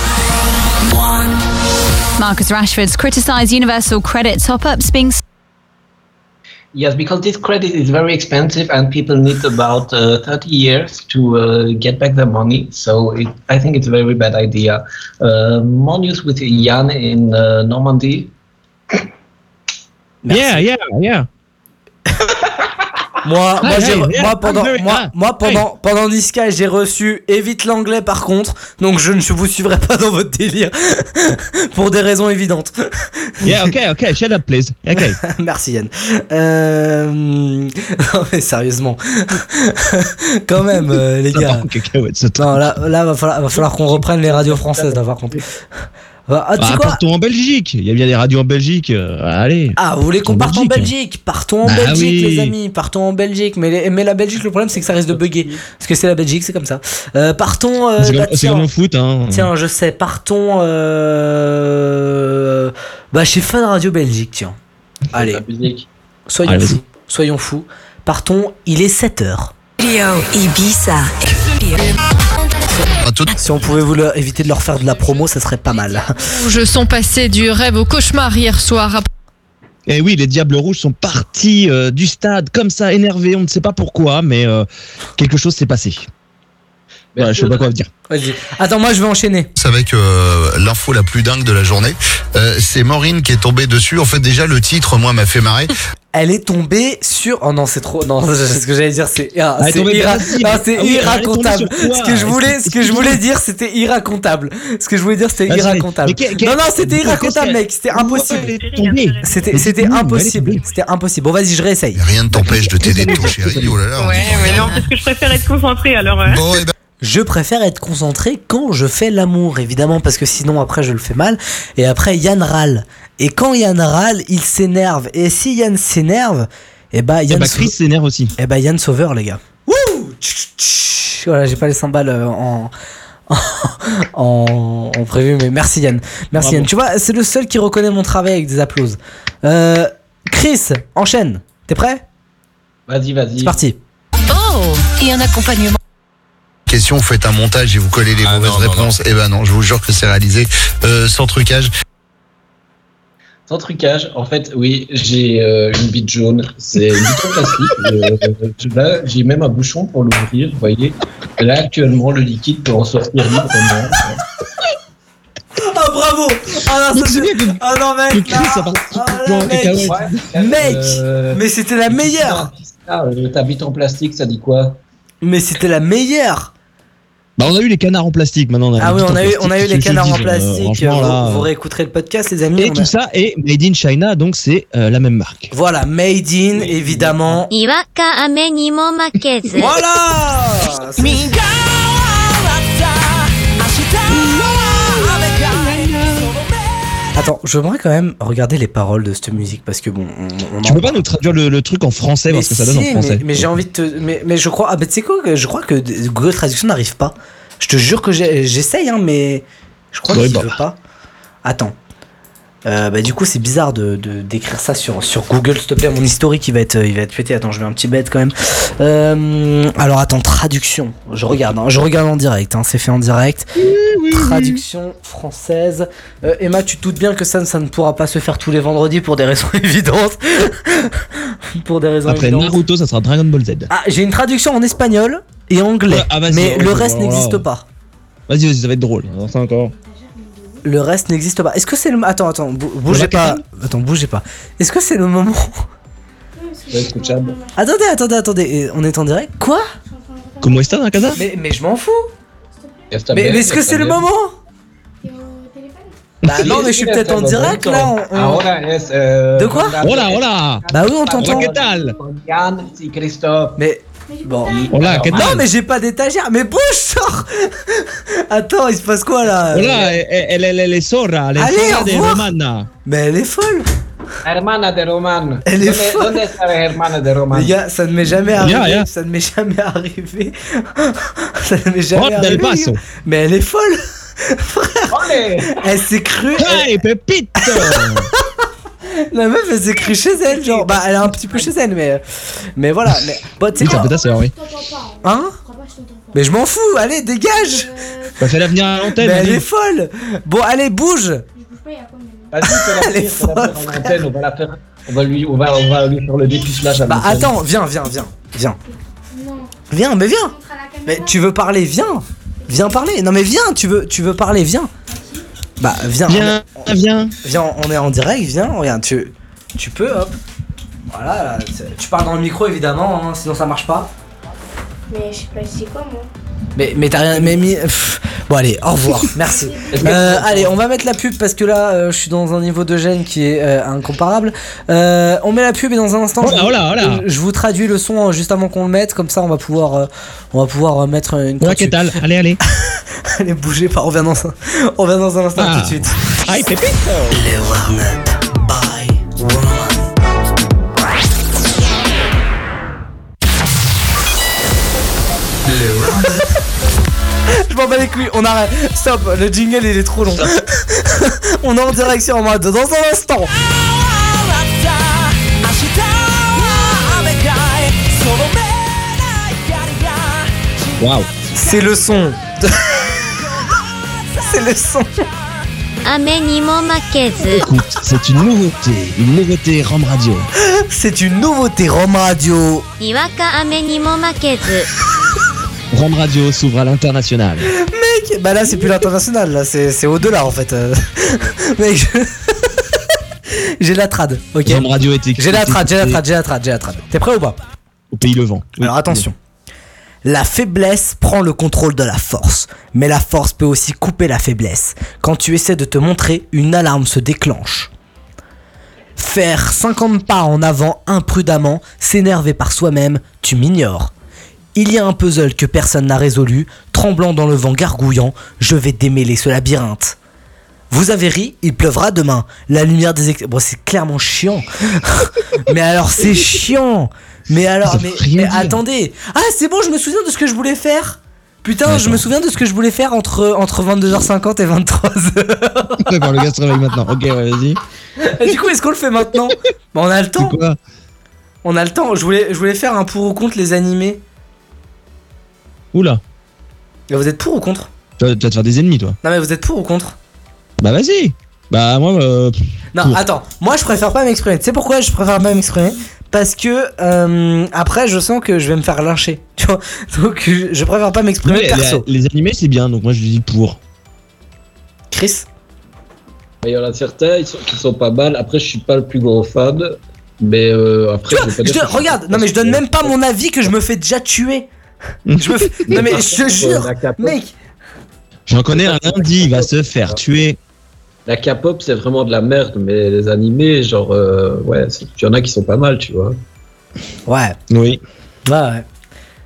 Marcus Rashford's criticised Universal Credit top ups being Yes, because this credit is very expensive and people need about uh, 30 years to uh, get back their money. So it, I think it's a very bad idea. Uh, more news with Jan in uh, Normandy. Yeah, yeah, yeah. Moi, moi, Hey, j'ai hey, moi, pendant, moi, moi, pendant, pendant Niska, j'ai reçu évite l'anglais par contre, donc je ne vous suivrai pas dans votre délire pour des raisons évidentes. Yeah, ok, ok, shut up, please. Ok. Merci Yann. Euh... Non mais sérieusement, quand même euh, les gars. Non là, là va falloir, va falloir qu'on reprenne les radios françaises par contre. Ah, tu sais Ah, quoi partons en Belgique. Il y a bien des radios en Belgique. euh, allez. Ah, vous voulez qu'on parte en Belgique Partons en Bah Belgique, oui. les amis. Partons en Belgique. Mais, les- mais la Belgique, le problème, c'est que ça risque de bugger. Parce que c'est la Belgique, c'est comme ça. Euh, partons. euh, C'est bah, comme, foot, hein. Tiens, je sais. Partons. Euh... Bah, chez Fun Radio Belgique, tiens. Allez. Soyons Allez, fous. Soyons fous. Partons. Il est 7h. Ibiza. Si on pouvait vous leur- éviter de leur faire de la promo, ça serait pas mal. Je sens passer du rêve au cauchemar hier soir. Et Eh oui, les Diables Rouges sont partis euh, du stade comme ça, énervés. On ne sait pas pourquoi, mais euh, quelque chose s'est passé. Voilà, je sais pas quoi vous dire. Vas-y. Attends, moi, je vais enchaîner. C'est avec euh, l'info la plus dingue de la journée. Euh, c'est Maureen qui est tombée dessus. En fait, déjà, le titre, moi, m'a fait marrer. Elle est tombée sur. Oh non, c'est trop. Non, ce que j'allais dire, c'est. ah, c'est ira- Ah oui, irracontable. Ce que je voulais, ce que je voulais dire, c'était irracontable. Ce que je voulais dire, c'était irracontable. mais Non, non, c'était irracontable, mec. C'était impossible. C'était, c'était impossible. C'était impossible. Bon, vas-y, je réessaye. Rien ne t'empêche de t'aider de ton chéri. Oh là là. Ouais, mais non, parce que je préfère être concentrée alors. Bon, eh ben, Je préfère être concentré quand je fais l'amour, évidemment, parce que sinon après je le fais mal. Et après Yann râle. Et quand Yann râle, il s'énerve. Et si Yann s'énerve, et bah Eh Yann. bah, Chris s'énerve aussi. Et bah Yann Sauveur, les gars. Wouh. Voilà, j'ai pas les cymbales euh, en. en, en prévu, mais merci Yann. Merci Bravo. Yann. Tu vois, c'est le seul qui reconnaît mon travail avec des applauses. Euh, Chris, enchaîne. T'es prêt? Vas-y, vas-y. C'est parti. Oh, et un accompagnement. Question, vous faites un montage et vous collez les mauvaises réponses. Eh ben non, je vous jure que c'est réalisé euh, sans trucage. Sans trucage, en fait, oui, j'ai euh, une bite jaune. C'est une bite en plastique. Euh, je- là, j'ai même un bouchon pour l'ouvrir, vous voyez. Là, actuellement, le liquide peut en sortir librement. Ah bravo Ah non, ça, c'est- ah non mec ah, ah, là, mec, Mec Euh, Mais c'était la meilleure Ah, ta bite en plastique, ça dit quoi? Mais c'était la meilleure bah, on a eu les canards en plastique maintenant. Ah oui, on a, eu, on a eu les canards en euh, plastique. Euh, vous, euh. réécouterez le podcast, les amis. Et tout ça est Made in China, donc c'est euh, la même marque. Voilà, Made in, évidemment. voilà Attends, j'aimerais quand même regarder les paroles de cette musique parce que bon, on, on Tu en- peux pas nous traduire le, le truc en français, voir ce que ça donne en français. Mais, mais j'ai envie de te. Mais, mais je crois. Ah, bah, tu sais quoi que Je crois que Google Traduction n'arrive pas. Je te jure que j'essaye, hein, mais. Je crois Ouais, qu'il bah. veut pas. Attends. Euh, bah, du coup, c'est bizarre de d'écrire ça sur, sur Google, s'il te plaît. Mon historique, il va être, il va être pété. Attends, je mets un petit bête quand même. Euh, alors, attends, traduction. Je regarde, hein, je regarde en direct. hein, c'est fait en direct. Traduction française. Euh, Emma, tu te doutes bien que ça, ça ne pourra pas se faire tous les vendredis pour des raisons évidentes. pour des raisons Après évidentes. Naruto, ça sera Dragon Ball Z. Ah, j'ai une traduction en espagnol et anglais, Ouais, ah, vas-y, mais ouais, le ouais, reste voilà. n'existe pas. Vas-y, vas-y, ça va être drôle. Alors, ça encore. Le reste n'existe pas. Est-ce que c'est le attends attends bou- bougez pas attends bougez pas. Est-ce que c'est le moment Attendez attendez attendez on est en direct Quoi? Comment est-ce dans casa Mais mais je m'en fous. Mais, est-ce que c'est le moment? Bah non mais je suis peut-être en direct là. on- on- es, euh, De quoi? Hola, hola Bah oui on t'entend. Hola, ¿qué tal Yann, c'est Christophe. Mais bon. Hola, ¿qué Non tal mais j'ai pas d'étagère. Mais bouge sors Attends il se passe quoi là? Elle elle- elle est Sora, elle est Allez, Sora au de. Romana. Mais elle est folle. Hermana de Roman. Elle est folle. hermana de Roman? Les gars, ça ne m'est jamais arrivé. Yeah, yeah. Ça ne m'est jamais arrivé. ça ne m'est jamais arrivé. Paso. Mais elle est folle. Olé Elle s'est crue. Hey, Pepito La meuf elle s'écrit chez elle, genre. Bah elle est un petit peu chez elle, mais. Mais voilà. Mais, bon, tu sais quoi ta sœur, oui. Hein Mais je m'en fous, allez, dégage Bah, fais-la venir à l'antenne. Mais elle est folle Bon, allez, bouge Vas-y, fais la Elle est venir, fais la folle, venir en antenne, on va la faire. On va lui, on va, on va lui faire le dépucelage à Bah l'antenne. attends, viens, viens, viens, viens. Viens, mais viens Mais tu veux parler, viens Viens parler Non mais viens, tu veux, tu veux parler, viens Bah viens Viens, on est- viens. Viens, on est en direct, viens, regarde, tu, tu peux, hop Voilà, là, tu parles dans le micro évidemment, hein, sinon ça marche pas Mais je sais pas c'est quoi moi. Mais, mais t'as rien mais. Bon, allez, au revoir, merci. Euh, allez, on va mettre la pub parce que là, euh, je suis dans un niveau de gêne qui est euh, incomparable. Euh, on met la pub et dans un instant, Oh là, je, oh là, oh là. je- je vous traduis le son euh, juste avant qu'on le mette, comme ça on va pouvoir, euh, on va pouvoir mettre une. Ouais, qu'est-ce que Allez, allez. allez, bougez pas, on revient dans un, on revient dans un instant Ah. tout de suite. Aïe, pépite. Le warm-up m'en bats les couilles, on arrête. Stop, le jingle il est trop long. on est en direction mode dans un instant. Waouh. C'est le son. C'est le son. Écoute, c'est une nouveauté, une nouveauté Rome Radio. C'est une nouveauté Rome Radio. Rome Radio s'ouvre à l'international. Mec, bah là c'est plus l'international, là c'est au-delà en fait. Mec, j'ai la trad, ok. Rome Radio était. J'ai la trad, j'ai la trad, j'ai la trad, j'ai la trad. T'es prêt ou pas Au pays levant. Oui. Alors attention. La faiblesse prend le contrôle de la force, mais la force peut aussi couper la faiblesse. Quand tu essaies de te montrer, une alarme se déclenche. Faire 50 pas en avant imprudemment, s'énerver par soi-même, tu m'ignores. Il y a un puzzle que personne n'a résolu, tremblant dans le vent gargouillant, je vais démêler ce labyrinthe. Vous avez ri, il pleuvra demain. La lumière des éclairs. Bon, c'est clairement chiant. mais alors, c'est chiant. Mais alors, mais, attendez. Ah, c'est bon, je me souviens de ce que je voulais faire. Putain, je me souviens de ce que je voulais faire entre, entre 22h50 et 23h. D'accord, le gars se réveille maintenant. Ok, ouais, vas-y. Et du coup, est-ce qu'on le fait maintenant? Bah, on a le temps. On a le temps. Je voulais, je voulais faire un pour ou contre les animés. Oula. Et vous êtes pour ou contre? Tu vas, tu vas te faire des ennemis, toi. Non, mais vous êtes pour ou contre? Bah, vas-y. Bah, moi, euh, pff, Non, Pour. attends, moi je préfère pas m'exprimer. Tu sais pourquoi je préfère pas m'exprimer? Parce que euh, après je sens que je vais me faire lyncher. Tu vois Donc je, préfère pas m'exprimer perso. les, les animés, c'est bien, donc moi, je dis pour. Chris? Il y en a certains ils sont- qui sont pas mal. Après, je suis pas le plus gros fan. Mais euh, après, Tu vois, je vais pas je dire te- que je suis regarde, non mais je donne même pas mon avis que je me fais déjà tuer. Je me fais- Non mais je te jure, mec. J'en connais un lundi, il va se faire tuer. La K-pop, c'est vraiment de la merde. Mais les animés, genre, euh, ouais, il y en a qui sont pas mal, tu vois. Ouais, Oui. ouais, ouais.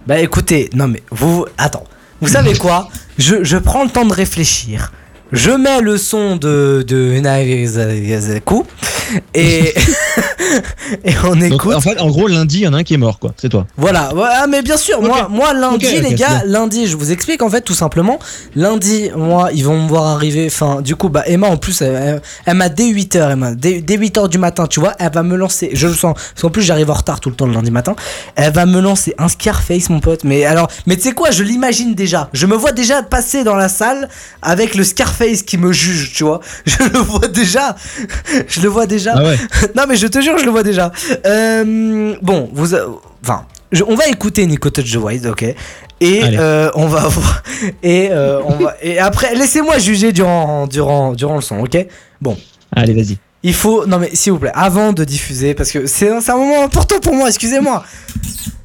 Bah écoutez, non mais vous, attends. Vous savez quoi? Je, je prends le temps de réfléchir. Je mets le son de de Naezaku et et on Donc, écoute. en fait, en gros, lundi, il y en a un qui est mort, quoi. C'est toi. Voilà, ah, mais bien sûr, moi, moi lundi, les gars, lundi, je vous explique en fait tout simplement. Lundi, moi, ils vont me voir arriver. Enfin, du coup, bah, Emma, en plus, elle, elle- elle m'a dès 8h, Emma, dès, dès 8h du matin, tu vois, elle va me lancer. Je le sens, parce qu'en plus, j'arrive en retard tout le temps le lundi matin. Elle va me lancer un Scarface, mon pote. Mais alors, mais tu sais quoi, je l'imagine déjà. Je me vois déjà passer dans la salle avec le Scarface qui me juge, tu vois. Je le vois déjà. Je le vois déjà. Ah ouais. non mais je te jure, je le vois déjà. Euh, bon, vous, enfin, je- on va écouter Nico Touch the Wild, ok. Et euh, on va voir. Et euh, on va. Et après, laissez-moi juger durant, durant, durant le son, ok. Bon. Allez, vas-y. Il faut. Non mais s'il vous plaît, avant de diffuser, parce que c'est un moment important pour moi, excusez-moi.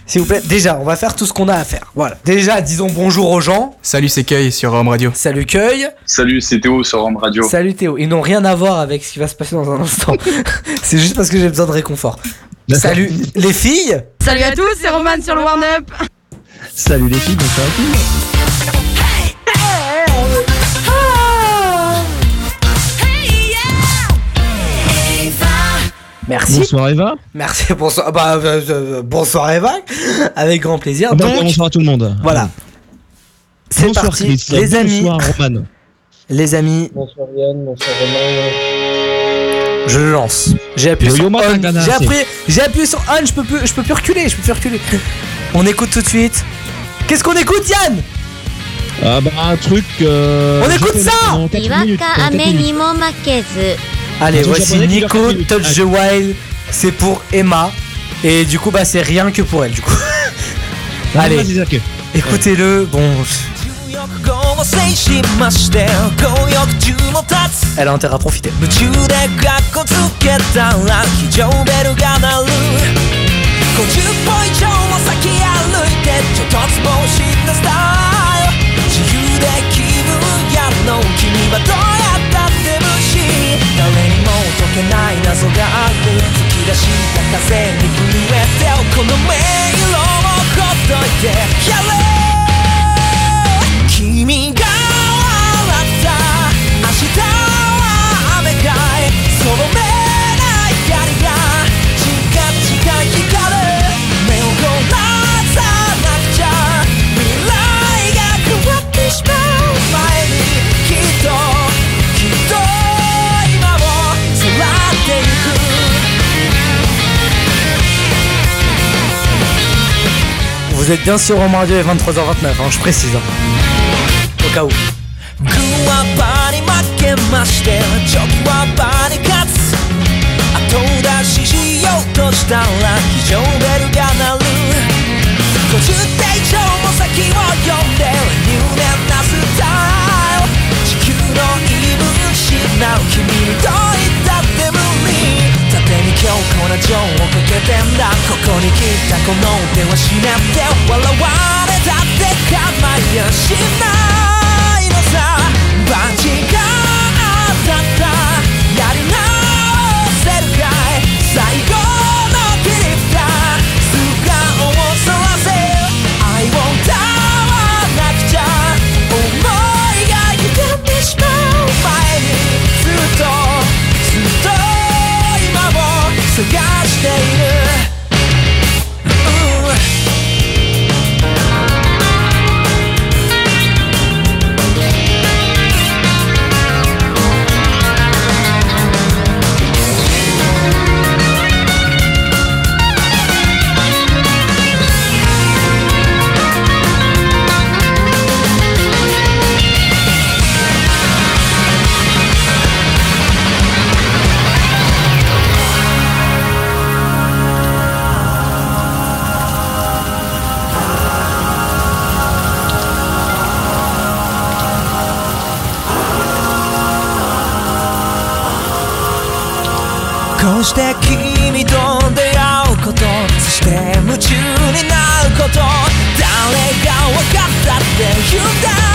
S'il vous plaît, déjà, on va faire tout ce qu'on a à faire. Voilà. Déjà, disons bonjour aux gens. Salut, c'est Kay sur Rome Radio. Salut Cueil. Salut, c'est Théo sur Rome Radio. Salut Théo. Ils n'ont rien à voir avec ce qui va se passer dans un instant. c'est juste parce que j'ai besoin de réconfort. Salut les filles. Salut à tous, c'est Roman sur le Warn Up. Salut les filles, bonsoir à tous. Merci. Bonsoir Eva. Merci, bonsoir. Bah, euh, euh, bonsoir Eva. Avec grand plaisir. Ah bah, Donc, bonsoir à tout le monde. voilà. C'est Bonsoir parti. Chris. Les amis. Bonsoir Roman. Les amis. Bonsoir Yann, bonsoir Romain. Je le lance. J'ai appuyé appuyé, j'ai appuyé sur on. Je peux plus, je peux plus reculer. Je peux plus reculer. On écoute tout de suite. Qu'est-ce qu'on écoute, Yann? Ah bah un truc. euh, On écoute ça pendant quatre にわ minutes, か pendant 雨 quatre に minutes. も負けず Allez, Un truc voici japonais qui dure Nico quatre minutes. Touch the Wild. C'est pour Emma. Et du coup, bah, c'est rien que pour elle, du coup. Ah, Allez, vas-y, Zach. écoutez-le. Bon, 語を制しまして強欲中も立つ elle a intérêt à profiter. 夢中でカッコつけたら非常ベルが鳴る50歩以上も先歩いてちょっとつぼしなスタイル自由で気分やるの君はどうやったって無視誰にも 解けない謎がある吹き出した風に震えてこの迷路をほっといてやれ君が 上も先を読んで入念なスタイル地球の言い分失う君に 強固な情をかけてんだ。ここに来たこの手は死ねって笑われたって構いやしないのさ。バチが当たった。している、そして君と出会うことそして夢中になること誰が分かったって言うんだ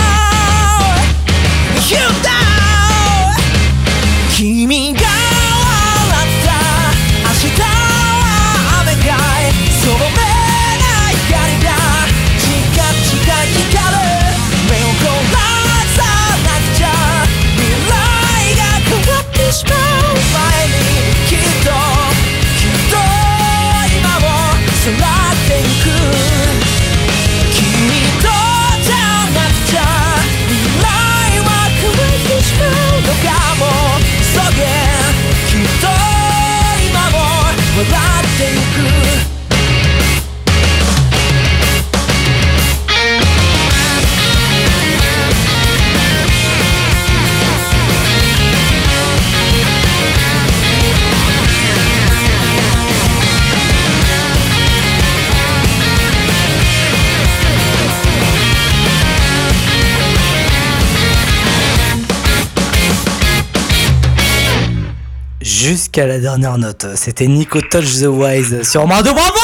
jusqu'à la dernière note. C'était Nico Touch the Wise sur Mardo. Bravo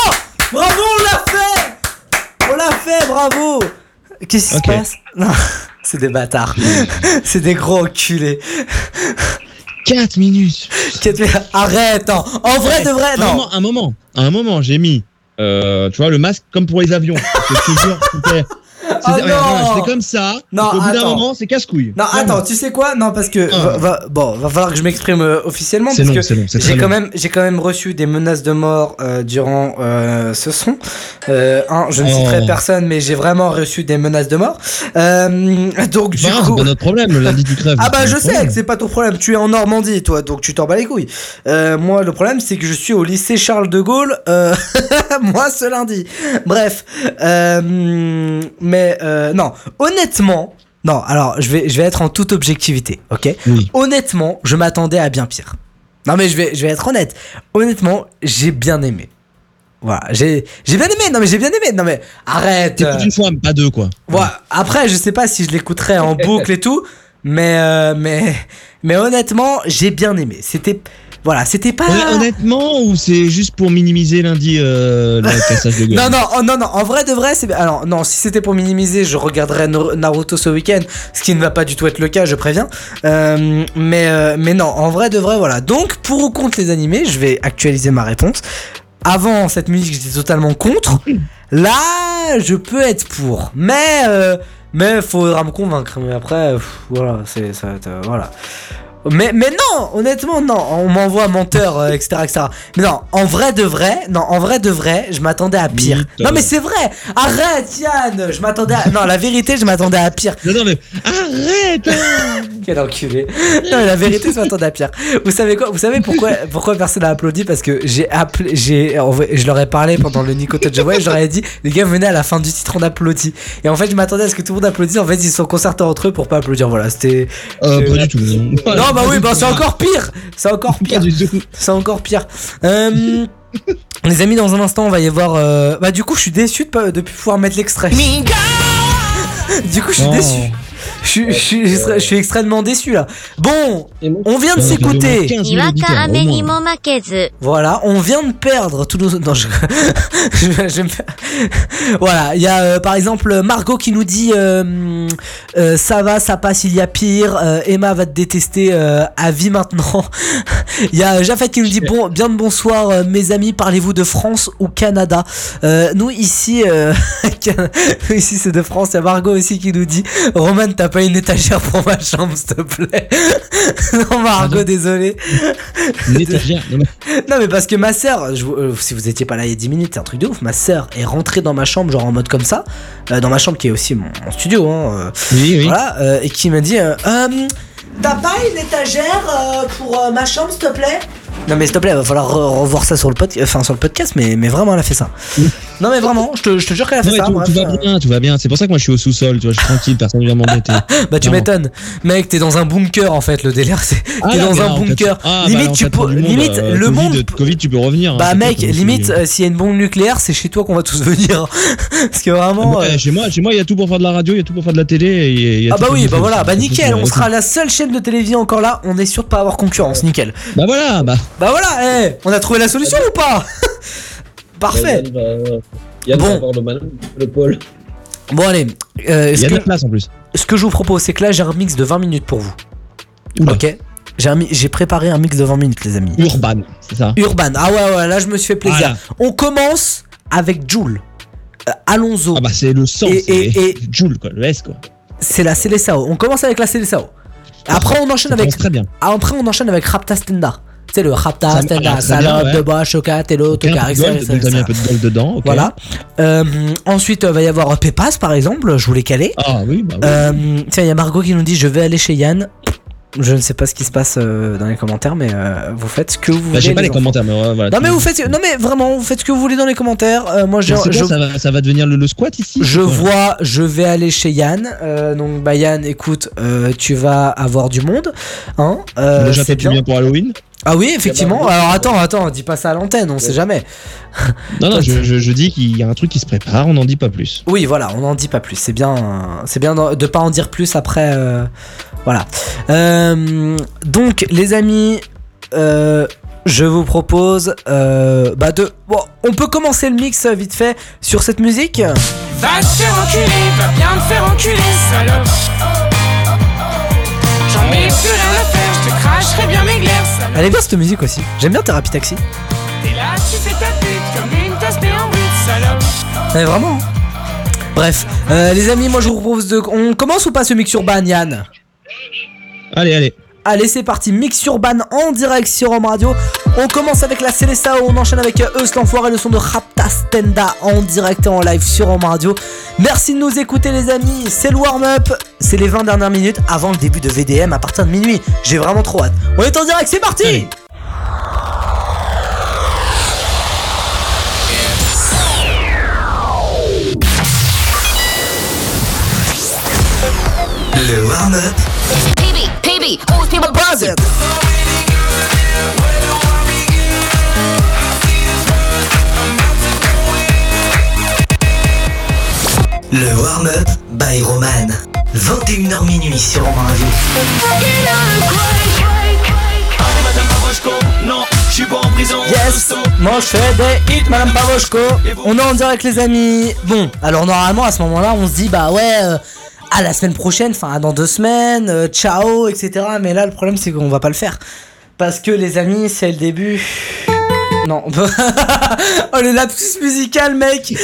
Bravo, on l'a fait On l'a fait, bravo Qu'est-ce qui se passe? Non, c'est des bâtards. c'est des gros enculés. 4 minutes. Arrête hein. En vrai de vrai, un non moment, un moment, un moment, j'ai mis, euh, tu vois, le masque comme pour les avions. Ah C'est- comme ça. Non, au bout d'un moment, c'est casse-couille. Non, attends, tu sais quoi? Non, parce que Ah. va, va- bon, va falloir que je m'exprime euh, officiellement parce long, que j'ai quand long. même, j'ai quand même reçu des menaces de mort euh, durant euh, ce son. Un, je ne Oh. citerai personne, mais j'ai vraiment reçu des menaces de mort. Donc du Bah, c'est coup, pas notre problème, le lundi tu crèves. ah bah je sais problème. que c'est pas ton problème, tu es en Normandie toi, donc tu t'en bats les couilles. Moi le problème c'est que je suis au lycée Charles de Gaulle, moi ce lundi. Bref, euh, euh, non, honnêtement, non, alors je vais, je vais être en toute objectivité, ok? Honnêtement, je m'attendais à bien pire. Non mais je vais, je vais être honnête, honnêtement, j'ai bien aimé. Voilà, j'ai j'ai bien aimé, non mais j'ai bien aimé, non mais arrête. T'écoutes une fois, pas deux, quoi. voilà. Après, je sais pas si je l'écouterais en boucle et tout, mais euh, mais mais honnêtement, j'ai bien aimé. C'était voilà, c'était pas. Honn- Honnêtement, ou c'est juste pour minimiser lundi euh, le cassage de gueule? Non non oh, non non en vrai de vrai c'est alors non si c'était pour minimiser je regarderais Naruto ce week-end ce qui ne va pas du tout être le cas je préviens. Euh, mais euh, mais non en vrai de vrai voilà. Donc pour ou contre les animés je vais actualiser ma réponse. Avant cette musique j'étais totalement contre. Là je peux être pour. Mais euh, mais faudra me convaincre. Mais après pff, voilà c'est ça voilà mais, mais non, honnêtement, non. On m'envoie menteur, euh, etc., etc. Mais non, en vrai de vrai, non, en vrai de vrai, je m'attendais à pire. Non, mais c'est vrai. Arrête, Yann. Je m'attendais à. Non, la vérité, je m'attendais à pire. Non, non, mais arrête hein. Quel enculé. Non, mais la vérité, je m'attendais à pire. Vous savez quoi Vous savez pourquoi, pourquoi personne n'a applaudi? Parce que j'ai appelé, j'ai, je leur ai parlé pendant le Nico Touch Away, je leur ai dit, les gars, venez à la fin du titre, on applaudit. Et en fait, je m'attendais à ce que tout le monde applaudisse. En fait, ils se sont concertés entre eux pour pas applaudir. Voilà, c'était. Euh, pas du tout. Non, Non, bah oui, bah c'est encore pire. C'est encore pire. Pas du tout. C'est encore pire. Euh, les amis, dans un instant, on va y avoir. euh, Bah, du coup, je suis déçu de pas de plus pouvoir mettre l'extrait. Du coup, je suis Oh. déçu je, suis extrêmement déçu là. Bon, on vient de s'écouter. Voilà, on vient de perdre tous nos. Je... Voilà, il y a euh, par exemple Margot qui nous dit euh, euh, ça va, ça passe, il y a pire. Emma va te détester à vie maintenant. Il y a Jafet qui nous dit bon, bien de bonsoir mes amis, parlez-vous de France ou Canada? Nous ici, ici c'est de France. Il y a Margot aussi qui nous dit Roman t'as pas une étagère pour ma chambre, s'il te plaît Non, Margot, désolé. Une étagère. Non, mais- Non mais parce que ma sœur, je euh, si vous étiez pas là il y a 10 minutes, c'est un truc de ouf. Ma sœur est rentrée dans ma chambre genre en mode comme ça, euh, dans ma chambre qui est aussi mon, mon studio, hein, euh, Oui, oui. voilà, euh, et qui m'a dit, euh, Euh, t'as pas une étagère euh, pour euh, ma chambre s'il te plaît? Non mais s'il te plaît, va falloir re- revoir ça sur le podcast, enfin sur le podcast, mais mais vraiment elle a fait ça. non mais vraiment, je te, je te jure qu'elle a fait Ouais, ça. tout, bref, tout va euh, bien, tout va bien. C'est pour ça que moi je suis au sous-sol, tu vois, je suis tranquille, personne ne vient m'embêter. Bah tu m'étonnes, mec, t'es dans un bunker en fait, le délire c'est, Ah, t'es là, dans un en fait. bunker. Ah, bah, limite en tu fait, peux, du monde, limite euh, le Covid, monde Covid, tu peux revenir. hein, Bah c'est mec, comme limite, euh, s'il y a une bombe nucléaire, c'est chez toi qu'on va tous venir. Parce que vraiment... Ouais, euh, Chez moi, chez moi, il y a tout pour faire de la radio, il y a tout pour faire de la télé. et il y a Ah tout bah pour oui, bah voilà, bah nickel, on sera la seule chaîne de télévision encore là, on est sûr de pas avoir concurrence, nickel. Bah voilà, bah. Bah voilà, eh, on a trouvé la solution ou pas Parfait. Yann va- Yann Bon. le. Bon allez, euh, Il ce, y a de la que, place en plus. ce que je vous propose, c'est que là j'ai un mix de 20 minutes pour vous. Oula. Ok j'ai, préparé un mix de 20 minutes les amis. Urban, c'est ça? Urban, ah ouais ouais, là je me suis fait plaisir. On commence avec Joule. Euh, Alonso. Ah bah c'est le Et- c'est et- et- Joule quoi, le S quoi. c'est la Célessao. On commence avec la Célessao. Après on enchaîne avec très bien. Après on enchaîne avec Rapta Stenda. C'est le Rapta Stenda, ah, salope ouais. de bois, chocat, peu de etc., donc t'as mis un peu de gold dedans, ok. Voilà. Euh, ensuite, euh, va y avoir Pépas par exemple, je voulais caler. Ah oui, bah oui. Euh, tiens, il y a Margot qui nous dit Je vais aller chez Yann. Je ne sais pas ce qui se passe euh, dans les commentaires, mais euh, vous faites ce que vous Bah, voulez. j'ai pas les commentaires, mais voilà. Non, mais vous faites. Non, mais vraiment, vous faites ce que vous voulez dans les commentaires. Euh, moi, je, C'est quoi, je, ça, va, ça va devenir le, le squat ici je vois, je vais aller chez Yann. Euh, donc, bah, Yann, écoute, tu vas avoir du monde. Hein Déjà, t'es bien pour Halloween? Ah oui, effectivement. Alors attends, attends, dis pas ça à l'antenne, on sait jamais. Non, non, je, je, je dis qu'il y a un truc qui se prépare, on n'en dit pas plus. Oui, voilà, on n'en dit pas plus. C'est bien, c'est bien de pas en dire plus après. euh, voilà. Euh, donc, les amis, euh, je vous propose euh, bah de. Bon, on peut commencer le mix vite fait sur cette musique. Va te faire enculer, va bien te faire enculer, salope. J'en ai plus rien à faire, je te cracherai bien mes. Elle est bien cette musique aussi. J'aime bien Thérapie Taxi. Et là, tu fais ta pute comme une tasse en brut, salope. Mais vraiment. Bref, euh, les amis, moi je vous propose de. On commence ou pas ce mix urban, Yann? Allez, allez. Allez, c'est parti, mix urban en direct sur Home Radio. On commence avec la Célesta, on enchaîne avec euh, Eus l'enfoiré, le son de Rapta Stenda en direct et en live sur Home Radio. Merci de nous écouter, les amis. C'est le warm-up, c'est les 20 dernières minutes avant le début de VDM à partir de minuit. J'ai vraiment trop hâte. On est en direct, c'est parti! Le warm-up PB, PB, who's people buzzing? Le warm-up by Roman. 21h minuit sur Home Radio. Yes, moi je fais des hits, Madame Pavoshko. On est en direct, les amis. Bon, alors normalement à ce moment-là, on se dit bah ouais, euh, à la semaine prochaine, enfin dans deux semaines, euh, ciao, etc. Mais là, le problème c'est qu'on va pas le faire parce que les amis, c'est le début. Non. oh le lapsus musical, mec.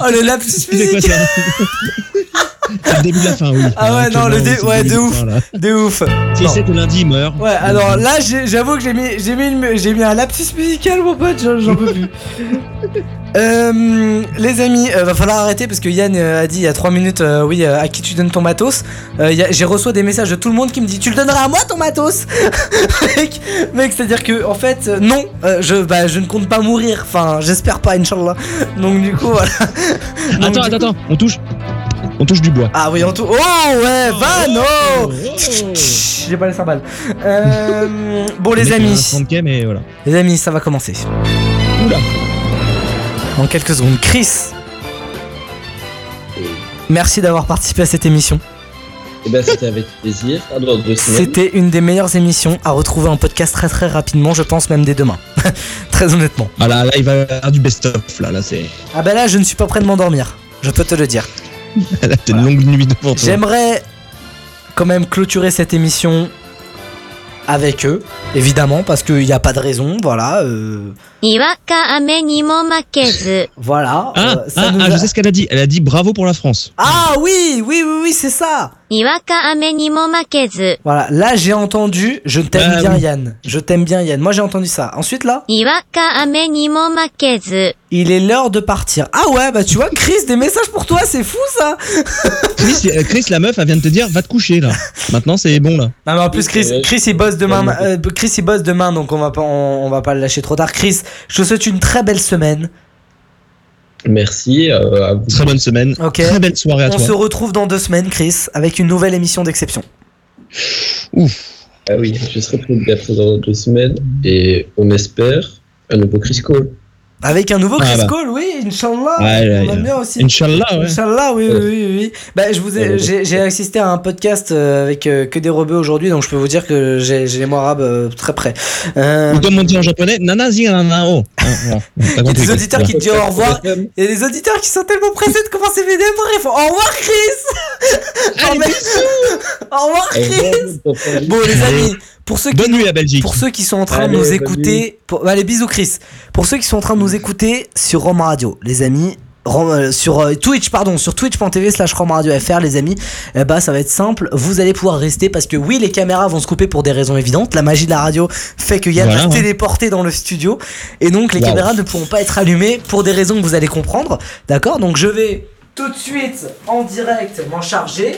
Oh le lapsus musical. C'est le début de la fin, oui. Ah ouais, non, le dé, C'est ouais, de ouf, de ouf. Non. sait que lundi il meurt Ouais, alors là, j'avoue que j'ai mis, j'ai mis, une- j'ai mis un lapsus musical, mon pote, j'en peux plus. Euh, les amis, euh, va falloir arrêter parce que Yann euh, a dit il y a 3 minutes, oui, à qui tu donnes ton matos. J'ai reçu des messages de tout le monde qui me dit tu le donneras à moi ton matos? Mec, mec c'est à dire que en fait, non, je, bah, je ne compte pas mourir, enfin, j'espère pas, Inch'Allah. Donc du coup, voilà. Donc, Attends, attends, attends, on touche. On touche du bois. ah oui, en tout. Oh ouais, Van, oh J'ai pas les cymbales. Euh, bon, les amis, 30K, mais voilà. les amis, ça va commencer. Oula. Dans quelques secondes, Chris. Merci d'avoir participé à cette émission. Eh ben, c'était avec plaisir. C'était une des meilleures émissions à retrouver en podcast très très rapidement, je pense même dès demain. très honnêtement. Ah là, là, il va y avoir du best-of, là, là, c'est. Ah bah là, je ne suis pas prêt de m'endormir. Je peux te le dire. J'aimerais quand même clôturer cette émission avec eux, évidemment, parce qu'il n'y a pas de raison, voilà. euh, voilà. Euh, ah, euh, je sais ce qu'elle a dit. Elle a dit bravo pour la France. Ah oui, oui, oui, oui, c'est ça. Voilà, là j'ai entendu je t'aime bah bien. Yann. Je t'aime bien Yann. Moi j'ai entendu ça. Ensuite là? Il est l'heure de partir. Ah ouais, bah tu vois Chris des messages pour toi, c'est fou ça. Euh, Chris, la meuf elle vient de te dire va te coucher là. Maintenant c'est bon là. Non mais en plus Chris Chris il bosse demain euh, Chris il bosse demain donc on va pas on va pas le lâcher trop tard. Chris, je te souhaite une très belle semaine. Merci euh, à vous. Très bonne semaine. Ok. Très belle soirée à On toi. se retrouve dans deux semaines, Chris, avec une nouvelle émission d'exception. Ah oui, je serai présent dans deux semaines et on espère un nouveau Chris Cole. Avec un nouveau Ah Chris bah. Cole, oui, Inch'Allah. Ouais, on aime bien aussi. Inch'Allah, ouais. Inch'Allah, oui, oui, oui, oui. Bah, je vous ai, j'ai, j'ai assisté à un podcast euh, avec euh, que des rebeux aujourd'hui, donc je peux vous dire que j'ai, j'ai les mots arabes euh, très près. Euh, Ou comme on dit en japonais, nana zi il y a des auditeurs qui te disent au revoir. Il y a des auditeurs qui sont tellement pressés de commencer VDM pour ils font au revoir Chris. Mais- au revoir Chris. Bon les amis, pour ceux qui Bonne nuit à Belgique. pour ceux qui sont en train Allez, de nous écouter, pour- allez bisous Chris. Pour ceux qui sont en train de nous écouter sur Rome Radio, les amis, sur euh, Twitch, pardon, sur twitch.tv slash Rome Radio FR, les amis, eh bah ça va être simple. Vous allez pouvoir rester parce que oui, les caméras vont se couper pour des raisons évidentes. La magie de la radio fait que Yann va se téléporter dans le studio et donc les Wow. caméras ne pourront pas être allumées pour des raisons que vous allez comprendre. D'accord? Donc je vais tout de suite en direct m'en charger.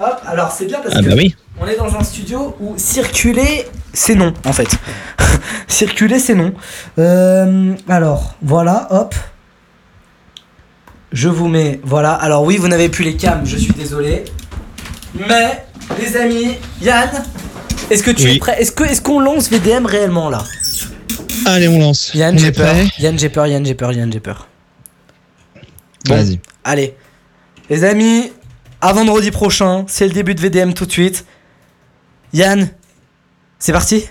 Hop, alors c'est bien parce Ah que bah oui. on est dans un studio où circuler, c'est non, en fait. circuler, c'est non. Euh, alors, voilà, hop. Je vous mets, voilà. Alors oui, vous n'avez plus les cams, je suis désolé. Mais, les amis, Yann, est-ce que tu Oui. es prêt? Est-ce que est-ce qu'on lance VDM réellement là? Allez, on lance. Yann, j'ai est peur. Yann, j'ai peur. Yann, j'ai peur. Yann, j'ai peur. Bon. Vas-y. Allez, les amis, à vendredi prochain, c'est le début de VDM tout de suite. Yann, c'est parti?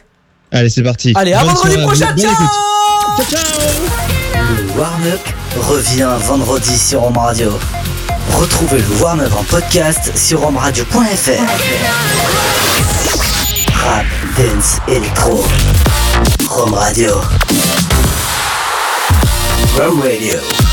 Allez, c'est parti. Allez, à vendredi prochain, ciao. Le warm-up revient vendredi sur Home Radio. Retrouvez le warm-up en podcast sur romeradio.fr. Rap, dance, électro. Home Radio. Home Radio.